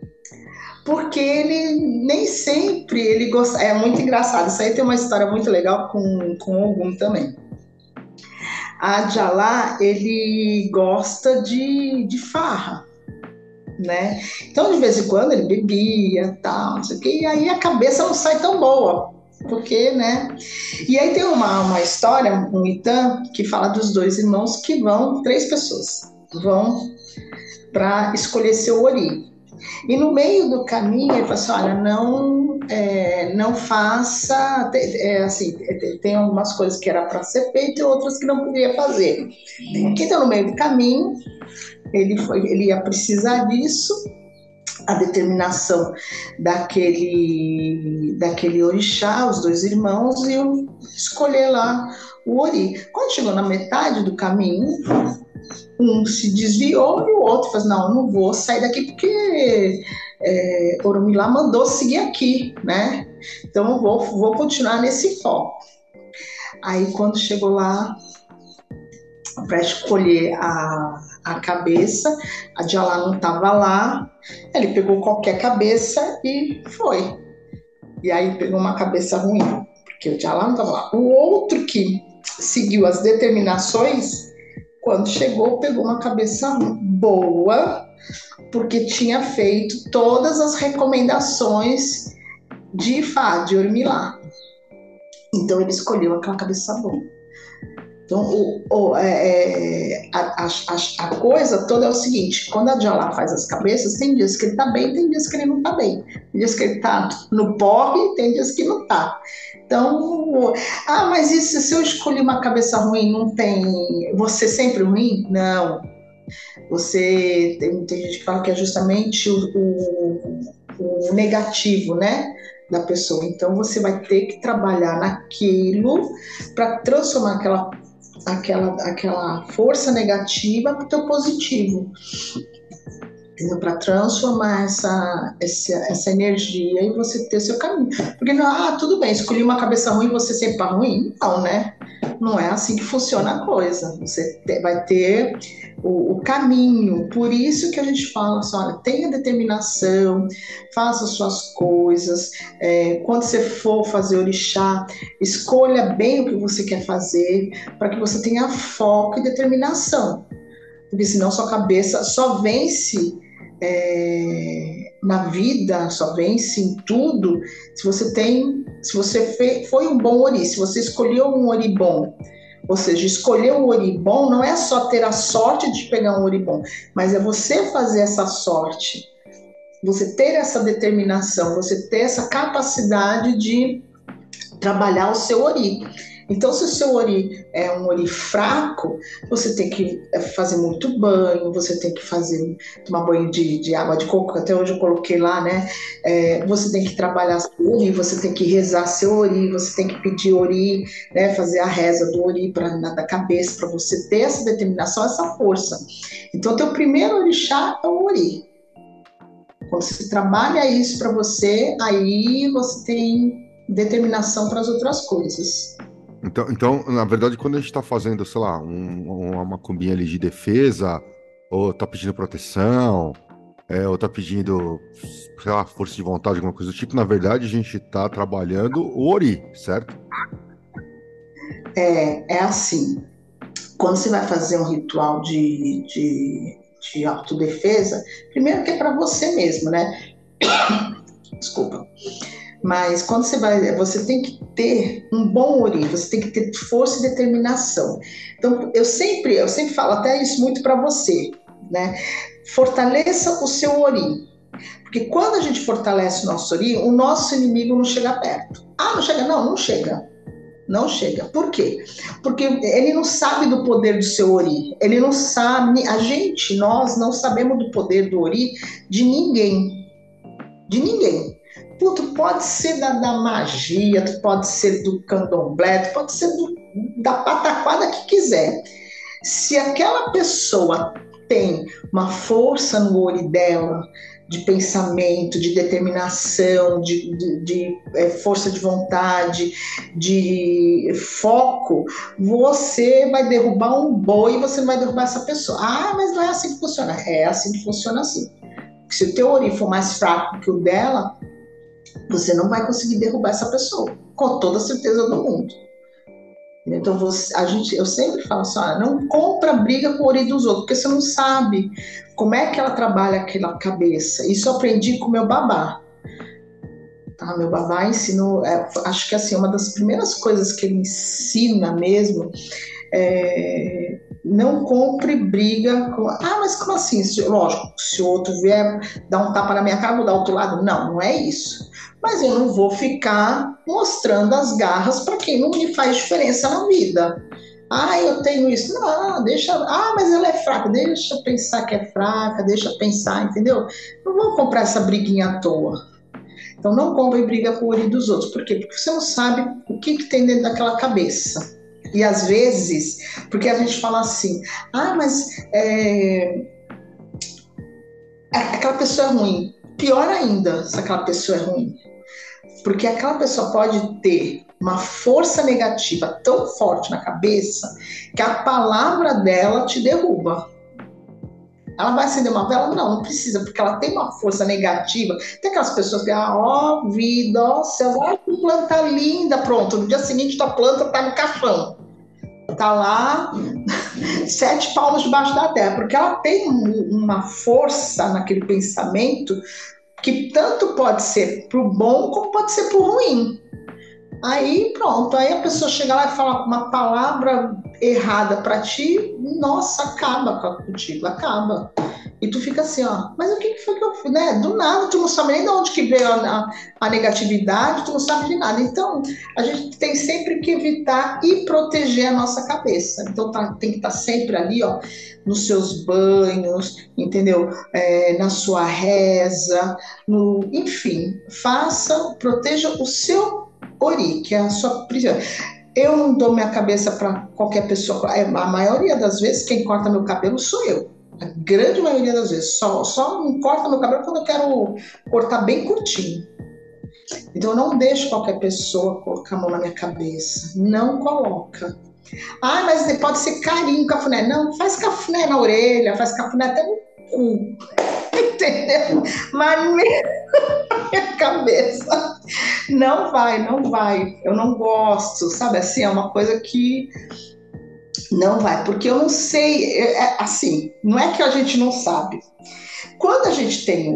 Speaker 4: Porque ele nem sempre ele gosta. É muito engraçado. Isso aí tem uma história muito legal com, com Ogum também. A Jalá, ele gosta de, de farra, né? Então, de vez em quando, ele bebia, tal, não sei o quê, e aí a cabeça não sai tão boa, porque, né? E aí tem uma, uma história, um Itan, que fala dos dois irmãos que vão, três pessoas, vão para escolher seu ori. E no meio do caminho ele falou assim, olha, não, é, não faça, é, assim, tem algumas coisas que era para ser feito e outras que não podia fazer. Então no meio do caminho ele, foi, ele ia precisar disso, a determinação daquele, daquele orixá, os dois irmãos, e escolher lá o ori. Quando chegou na metade do caminho, um se desviou e o outro falou: Não, eu não vou sair daqui porque é, Orumilá mandou seguir aqui, né? Então eu vou, vou continuar nesse foco. Aí quando chegou lá para escolher a, a cabeça, a de Alá não estava lá, ele pegou qualquer cabeça e foi. E aí pegou uma cabeça ruim, porque o de Alá não estava lá. O outro que seguiu as determinações quando chegou, pegou uma cabeça boa, porque tinha feito todas as recomendações de Fá, de Ormilá. Então ele escolheu aquela cabeça boa. Então, o, o, é, é a, a, a, coisa toda é o seguinte: quando a Jalá faz as cabeças, tem dias que ele está bem, tem dias que ele não está bem. Tem dias que ele está no porre, tem dias que não está. Então, ah, mas isso, se eu escolhi uma cabeça ruim, não tem. Você sempre ruim? Não. Você. Tem, tem gente que fala que é justamente o, o, o negativo, né? Da pessoa. Então, você vai ter que trabalhar naquilo para transformar aquela aquela, aquela força negativa para o teu positivo. Para transformar essa, essa, essa energia e você ter seu caminho. Porque não, ah, tudo bem, escolhi uma cabeça ruim, você sempre para ruim? Não, né? Não é assim que funciona a coisa. Você vai ter o, o, caminho. Por isso que a gente fala assim, olha, tenha determinação, faça suas coisas. É, quando você for fazer orixá, escolha bem o que você quer fazer, para que você tenha foco e determinação. Porque senão sua cabeça só vence é, na vida, só vence em tudo, se você tem, se você foi um bom ori, se você escolheu um ori bom, ou seja, escolher o oribom não é só ter a sorte de pegar um oribom, mas é você fazer essa sorte, você ter essa determinação, você ter essa capacidade de trabalhar o seu ori. Então, se o seu ori é um ori fraco, você tem que é, fazer muito banho, você tem que fazer tomar banho de, de água de coco, até hoje eu coloquei lá, né? É, você tem que trabalhar seu ori, você tem que rezar seu ori, você tem que pedir ori, né? Fazer a reza do ori para da cabeça, para você ter essa determinação, essa força. Então, teu primeiro orixá é o ori. Quando você trabalha isso para você, aí você tem determinação para as outras coisas.
Speaker 2: Então, então, na verdade, quando a gente está fazendo, sei lá, um, uma macumbinha ali de defesa, ou tá pedindo proteção, é, ou tá pedindo, sei lá, força de vontade, alguma coisa do tipo, na verdade, a gente está trabalhando o Ori, certo?
Speaker 4: É, é assim. Quando você vai fazer um ritual de, de, de autodefesa, primeiro que é para você mesmo, né? Desculpa. Mas quando você vai, você tem que ter um bom ori, você tem que ter força e determinação. Então, eu sempre, eu sempre falo até isso muito para você. né? Fortaleça o seu ori. Porque quando a gente fortalece o nosso ori, o nosso inimigo não chega perto. Ah, não chega? Não, não chega. Não chega. Por quê? Porque ele não sabe do poder do seu ori. Ele não sabe. A gente, nós, não sabemos do poder do ori de ninguém. De ninguém. Puto, pode ser da, da magia, pode ser do candomblé, pode ser do, da pataquada que quiser. Se aquela pessoa tem uma força no olho dela, de pensamento, de determinação, de, de, de é, força de vontade, de foco, você vai derrubar um boi e você não vai derrubar essa pessoa. Ah, mas não é assim que funciona. É assim que funciona assim. Se o teu ori for mais fraco que o dela, você não vai conseguir derrubar essa pessoa, com toda certeza do mundo. Então, você, a gente, eu sempre falo assim: olha, não compra briga com o ori dos outros, porque você não sabe como é que ela trabalha aquela cabeça. Isso eu aprendi com meu babá. Tá? Meu babá ensinou, é, acho que assim, uma das primeiras coisas que ele ensina mesmo é, não compre briga com. Ah, mas como assim? Lógico, se o outro vier dar um tapa na minha cara, vou dar outro lado. Não, não é isso mas eu não vou ficar mostrando as garras para quem não me faz diferença na vida. Ah, eu tenho isso. Não, deixa. Ah, mas ela é fraca. Deixa pensar que é fraca, deixa pensar, entendeu? Não vou comprar essa briguinha à toa. Então não compre briga com o olho dos outros. Por quê? Porque você não sabe o que, que tem dentro daquela cabeça. E às vezes, porque a gente fala assim, ah, mas é, aquela pessoa é ruim. Pior ainda se aquela pessoa é ruim. Porque aquela pessoa pode ter uma força negativa tão forte na cabeça que a palavra dela te derruba. Ela vai acender uma vela? Não, não precisa, porque ela tem uma força negativa. Tem aquelas pessoas que, ah, ó, vida, ó, céu, ó, que planta linda, pronto. No dia seguinte, tua planta tá no caixão. Tá lá, sete palmos debaixo da terra, porque ela tem uma força naquele pensamento que tanto pode ser pro bom como pode ser pro ruim. Aí pronto, aí a pessoa chega lá e fala uma palavra errada para ti, nossa, acaba contigo, acaba. E tu fica assim, ó, mas o que, foi que eu fiz? Né? Do nada, tu não sabe nem de onde que veio a, a, negatividade, tu não sabe de nada. Então, a gente tem sempre que evitar e proteger a nossa cabeça. Então, tá, tem que estar tá sempre ali, ó, nos seus banhos, entendeu? É, na sua reza, no, enfim, faça, proteja o seu ori, que é a sua prisão. Eu não dou minha cabeça para qualquer pessoa. A maioria das vezes, quem corta meu cabelo sou eu. A grande maioria das vezes. Só, só corta meu cabelo quando eu quero cortar bem curtinho. Então eu não deixo qualquer pessoa colocar a mão na minha cabeça. Não coloca. Ah, mas pode ser carinho, cafuné. Não, faz cafuné na orelha, faz cafuné até no cu. Entendeu? Mas minha cabeça não vai, não vai. Eu não gosto, sabe? Assim, é uma coisa que não vai, porque eu não sei, é, é, assim, não é que a gente não sabe. Quando a gente tem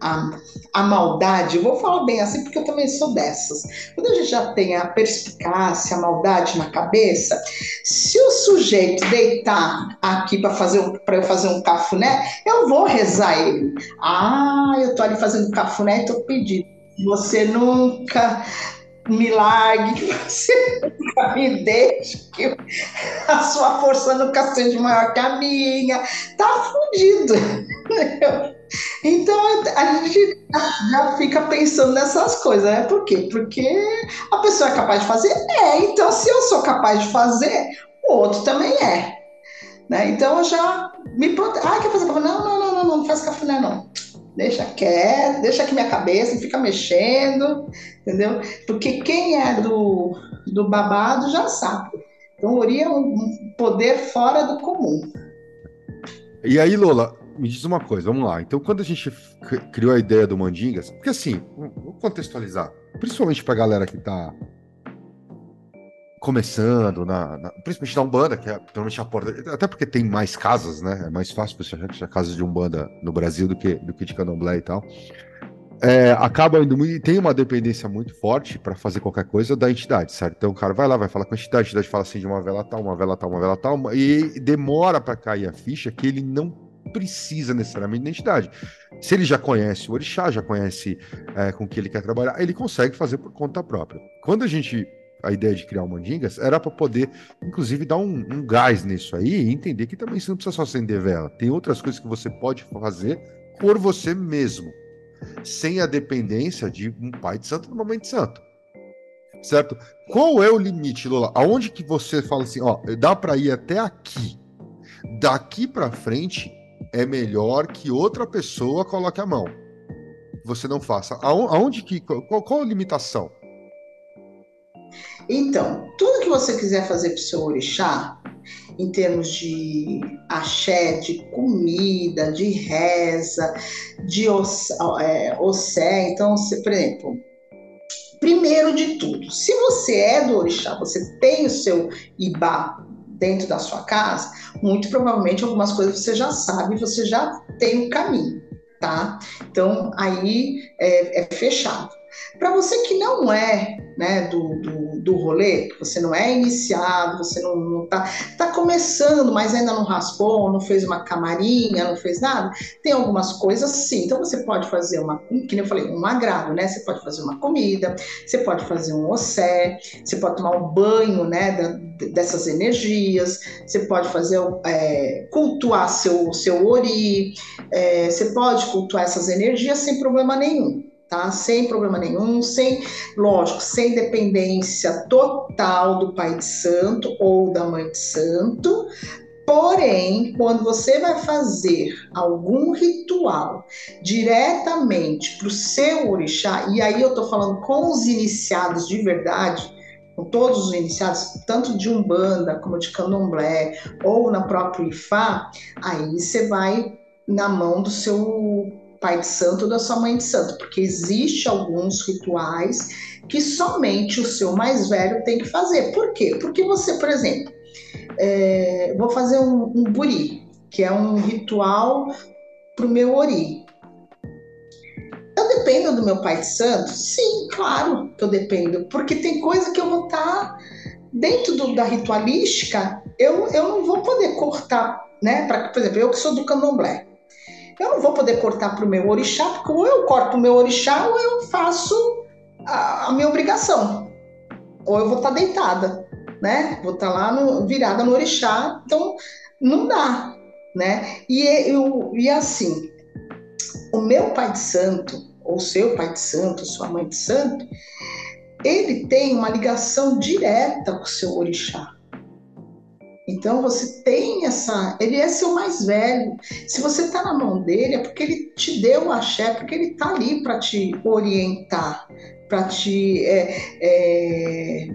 Speaker 4: a, a maldade, vou falar bem assim porque eu também sou dessas. Quando a gente já tem a perspicácia, a maldade na cabeça, se o sujeito deitar aqui para fazer para eu fazer um cafuné, eu vou rezar ele. Ah, eu tô ali fazendo cafuné e tô pedindo. Você nunca me largue, que você deixe, que a sua força nunca seja maior que a minha. Tá fudido. Então a gente já fica pensando nessas coisas, né? Por quê? Porque a pessoa é capaz de fazer? É, então se eu sou capaz de fazer, o outro também é. Né? Então eu já me. Ah, quer fazer café? Não, não, não, não, não, faz café não. Deixa quieto, deixa aqui minha cabeça, fica mexendo, entendeu? Porque quem é do, do babado já sabe. Então, Ori é um poder fora do comum.
Speaker 2: E aí, Lola, me diz uma coisa, vamos lá. Então, quando a gente criou a ideia do Mandingas, porque assim, vou contextualizar, principalmente pra galera que tá começando, na, na, principalmente na Umbanda, que é provavelmente a porta. Até porque tem mais casas, né? É mais fácil você achar que casas de Umbanda no Brasil do que, do que de Candomblé e tal. É, acaba indo muito, tem uma dependência muito forte para fazer qualquer coisa da entidade, certo? Então o cara vai lá, vai falar com a entidade, a entidade fala assim de uma vela tal, uma vela tal, uma vela tal, e demora para cair a ficha que ele não precisa necessariamente de identidade. Se ele já conhece o orixá, já conhece é, com que ele quer trabalhar, ele consegue fazer por conta própria. Quando a gente a ideia de criar o Mandingas era para poder, inclusive, dar um, um, gás nisso aí e entender que também você não precisa só acender vela. Tem outras coisas que você pode fazer por você mesmo, sem a dependência de um pai de santo no momento de santo. Certo? Qual é o limite, Lola? Aonde que você fala assim, ó, dá para ir até aqui. Daqui para frente é melhor que outra pessoa coloque a mão. Você não faça. Aonde que. Qual, qual a limitação?
Speaker 4: Então, tudo que você quiser fazer para o seu orixá, em termos de axé, de comida, de reza, de é, ossé, então, você, por exemplo, primeiro de tudo, se você é do orixá, você tem o seu ibá dentro da sua casa, muito provavelmente algumas coisas você já sabe, você já tem um caminho, tá? Então aí é, é fechado. Para você que não é né, do, do, do rolê, você não é iniciado, você não, não tá, tá começando, mas ainda não raspou, não fez uma camarinha, não fez nada, tem algumas coisas sim. Então você pode fazer uma, que eu falei, um agrado, né? Você pode fazer uma comida, você pode fazer um ossé, você pode tomar um banho, né, da, dessas energias, você pode fazer, é, cultuar seu, seu ori, é, você pode cultuar essas energias sem problema nenhum tá? Sem problema nenhum, sem, lógico, sem dependência total do pai de santo ou da mãe de santo. Porém, quando você vai fazer algum ritual diretamente para o seu orixá, e aí eu estou falando com os iniciados de verdade, com todos os iniciados, tanto de Umbanda como de Candomblé, ou na própria Ifá, aí você vai na mão do seu pai de santo ou da sua mãe de santo, porque existe alguns rituais que somente o seu mais velho tem que fazer. Por quê? Porque você, por exemplo, é, vou fazer um, um buri, que é um ritual para o meu ori. Eu dependo do meu pai de santo? Sim, claro que eu dependo, porque tem coisa que eu vou estar tá dentro do, da ritualística, eu, eu não vou poder cortar, né? Pra, por exemplo, eu que sou do candomblé, eu não vou poder cortar para o meu orixá, porque ou eu corto o meu orixá ou eu faço a, a minha obrigação. Ou eu vou estar tá deitada, né? Vou estar tá lá no, virada no orixá, então não dá, né? E, eu, e assim, o meu pai de santo, ou seu pai de santo, sua mãe de santo, ele tem uma ligação direta com o seu orixá. Então você tem essa. Ele é seu mais velho. Se você está na mão dele, é porque ele te deu o axé, porque ele está ali para te orientar, para te é, é,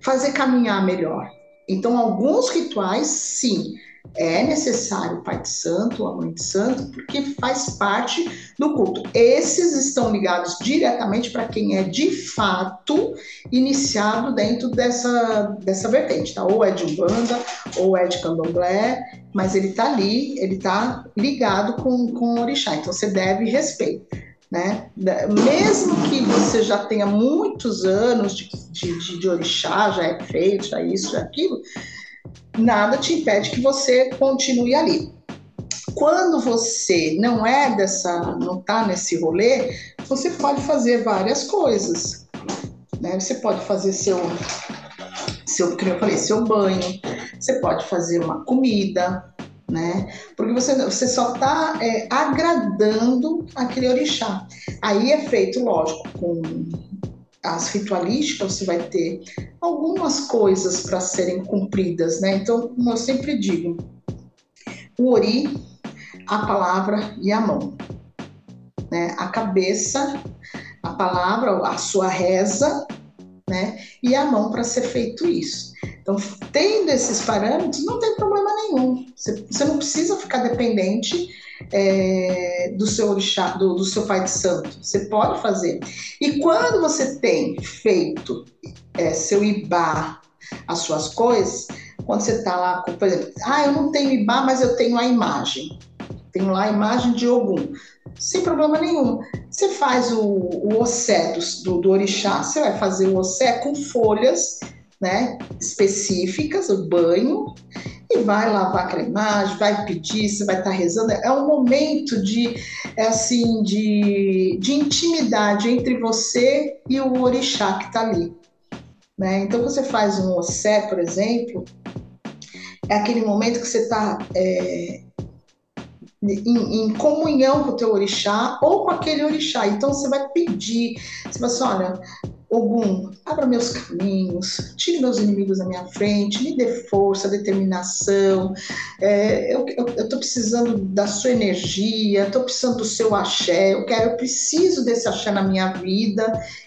Speaker 4: fazer caminhar melhor. Então, alguns rituais, sim, é necessário o pai de santo, a mãe de santo, porque faz parte do culto. Esses estão ligados diretamente para quem é de fato iniciado dentro dessa, dessa vertente, tá? Ou é de Umbanda, ou é de Candomblé, mas ele está ali, ele está ligado com, com o orixá, então você deve respeito. Né? Mesmo que você já tenha muitos anos de, de, de, orixá, já é feito, já isso, já aquilo, nada te impede que você continue ali. Quando você não é dessa, não está nesse rolê, você pode fazer várias coisas. Né? Você pode fazer seu, seu, como eu falei, seu banho, você pode fazer uma comida, né? Porque você, você só está é, agradando aquele orixá. Aí é feito, lógico, com as ritualísticas, você vai ter algumas coisas para serem cumpridas, né? Então, como eu sempre digo, o ori, a palavra e a mão. Né? A cabeça, a palavra, a sua reza, né? E a mão para ser feito isso. Então, tendo esses parâmetros, não tem problema nenhum. Você, você não precisa ficar dependente é, do seu orixá, do, do, seu pai de santo. Você pode fazer. E quando você tem feito é, seu ibá, as suas coisas, quando você está lá, por exemplo, ah, eu não tenho ibá, mas eu tenho a imagem. Tenho lá a imagem de Ogum. Sem problema nenhum. Você faz o, o ossé do, do orixá, você vai fazer o ossé com folhas né, específicas, o banho, e vai lavar aquela imagem, vai pedir, você vai estar rezando. É um momento de, é assim, de, de intimidade entre você e o orixá que está ali. Né? Então, você faz um ossé, por exemplo, é aquele momento que você está é, em, em, comunhão com o teu orixá ou com aquele orixá. Então, você vai pedir, você vai assim, olha, Ogum, abra meus caminhos, tire meus inimigos da minha frente, me dê força, determinação. É, eu estou precisando da sua energia, estou precisando do seu axé, eu quero, eu preciso desse axé na minha vida.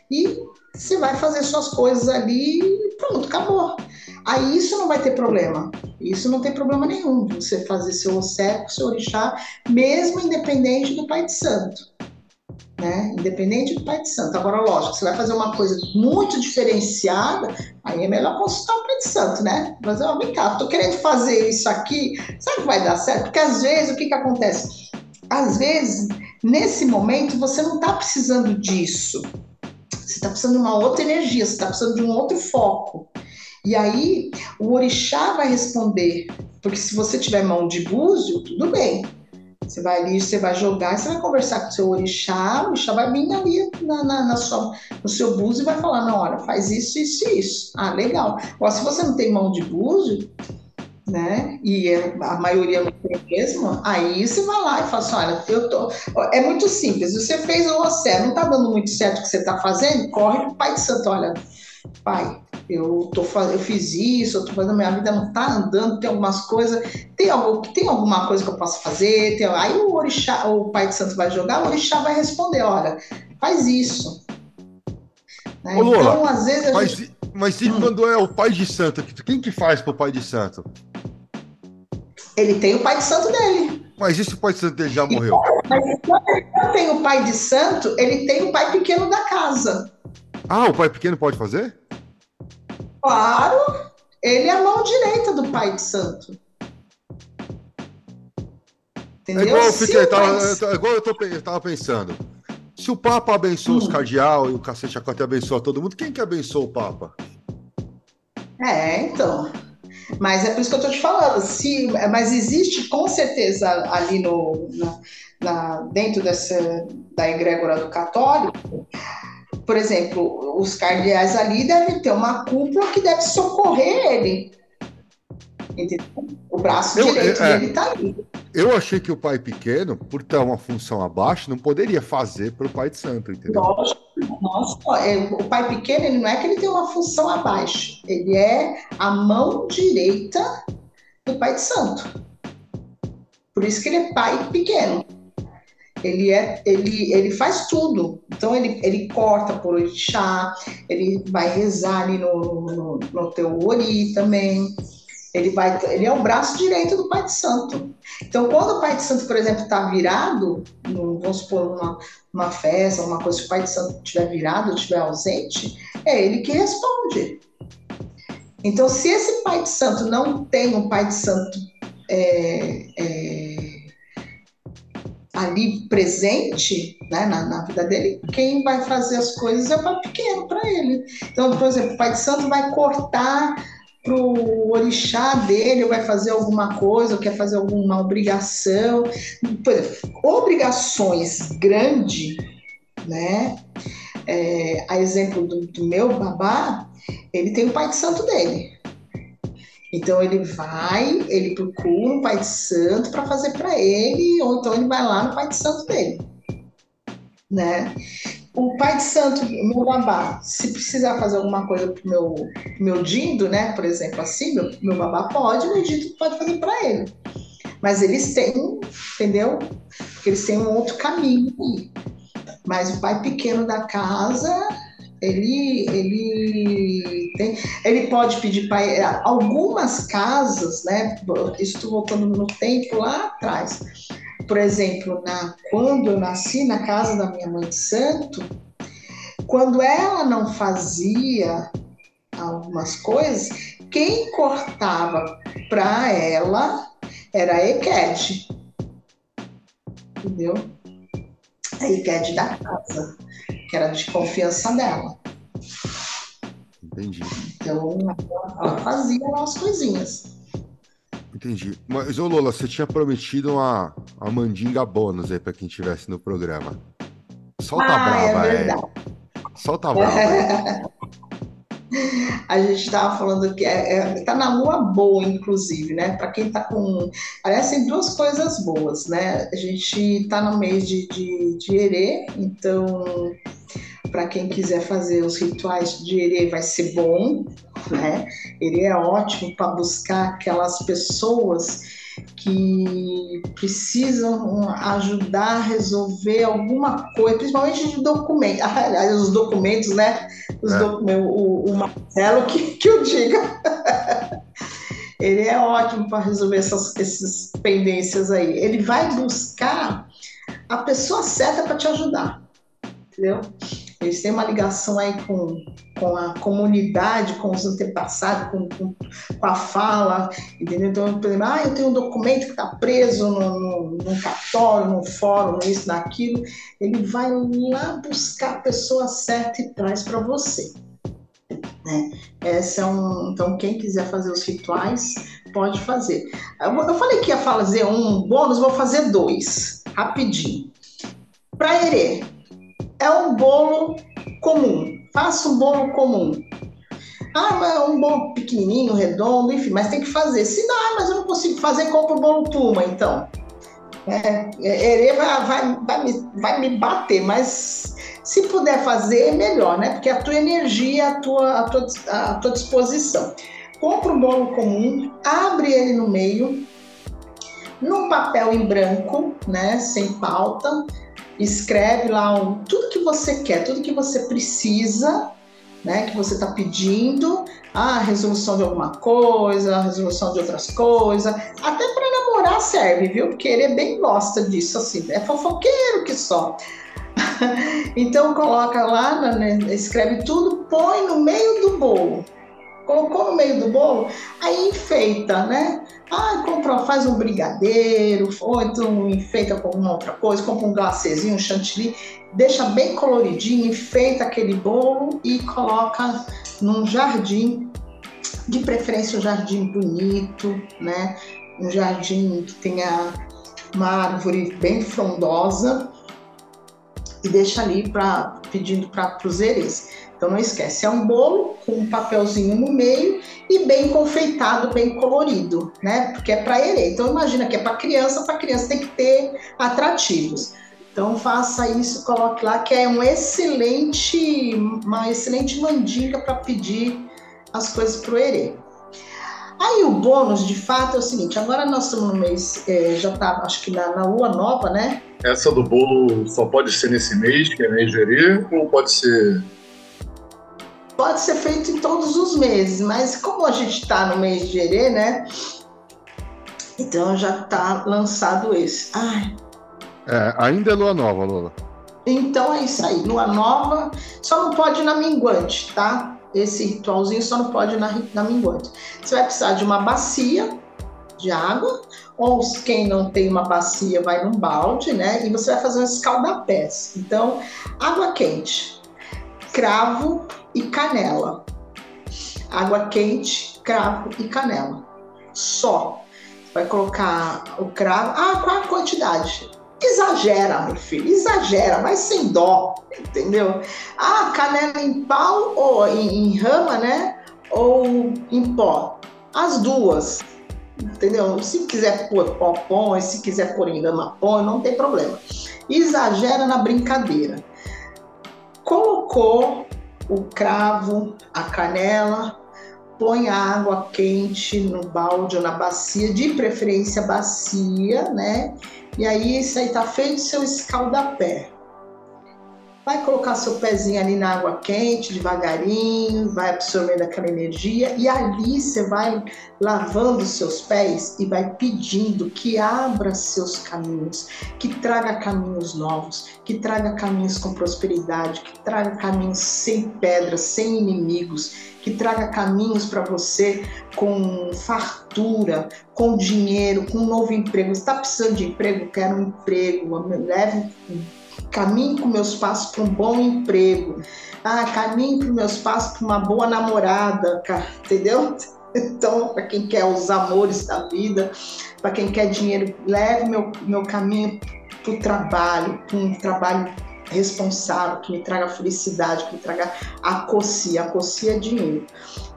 Speaker 4: E você vai fazer suas coisas ali e pronto, acabou. Aí isso não vai ter problema. Isso não tem problema nenhum você fazer seu oceco, seu orixá, mesmo independente do Pai de Santo né? Independente do Pai de Santo. Agora, lógico, você vai fazer uma coisa muito diferenciada, aí é melhor consultar o Pai de Santo, né? Mas, ó, vem cá, tô querendo fazer isso aqui, sabe que vai dar certo? Porque às vezes, o que que acontece? Às vezes, nesse momento, você não está precisando disso. Você está precisando de uma outra energia, você está precisando de um outro foco. E aí, o orixá vai responder, porque se você tiver mão de búzio, tudo bem. Você vai ali, você vai jogar, você vai conversar com o seu orixá, o orixá vai vir ali na, na, na sua, no seu búzio e vai falar, não, olha, faz isso, isso e isso. Ah, legal. Ou se você não tem mão de búzio, né? E é, a maioria não tem mesmo, aí você vai lá e fala assim, olha, eu tô. É muito simples. Você fez o OCE, não tá dando muito certo o que você está fazendo, corre pro Pai de Santo, olha, pai, eu, tô, eu fiz isso, eu tô fazendo, minha vida não tá andando, tem algumas coisas, tem, algo, tem alguma coisa que eu posso fazer? Tem, aí o orixá, o pai de santo vai jogar, o orixá vai responder, olha, faz isso.
Speaker 2: Né? Ô, Lula, então, às vezes. Mas, gente... mas e hum. quando é o pai de santo? Quem que faz pro pai de santo?
Speaker 4: Ele tem o pai de santo dele.
Speaker 2: Mas se o pai de santo dele já morreu?
Speaker 4: Mas quando ele não tem o pai de santo, ele tem o pai pequeno da casa.
Speaker 2: Ah, o pai pequeno pode fazer?
Speaker 4: Claro, ele é a mão direita do pai de santo.
Speaker 2: Entendeu? É igual eu, fiquei, tava, é igual eu, tô, eu tava pensando. Se o Papa abençoa hum. os cardeal e o cacete acote abençoa todo mundo, quem que abençoa o Papa?
Speaker 4: É, então. Mas é por isso que eu tô te falando. Se, mas existe com certeza ali no, na, na, dentro dessa, da egrégora do católico por exemplo, os cardeais ali devem ter uma cúpula que deve socorrer ele. Entendeu? O braço eu, direito é, dele está ali.
Speaker 2: Eu achei que o pai pequeno, por ter uma função abaixo, não poderia fazer para o pai de santo, entendeu?
Speaker 4: Nossa, nossa, é, o pai pequeno, ele não é que ele tem uma função abaixo, ele é a mão direita do pai de santo. Por isso que ele é pai pequeno ele é ele, ele faz tudo. Então ele, ele corta por orixá, ele vai rezar ali no, no, no teu ori também. Ele, vai, ele é o braço direito do Pai de Santo. Então, quando o Pai de Santo, por exemplo, está virado, no, vamos supor, uma, uma festa, uma coisa, se o Pai de Santo estiver virado, estiver ausente, é ele que responde. Então, se esse Pai de Santo não tem um Pai de Santo é, é, ali presente né, na, na, vida dele, quem vai fazer as coisas é o pai pequeno para ele. Então, por exemplo, o pai de santo vai cortar para o orixá dele, ou vai fazer alguma coisa, ou quer fazer alguma obrigação. Exemplo, obrigações grandes, né? É, a exemplo do, do meu babá, ele tem o pai de santo dele. Então ele vai, ele procura um pai de santo para fazer para ele, ou então ele vai lá no pai de santo dele, né? O pai de santo, meu babá, se precisar fazer alguma coisa pro meu, meu dindo, né? Por exemplo, assim, meu, meu babá pode, meu dindo pode fazer para ele. Mas eles têm, entendeu? Porque eles têm um outro caminho. Mas o pai pequeno da casa ele, ele, tem, ele pode pedir para é, algumas casas, né? Estou voltando no tempo lá atrás. Por exemplo, na, quando eu nasci na casa da minha mãe de santo, quando ela não fazia algumas coisas, quem cortava para ela era a Equete. Entendeu? A Equete da casa que era de confiança dela.
Speaker 2: Entendi.
Speaker 4: Então, ela fazia as coisinhas.
Speaker 2: Entendi. Mas, ô Lola, você tinha prometido uma, uma mandinga bônus aí pra quem estivesse no programa. Solta
Speaker 4: ah,
Speaker 2: a brava,
Speaker 4: é
Speaker 2: é.
Speaker 4: verdade.
Speaker 2: Solta a brava.
Speaker 4: A gente estava falando que é, é, tá na lua boa, inclusive, né? Para quem tá com. Aliás, tem duas coisas boas, né? A gente tá no mês de, de, de Herê, então para quem quiser fazer os rituais de Herê vai ser bom, né? Herê é ótimo para buscar aquelas pessoas que precisam ajudar a resolver alguma coisa, principalmente de documentos. Aliás, os documentos, né? Os é. documentos, o, o Marcelo que, que eu diga. Ele é ótimo para resolver essas, essas pendências aí. Ele vai buscar a pessoa certa para te ajudar, entendeu? Eles têm uma ligação aí com, com a comunidade, com os antepassados, com, com, com a fala, entendeu? Então, por exemplo, ah, eu tenho um documento que está preso no, no, num cartório, num fórum, isso, naquilo. Ele vai lá buscar a pessoa certa e traz para você. Né? Essa é um, então, quem quiser fazer os rituais, pode fazer. Eu, eu falei que ia fazer um bônus, vou fazer dois, rapidinho. Para Herê, é um bolo comum. Faça um bolo comum. Ah, mas é um bolo pequenininho, redondo, enfim, mas tem que fazer. Se não, ah, mas eu não consigo fazer, compra o bolo Puma, então. É, é vai, vai, vai, me, vai me bater, mas se puder fazer, é melhor, né? Porque a tua energia, a tua, a tua, a tua disposição. Compra um bolo comum, abre ele no meio, num papel em branco, né? Sem pauta escreve lá um, tudo que você quer, tudo que você precisa, né, que você está pedindo, a resolução de alguma coisa, a resolução de outras coisas, até para namorar serve, viu? Porque ele bem gosta disso, assim, é fofoqueiro que só. então coloca lá, né, escreve tudo, põe no meio do bolo. Colocou no meio do bolo, aí enfeita, né? Ah, compra, faz um brigadeiro, ou então enfeita com alguma outra coisa, compra um glacezinho, um chantilly, deixa bem coloridinho, enfeita aquele bolo e coloca num jardim, de preferência um jardim bonito, né? Um jardim que tenha uma árvore bem frondosa e deixa ali para pedindo para os. Então não esquece, é um bolo com um papelzinho no meio e bem confeitado, bem colorido, né? Porque é para herê. Então imagina que é para criança, para criança tem que ter atrativos. Então faça isso, coloque lá que é um excelente, uma excelente mandinga para pedir as coisas para o herê. Aí o bônus, de fato, é o seguinte: agora nós estamos no mês, é, já está, acho que na, na, lua nova, né?
Speaker 3: Essa do bolo só pode ser nesse mês, que é mês de ou pode ser
Speaker 4: pode ser feito em todos os meses, mas como a gente está no mês de Herê, né? Então já está lançado esse. Ai.
Speaker 2: É, ainda é lua nova, Lola.
Speaker 4: Então é isso aí. Lua nova só não pode ir na minguante, tá? Esse ritualzinho só não pode ir na, na minguante. Você vai precisar de uma bacia de água, ou quem não tem uma bacia vai num balde, né? E você vai fazer um escaldapés. Então, água quente, cravo e canela. Água quente, cravo e canela. Só. Vai colocar o cravo. Ah, qual a quantidade? Exagera, meu filho, exagera, mas sem dó, entendeu? Ah, canela em pau ou em, em rama, né? Ou em pó. As duas, entendeu? Se quiser pôr pó, põe, se quiser pôr em rama, põe, não tem problema. Exagera na brincadeira. Colocou o cravo, a canela, põe a água quente no balde ou na bacia, de preferência bacia, né? E aí isso aí tá feito seu escaldapé. Vai colocar seu pezinho ali na água quente, devagarinho, vai absorvendo aquela energia e ali você vai lavando seus pés e vai pedindo que abra seus caminhos, que traga caminhos novos, que traga caminhos com prosperidade, que traga caminhos sem pedras, sem inimigos, que traga caminhos para você com fartura, com dinheiro, com um novo emprego. Está precisando de emprego? Quero um emprego. Leve caminho com meus passos para um bom emprego. Ah, caminho com meus passos para uma boa namorada, entendeu? Então, para quem quer os amores da vida, para quem quer dinheiro, leve meu, meu caminho para o trabalho, para um trabalho responsável, que me traga felicidade, que me traga a cocia, a cocia é dinheiro,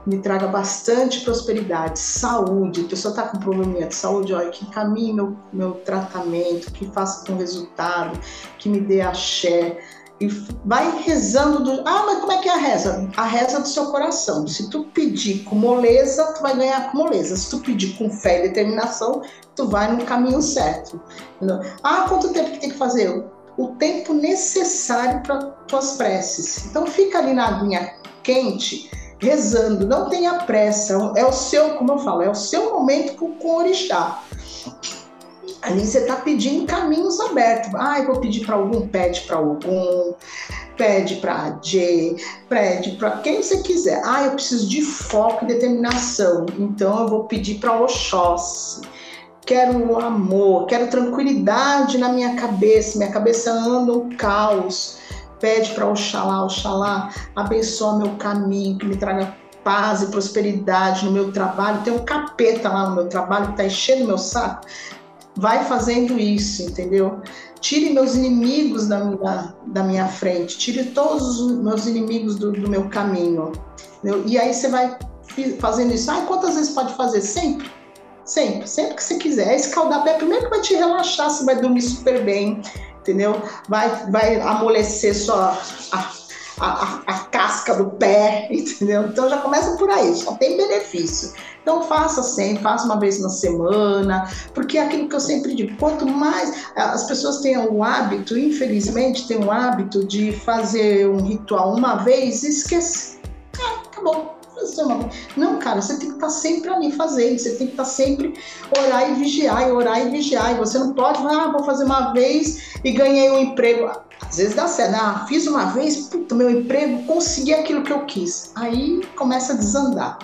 Speaker 4: me traga bastante prosperidade, saúde, a pessoa está com probleminha de saúde, olha, que encaminhe meu, meu tratamento, que faça com resultado, que me dê axé, e vai rezando do. Ah, mas como é que é a reza? A reza do seu coração. Se tu pedir com moleza, tu vai ganhar com moleza. Se tu pedir com fé e determinação, tu vai no caminho certo. Ah, quanto tempo que tem que fazer? O tempo necessário para tuas preces. Então fica ali na aguinha quente, rezando. Não tenha pressa. É o seu, como eu falo, é o seu momento com, com o orixá. Ali você está pedindo caminhos abertos. Ah, eu vou pedir para algum, pede para algum, pede para J, pede para quem você quiser. Ah, eu preciso de foco e determinação, então eu vou pedir para Oxóssi. Quero amor, quero tranquilidade na minha cabeça, minha cabeça anda um caos. Pede para Oxalá, Oxalá, abençoa meu caminho, que me traga paz e prosperidade no meu trabalho. Tem um capeta lá no meu trabalho que está enchendo meu saco vai fazendo isso, entendeu? Tire meus inimigos da minha, da minha frente, tire todos os meus inimigos do, do meu caminho. Entendeu? E aí você vai fazendo isso. Ah, quantas vezes pode fazer? Sempre. Sempre, sempre que você quiser. Escaldar pé, primeiro que vai te relaxar, você vai dormir super bem, entendeu? Vai, vai amolecer sua, a, a, a, casca do pé, entendeu? Então já começa por aí, só tem benefício. Então faça sempre, faça uma vez na semana, porque é aquilo que eu sempre digo, quanto mais as pessoas têm o hábito, infelizmente, tem o hábito de fazer um ritual uma vez e esquecer. Ah, acabou. Não, cara, você tem que estar sempre ali fazendo, você tem que estar sempre orar e vigiar, e orar e vigiar. E você não pode, ah, vou fazer uma vez e ganhei um emprego. Às vezes dá certo, ah, fiz uma vez, puta, meu emprego, consegui aquilo que eu quis. Aí começa a desandar.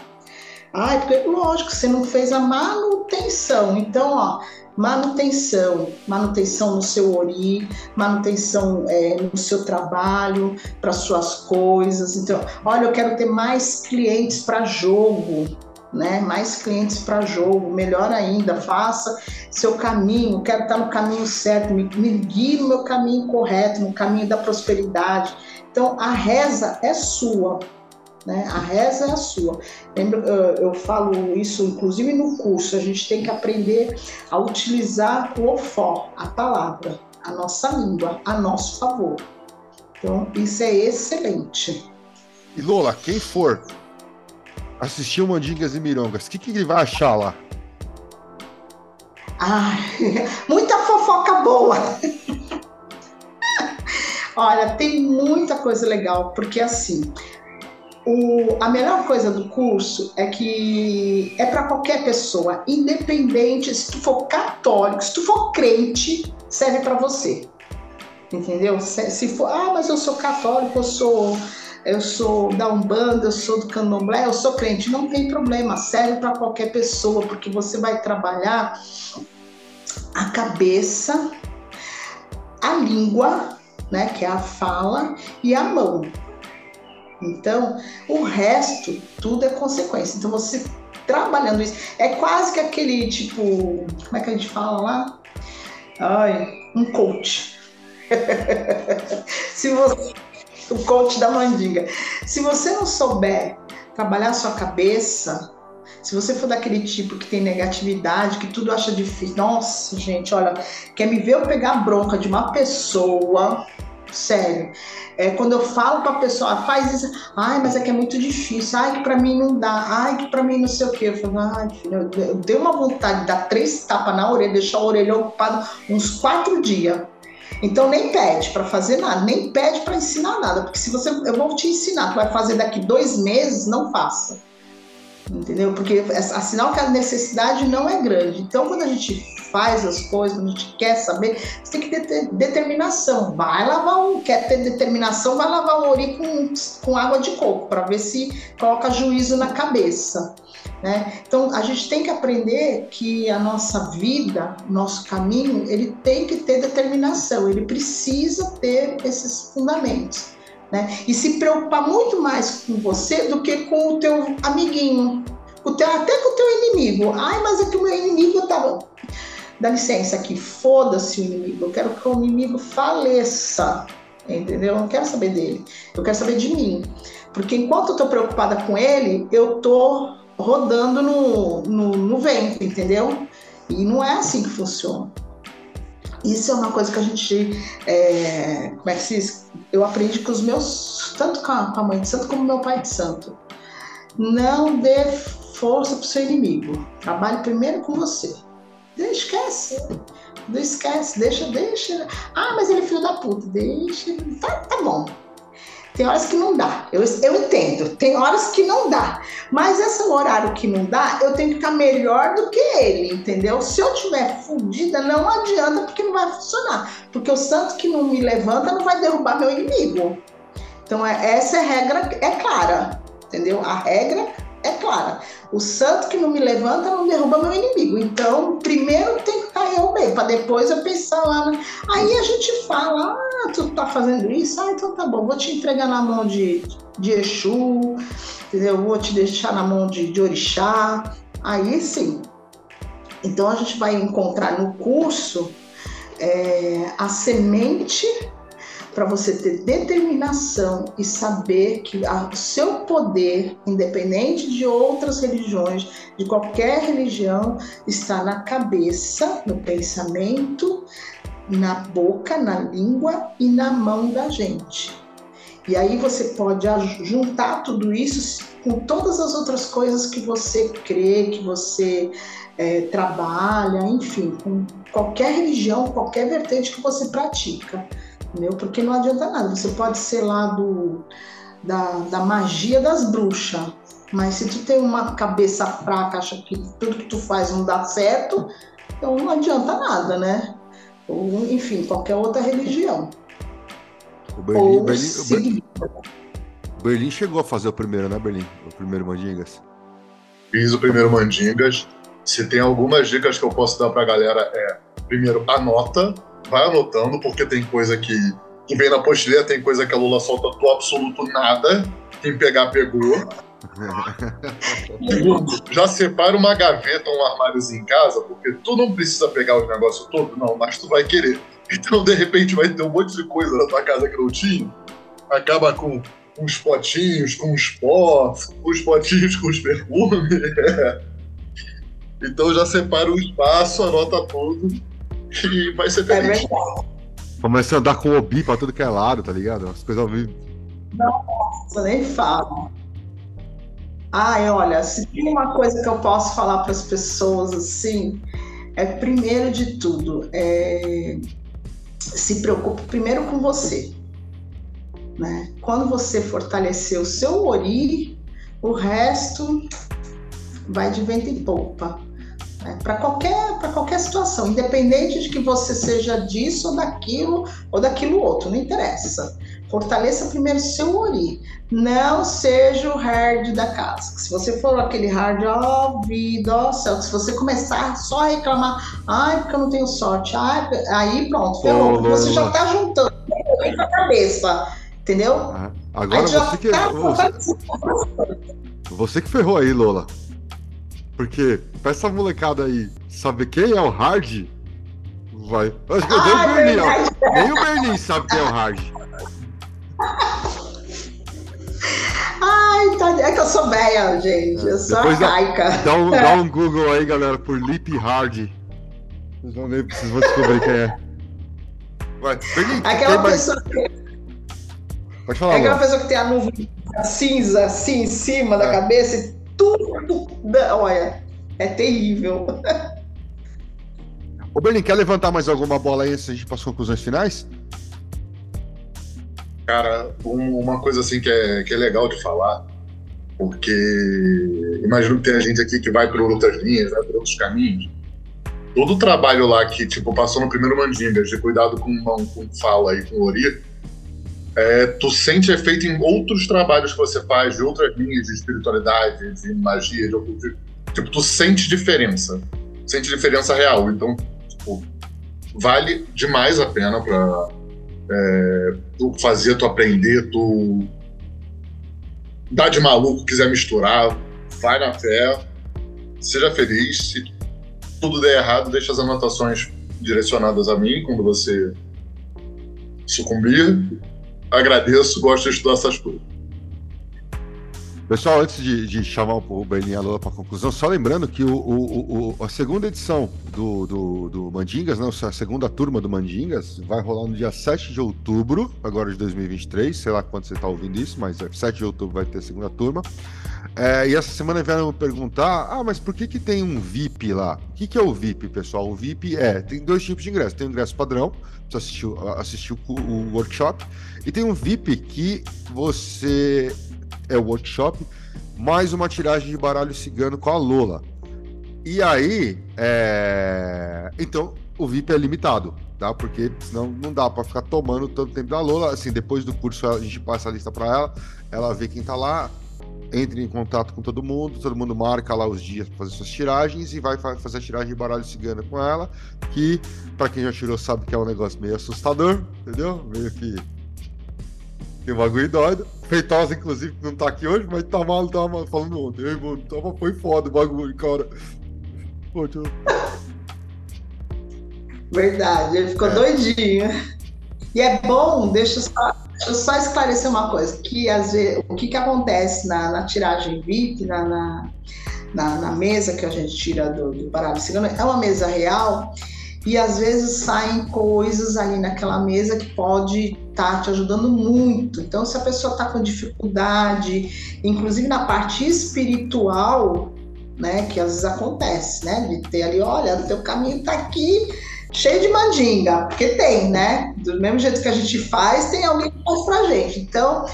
Speaker 4: Ah, porque, lógico, você não fez a manutenção. Então, ó, manutenção, manutenção no seu ori, manutenção é, no seu trabalho, para suas coisas. Então, olha, eu quero ter mais clientes para jogo, né? Mais clientes para jogo, melhor ainda, faça seu caminho, quero estar no caminho certo, me, me guie no meu caminho correto, no caminho da prosperidade. Então, a reza é sua, né? A reza é a sua. Lembra, eu falo isso inclusive no curso, a gente tem que aprender a utilizar o ofó, a palavra, a nossa língua, a nosso favor. Então, isso é excelente.
Speaker 2: E Lola, quem for assistir o Mandingas e Mirongas, o que, que ele vai achar lá?
Speaker 4: Ah, muita fofoca boa. Olha, tem muita coisa legal, porque assim, o, a melhor coisa do curso é que é para qualquer pessoa, independente se tu for católico, se tu for crente, serve para você. Entendeu? Se, se, for, ah, mas eu sou católico, eu sou eu sou da Umbanda, eu sou do Candomblé, eu sou crente, não tem problema, serve para qualquer pessoa, porque você vai trabalhar a cabeça, a língua, né, que é a fala, e a mão. Então, o resto, tudo é consequência. Então, você trabalhando isso, é quase que aquele tipo, como é que a gente fala lá? Ai, um coach. Se você, o coach da mandinga. Se você não souber trabalhar a sua cabeça, se você for daquele tipo que tem negatividade, que tudo acha difícil, nossa, gente, olha, quer me ver eu pegar bronca de uma pessoa, sério. É, quando eu falo para a pessoa, ah, faz isso, ai, mas é que é muito difícil, ai, que para mim não dá, ai, que para mim não sei o quê. Eu falo, ai, filho, eu, eu dei uma vontade de dar três tapas na orelha, deixar a orelha ocupada uns quatro dias. Então nem pede para fazer nada, nem pede para ensinar nada, porque se você, eu vou te ensinar, tu vai fazer daqui dois meses, não faça entendeu? Porque é, sinal que a necessidade não é grande. Então, quando a gente faz as coisas, quando a gente quer saber, você tem que ter determinação. Vai lavar um, quer ter determinação, vai lavar um ori com, com água de coco, para ver se coloca juízo na cabeça. Né? Então, a gente tem que aprender que a nossa vida, nosso caminho, ele tem que ter determinação, ele precisa ter esses fundamentos né? E se preocupar muito mais com você do que com o teu amiguinho, com teu, até com o teu inimigo. Ai, mas é que o meu inimigo tava. Dá licença aqui, foda-se o inimigo. Eu quero que o inimigo faleça. Entendeu? Eu não quero saber dele. Eu quero saber de mim. Porque enquanto eu tô preocupada com ele, eu tô rodando no, no, no vento, entendeu? E não é assim que funciona. Isso é uma coisa que a gente, é, como é que se diz? Eu aprendi com os meus, tanto com a mãe de santo como meu pai de santo. Não dê força para o seu inimigo. Trabalhe primeiro com você. Deixa, esquece. Não esquece, deixa, deixa. Ah, mas ele é filho da puta. Deixa. Tá, tá bom. Tem horas que não dá. Eu, eu entendo. Tem horas que não dá. Mas esse horário que não dá, eu tenho que ficar melhor do que ele, entendeu? Se eu tiver fodida, não adianta, porque não vai funcionar. Porque o santo que não me levanta não vai derrubar meu inimigo. Então, é, essa é regra, é clara, entendeu? A regra é clara. O santo que não me levanta não derruba meu inimigo. Então, primeiro tem que estar eu bem, para depois eu pensar lá. Aí a gente fala: ah, tu tá fazendo isso? Ah, então tá bom, vou te entregar na mão de, de Exu, entendeu? vou te deixar na mão de, de Orixá. Aí sim. Então a gente vai encontrar no curso é, a semente para você ter determinação e saber que o seu poder, independente de outras religiões, de qualquer religião, está na cabeça, no pensamento, na boca, na língua e na mão da gente. E aí você pode juntar tudo isso com todas as outras coisas que você crê, que você é, trabalha, enfim, com qualquer religião, qualquer vertente que você pratica entendeu? Porque não adianta nada. Você pode ser lá do, da, da magia das bruxas, mas se tu tem uma cabeça fraca, acha que tudo que tu faz não dá certo, então não adianta nada, né? Ou, enfim, qualquer outra religião.
Speaker 2: O Berlim, Ou Berlim, o Berlim, Berlim chegou a fazer o primeiro, né, Berlim? O primeiro Mandingas.
Speaker 3: Fiz o primeiro Mandingas. Se tem algumas dicas que eu posso dar pra galera é, primeiro, anota vai anotando, porque tem coisa que, que vem na postilha, tem coisa que a Lula solta do absoluto nada. Quem pegar, pegou. Já separa uma gaveta, um armáriozinho em casa, porque tu não precisa pegar o negócio todo, não, mas tu vai querer. Então, de repente, vai ter um monte de coisa na tua casa que não tinha. Acaba com uns potinhos, com uns potes, os potinhos com os perfumes. Então já separa o espaço, anota tudo e vai ser feliz. É
Speaker 2: Começa a andar com o Obi pra tudo que é lado, tá ligado? As coisas
Speaker 4: meio. Nossa, nem falo. Ai, olha, se tem uma coisa que eu posso falar para as pessoas assim, é primeiro de tudo, é... se preocupe primeiro com você. Né? Quando você fortalecer o seu ori, o resto vai de vento em polpa né? para qualquer, qualquer situação, independente de que você seja disso ou daquilo ou daquilo outro, não interessa. Fortaleça primeiro seu ori. Não seja o hard da casa. Se você for aquele hard, ó oh, vida, ó oh, céu, se você começar só a reclamar, ai, porque eu não tenho sorte, ai, aí pronto, ferrou, oh, você já tá juntando na cabeça, entendeu?
Speaker 2: Ah, agora você que, tá você, você que ferrou aí, Lola. Porque pra essa molecada aí saber quem é o Hard, vai. Acho que ah, o Berlim, ó. Nem o Berlim sabe quem é o Hard.
Speaker 4: Ai, tá... é que eu sou velha, gente. Eu sou Depois arcaica.
Speaker 2: Dá, dá, um, dá um Google aí, galera, por Lip Hard. Vocês vão, ver, vocês vão descobrir quem é.
Speaker 4: Vai, Berlim, aquela pessoa mais... que. Pode falar. É aquela pessoa que tem a nuvem cinza assim em cima é. da cabeça e tudo. Olha, é terrível.
Speaker 2: Ô Berlim, quer levantar mais alguma bola aí antes da gente para as conclusões finais?
Speaker 3: Cara, um, uma coisa assim que é, que é legal de falar, porque imagino que tem gente aqui que vai por outras linhas, vai por outros caminhos. Todo o trabalho lá que tipo, passou no primeiro Mandingas, de cuidado com mão, com fala e com ori, é, tu sente efeito em outros trabalhos que você faz, de outras linhas de espiritualidade, de magia, de outro tipo. Tipo, tu sente diferença. Sente diferença real. Então, tipo, vale demais a pena pra é, tu fazer, tu aprender, tu dar de maluco, quiser misturar, vai na fé. seja feliz. Se tudo der errado, deixe as anotações direcionadas a mim quando você sucumbir. Agradeço, gosto de estudar essas coisas.
Speaker 2: Pessoal, antes de, de chamar o Berlim Alô para conclusão, só lembrando que o, o, o, a segunda edição do, do, do Mandingas, né, a segunda turma do Mandingas, vai rolar no dia 7 de outubro, agora de 2023. Sei lá quando você está ouvindo isso, mas é 7 de outubro vai ter a segunda turma. É, e essa semana vieram me perguntar: ah, mas por que, que tem um VIP lá? O que, que é o VIP, pessoal? O VIP é: tem dois tipos de ingresso. Tem o ingresso padrão, você assistiu, assistiu o, o workshop, e tem um VIP que você é o workshop, mais uma tiragem de baralho cigano com a Lola. E aí, é... então o VIP é limitado, tá? Porque senão não dá para ficar tomando tanto tempo da Lola. Assim, depois do curso a gente passa a lista para ela, ela vê quem tá lá, entra em contato com todo mundo, todo mundo marca lá os dias para fazer suas tiragens e vai fazer a tiragem de baralho cigano com ela, que para quem já tirou sabe que é um negócio meio assustador, entendeu? Meio que tem um bagulho doido. Feitosa, inclusive, que não tá aqui hoje, mas tá mal, tá mal falando ontem. Ei, mano, tava, foi foda o bagulho, cara. Pô, tio.
Speaker 4: Verdade, ele ficou é. doidinho. E é bom, deixa eu, só, eu só esclarecer uma coisa, que às vezes, o que, que acontece na, na tiragem VIP, na, na, na, na, mesa que a gente tira do, do baralho cigano, é uma mesa real e às vezes saem coisas ali naquela mesa que pode estar tá te ajudando muito. Então, se a pessoa está com dificuldade, inclusive na parte espiritual, né, que às vezes acontece, né, de ter ali, olha, o teu caminho está aqui cheio de mandinga, porque tem, né? Do mesmo jeito que a gente faz, tem alguém que faz pra gente. Então,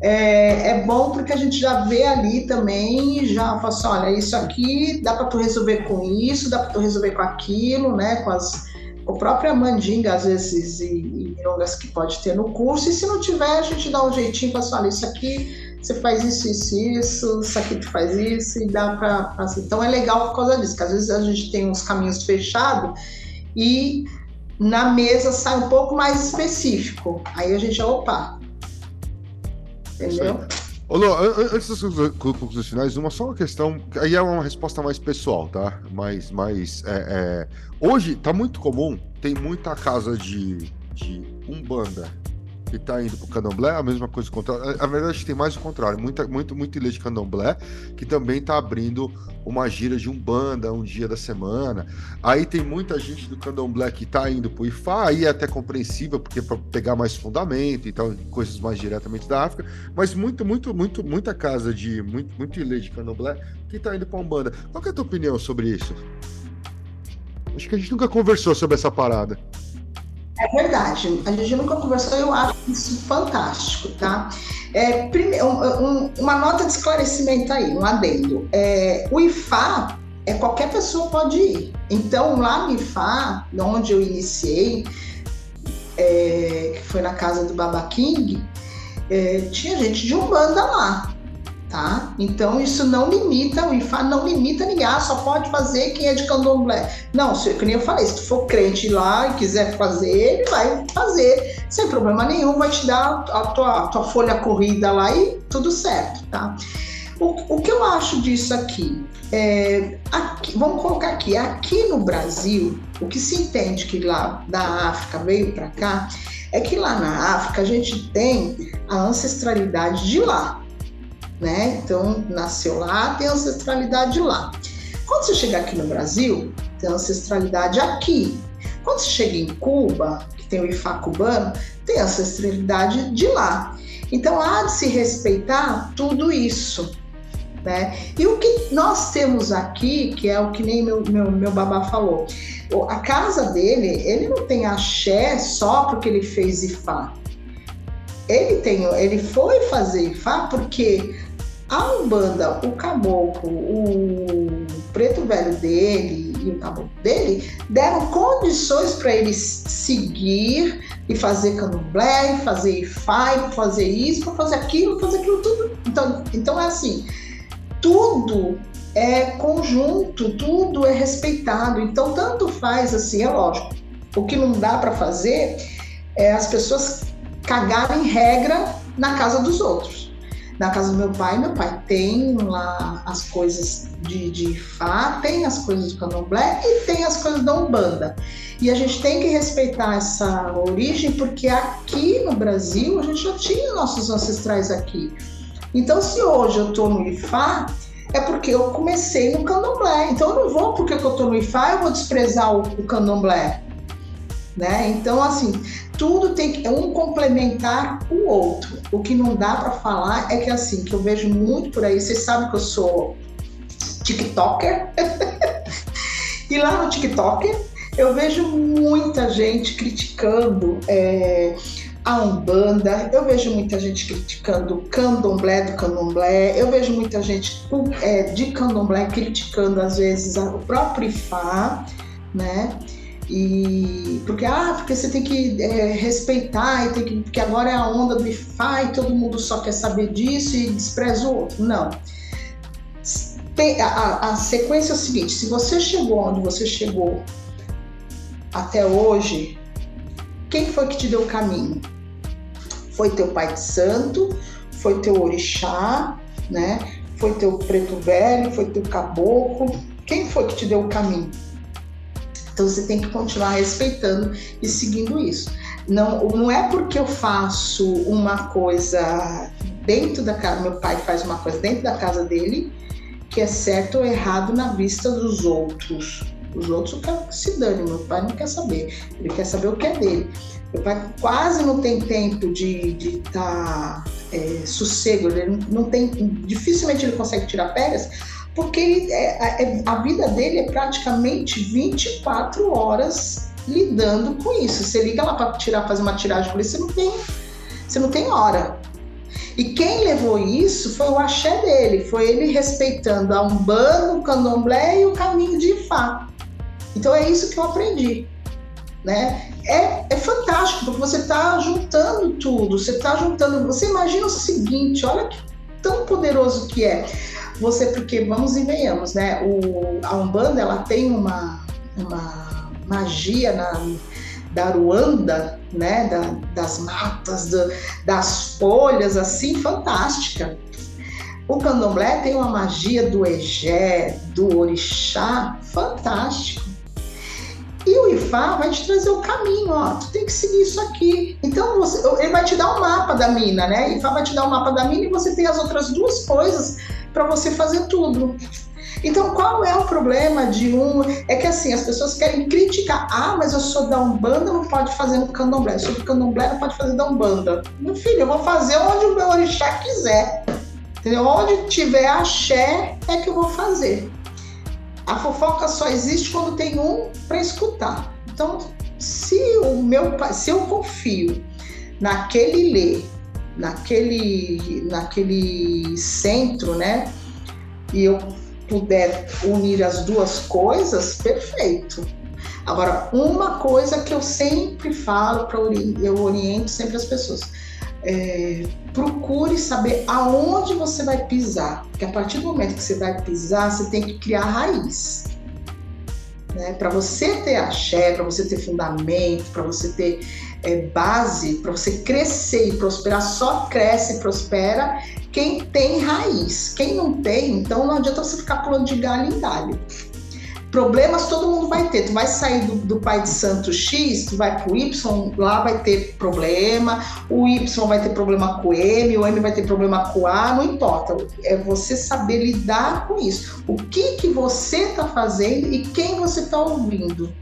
Speaker 4: é, é, bom porque a gente já vê ali também já fala assim, olha, isso aqui dá para tu resolver com isso, dá para tu resolver com aquilo, né? Com as com a própria mandinga, às vezes, e, e que pode ter no curso, e se não tiver, a gente dá um jeitinho para falar, isso aqui você faz isso, isso, isso, isso aqui tu faz isso, e dá para. Assim. Então é legal por causa disso, que às vezes a gente tem uns caminhos fechados e na mesa sai um pouco mais específico. Aí a gente, opa, Entendeu? Ô,
Speaker 2: antes das conclusões finais, uma só uma questão, aí é uma resposta mais pessoal, tá? Mas, mas é, é, hoje tá muito comum, tem muita casa de, de Umbanda que está indo para o candomblé, a mesma coisa contrário. Na verdade, tem mais o contrário. Muita, muito, muito ilha de candomblé que também está abrindo uma gira de umbanda um dia da semana. Aí tem muita gente do candomblé que está indo para o Ifá, aí é até compreensível, porque é para pegar mais fundamento e tal, coisas mais diretamente da África. Mas muito, muito, muito, muita casa de muito, muito ilha de candomblé que está indo para umbanda. Qual é a tua opinião sobre isso? Acho que a gente nunca conversou sobre essa parada.
Speaker 4: É verdade. A gente nunca conversou, eu acho isso fantástico, tá? É, primeiro, um, uma nota de esclarecimento aí, um adendo. É, o IFA é qualquer pessoa pode ir. Então, lá no IFA, onde eu iniciei, é, que foi na casa do Baba King, é, tinha gente de Umbanda lá tá? Então isso não limita, o IFA não limita ninguém, ah, só pode fazer quem é de candomblé. Não, se, que nem eu falei, se tu for crente lá e quiser fazer, ele vai fazer, sem problema nenhum, vai te dar a tua, a tua folha corrida lá e tudo certo, tá? O, o que eu acho disso aqui? É, aqui, vamos colocar aqui, aqui no Brasil, o que se entende que lá da África veio para cá, é que lá na África a gente tem a ancestralidade de lá, né? Então, nasceu lá, tem ancestralidade lá. Quando você chega aqui no Brasil, tem ancestralidade aqui. Quando você chega em Cuba, que tem o Ifá cubano, tem ancestralidade de lá. Então, há de se respeitar tudo isso. Né? E o que nós temos aqui, que é o que nem meu, meu, meu babá falou, a casa dele, ele não tem axé só porque ele fez Ifá. Ele, tem, ele foi fazer Ifá porque a Umbanda, o caboclo, o preto velho dele e o caboclo dele deram condições para ele seguir e fazer candomblé, fazer ifai, fazer isso, fazer aquilo, fazer aquilo tudo. Então, então é assim, tudo é conjunto, tudo é respeitado. Então tanto faz assim, é lógico. O que não dá para fazer é as pessoas cagarem regra na casa dos outros. Na casa do meu pai, meu pai tem lá as coisas de, de Fá, tem as coisas do candomblé e tem as coisas da Umbanda. E a gente tem que respeitar essa origem, porque aqui no Brasil a gente já tinha nossos ancestrais aqui. Então, se hoje eu estou no Ifá, é porque eu comecei no candomblé. Então, eu não vou, porque eu estou no Ifá, eu vou desprezar o, o candomblé. Né? Então, assim, tudo tem que um complementar o outro. O que não dá para falar é que, assim, que eu vejo muito por aí, vocês sabem que eu sou TikToker. e lá no TikToker eu vejo muita gente criticando é, a Umbanda, eu vejo muita gente criticando o candomblé do candomblé, eu vejo muita gente é, de candomblé criticando às vezes o próprio Ifá, né? E porque, ah, porque você tem que é, respeitar, e tem que, porque agora é a onda do Ifá e todo mundo só quer saber disso e despreza o outro. Não. Tem, a, a sequência é o seguinte: se você chegou onde você chegou até hoje, quem foi que te deu o caminho? Foi teu pai de santo? Foi teu orixá? Né? Foi teu preto velho? Foi teu caboclo? Quem foi que te deu o caminho? Então você tem que continuar respeitando e seguindo isso. Não, não é porque eu faço uma coisa dentro da casa, meu pai faz uma coisa dentro da casa dele, que é certo ou errado na vista dos outros. Os outros querem que se dane, meu pai não quer saber. Ele quer saber o que é dele. Meu pai quase não tem tempo de estar tá, é, sossego, ele não tem, dificilmente ele consegue tirar férias, porque ele, é, é, a vida dele é praticamente 24 horas lidando com isso. Você liga lá para tirar, fazer uma tiragem com ele, você não tem, você não tem hora. E quem levou isso foi o axé dele, foi ele respeitando a Umbanda, o Candomblé e o caminho de Ifá. Então é isso que eu aprendi, né? É, é fantástico, porque você está juntando tudo, você está juntando. Você imagina o seguinte, olha que tão poderoso que é. Você, porque vamos e venhamos, né? O, a Umbanda ela tem uma, uma magia na, da Ruanda, né? Da, das matas, das folhas, assim, fantástica. O candomblé tem uma magia do egé, do orixá, fantástico. E o Ifá vai te trazer o caminho, ó, tu tem que seguir isso aqui. Então você, ele vai te dar um mapa da mina, né? Ifá vai te dar um mapa da mina e você tem as outras duas coisas para você fazer tudo. Então, qual é o problema de um? É que assim, as pessoas querem criticar. Ah, mas eu sou da Umbanda, não pode fazer no candomblé. Eu sou do candomblé, não pode fazer da Umbanda. Meu filho, eu vou fazer onde o meu orixá quiser. Entendeu? Onde tiver axé é que eu vou fazer. A fofoca só existe quando tem um para escutar. Então, se o meu se eu confio naquele ler, naquele naquele centro, né? E eu puder unir as duas coisas, perfeito. Agora, uma coisa que eu sempre falo para eu oriento sempre as pessoas é, procure saber aonde você vai pisar, porque a partir do momento que você vai pisar, você tem que criar raiz. Né? Para você ter axé, para você ter fundamento, para você ter é, base, para você crescer e prosperar, só cresce e prospera quem tem raiz. Quem não tem, então não adianta você ficar pulando de galho em galho. Problemas todo mundo vai ter. Tu vai sair do, do pai de santo X, tu vai pro Y, lá vai ter problema. O Y vai ter problema com o M, o M vai ter problema com o A, não importa. É você saber lidar com isso. O que que você está fazendo e quem você está ouvindo,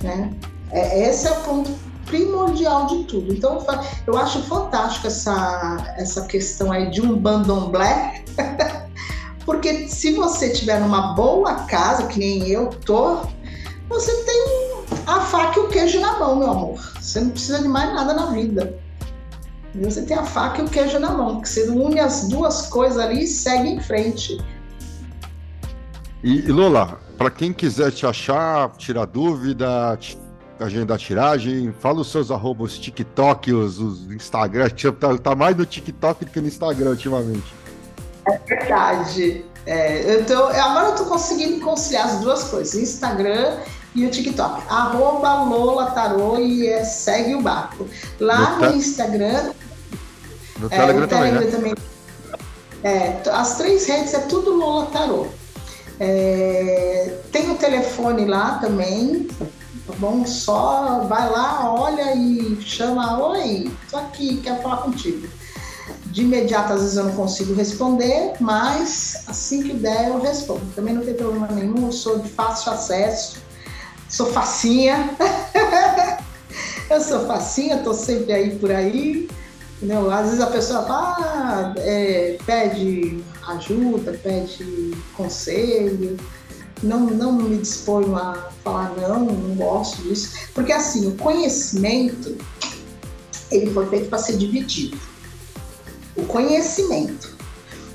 Speaker 4: né? É, esse é o ponto primordial de tudo. Então, eu acho fantástico essa, essa questão aí de um bandomblé. Porque se você tiver numa boa casa, que nem eu tô, você tem a faca e o queijo na mão, meu amor. Você não precisa de mais nada na vida. Você tem a faca e o queijo na mão, que você une as duas coisas ali e segue em frente.
Speaker 2: E, e Lola, para quem quiser te achar, tirar dúvida, agendar tiragem, fala os seus arrobas TikTok, os, os Instagram, tá, tá mais no TikTok do que no Instagram ultimamente.
Speaker 4: É verdade. É, eu tô, agora eu tô conseguindo conciliar as duas coisas, Instagram e o TikTok. Arroba Lola Tarô e é, segue o barco. Lá no, no Instagram.
Speaker 2: No Telegram, é,
Speaker 4: Telegram também. também. É, as três redes é tudo Lola Tarô. É, tem o telefone lá também, tá bom? Só vai lá, olha e chama, oi, tô aqui, quero falar contigo. De imediato, às vezes eu não consigo responder, mas assim que der eu respondo. Também não tem problema nenhum, eu sou de fácil acesso, sou facinha. eu sou facinha, tô sempre aí por aí. Entendeu? Às vezes a pessoa fala, ah, é, pede ajuda, pede conselho. Não, não me disponho a falar não, não gosto disso. Porque assim, o conhecimento, ele foi feito para ser dividido. O conhecimento.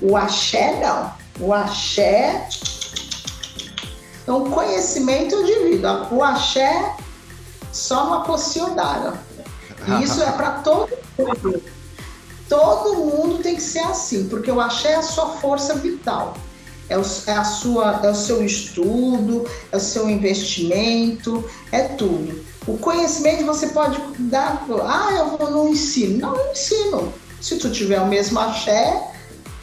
Speaker 4: O axé, não. O axé... Então, o conhecimento eu divido. O axé só uma Pociodara. E isso é para todo mundo. Todo mundo tem que ser assim, porque o axé é a sua força vital. É, o, é, a sua, é o seu estudo, é o seu investimento, é tudo. O conhecimento você pode dar, ah, eu vou no ensino. Não, eu ensino. Se tu tiver o mesmo axé,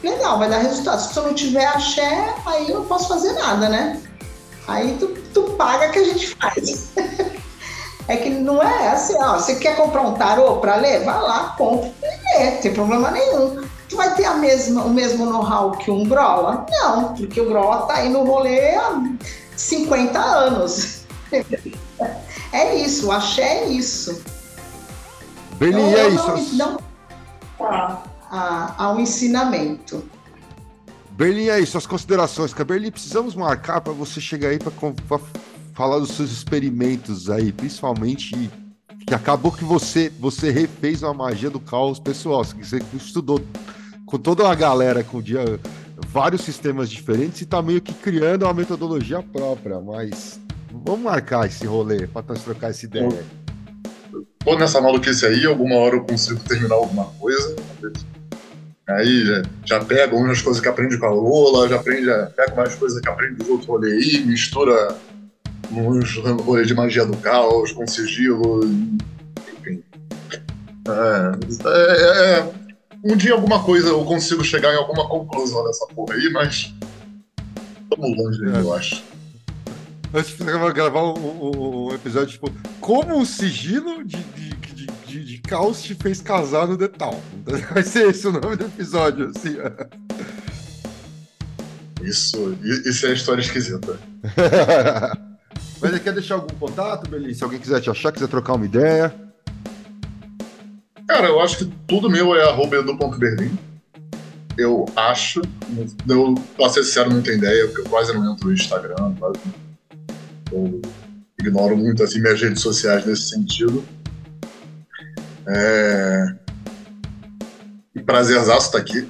Speaker 4: legal, vai dar resultado. Se tu não tiver axé, aí eu não posso fazer nada, né? Aí tu, tu paga que a gente faz. É que não é assim, ó, você quer comprar um tarô para ler? Vai lá, compra e lê, não tem problema nenhum. Tu vai ter a mesma, o mesmo know-how que um Grola? Não, porque o Grola tá aí no rolê há 50 anos. É isso, o axé é isso.
Speaker 2: Berlim, então, é isso.
Speaker 4: Não, não ao ensinamento.
Speaker 2: Berlim, é isso, as considerações. Berlim, precisamos marcar para você chegar aí para falar dos seus experimentos aí, principalmente que acabou que você você refez uma magia do caos pessoal, você estudou com toda uma galera com dia vários sistemas diferentes e tá meio que criando uma metodologia própria, mas vamos marcar esse rolê para trocar essa ideia.
Speaker 3: Tô nessa maluquice aí, alguma hora eu consigo terminar alguma coisa. Aí já, já pega umas coisas que aprende com a Lola, já aprende, já pega mais coisas que aprende do outro rolê aí, mistura uns rolês de magia do caos, com sigilo, enfim. É, é, é, um dia alguma coisa eu consigo chegar em alguma conclusão dessa porra aí, mas estamos longe ainda, é. eu acho.
Speaker 2: Antes de gravar um, um, episódio, tipo, como o sigilo de, de, de, de, caos te fez casar no Detal. Vai ser esse o nome do episódio, assim.
Speaker 3: Isso, isso é a história esquisita.
Speaker 2: Mas quer deixar algum contato, Belinha? Se alguém quiser te achar, quiser trocar uma ideia.
Speaker 3: Cara, eu acho que tudo meu é arroba edu.berlim. Eu acho. Eu, pra ser sincero, não tenho ideia, porque eu quase não entro no Instagram. Quase, eu ignoro muito assim, minhas redes sociais nesse sentido. É... Prazerzaço estar aqui.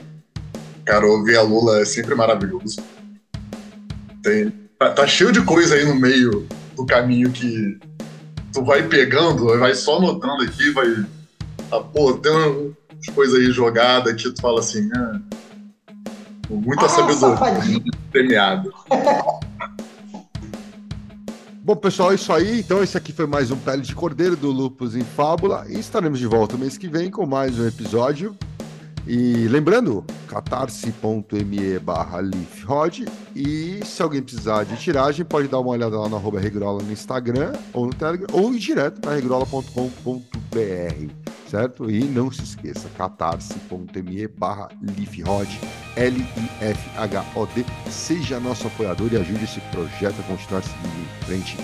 Speaker 3: Cara, ouvir a Lula é sempre maravilhoso. Tem... Tá, tá cheio de coisa aí no meio do caminho que tu vai pegando, vai só anotando aqui, vai. Pô, tem umas coisas aí jogadas que tu fala assim, ah, muita ah, sabedoria premiado.
Speaker 2: Bom, pessoal, é isso aí. Então, esse aqui foi mais um Pele de Cordeiro do Lupus em Fábula. E estaremos de volta mês que vem com mais um episódio. E lembrando, catarse.me barra leafrod e se alguém precisar de tiragem, pode dar uma olhada lá no arroba regrola no Instagram ou no Telegram, ou ir direto na regrola.com.br, certo? E não se esqueça, catarse.me barra leafrod, L-I-F-H-O-D, seja nosso apoiador e ajude esse projeto a continuar seguindo em frente.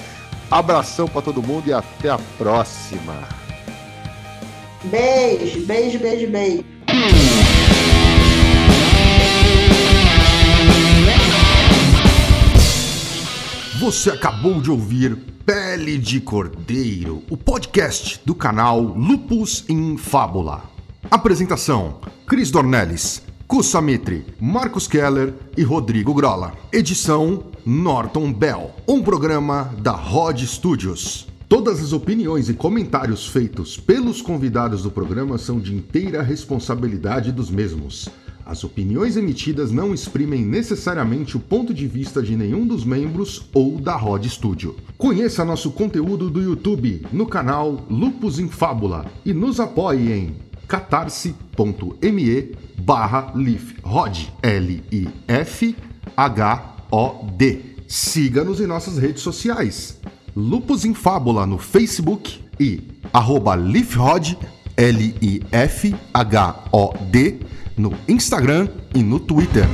Speaker 2: Abração para todo mundo e até a próxima!
Speaker 4: Beijo, beijo, beijo, beijo.
Speaker 5: Você acabou de ouvir Pele de Cordeiro, o podcast do canal Lupus em Fábula. Apresentação: Cris Dornelles, Kussamitri, Marcos Keller e Rodrigo Grola. Edição: Norton Bell. Um programa da Rod Studios. Todas as opiniões e comentários feitos pelos convidados do programa são de inteira responsabilidade dos mesmos. As opiniões emitidas não exprimem necessariamente o ponto de vista de nenhum dos membros ou da Rod Studio. Conheça nosso conteúdo do YouTube no canal Lupus em Fábula e nos apoie em catarse.me
Speaker 2: barra lifhod, L-I-F-H-O-D. Siga-nos em nossas redes sociais, Lupus em Fábula no Facebook e arroba lifhod, L-I-F-H-O-D, no Instagram e no Twitter.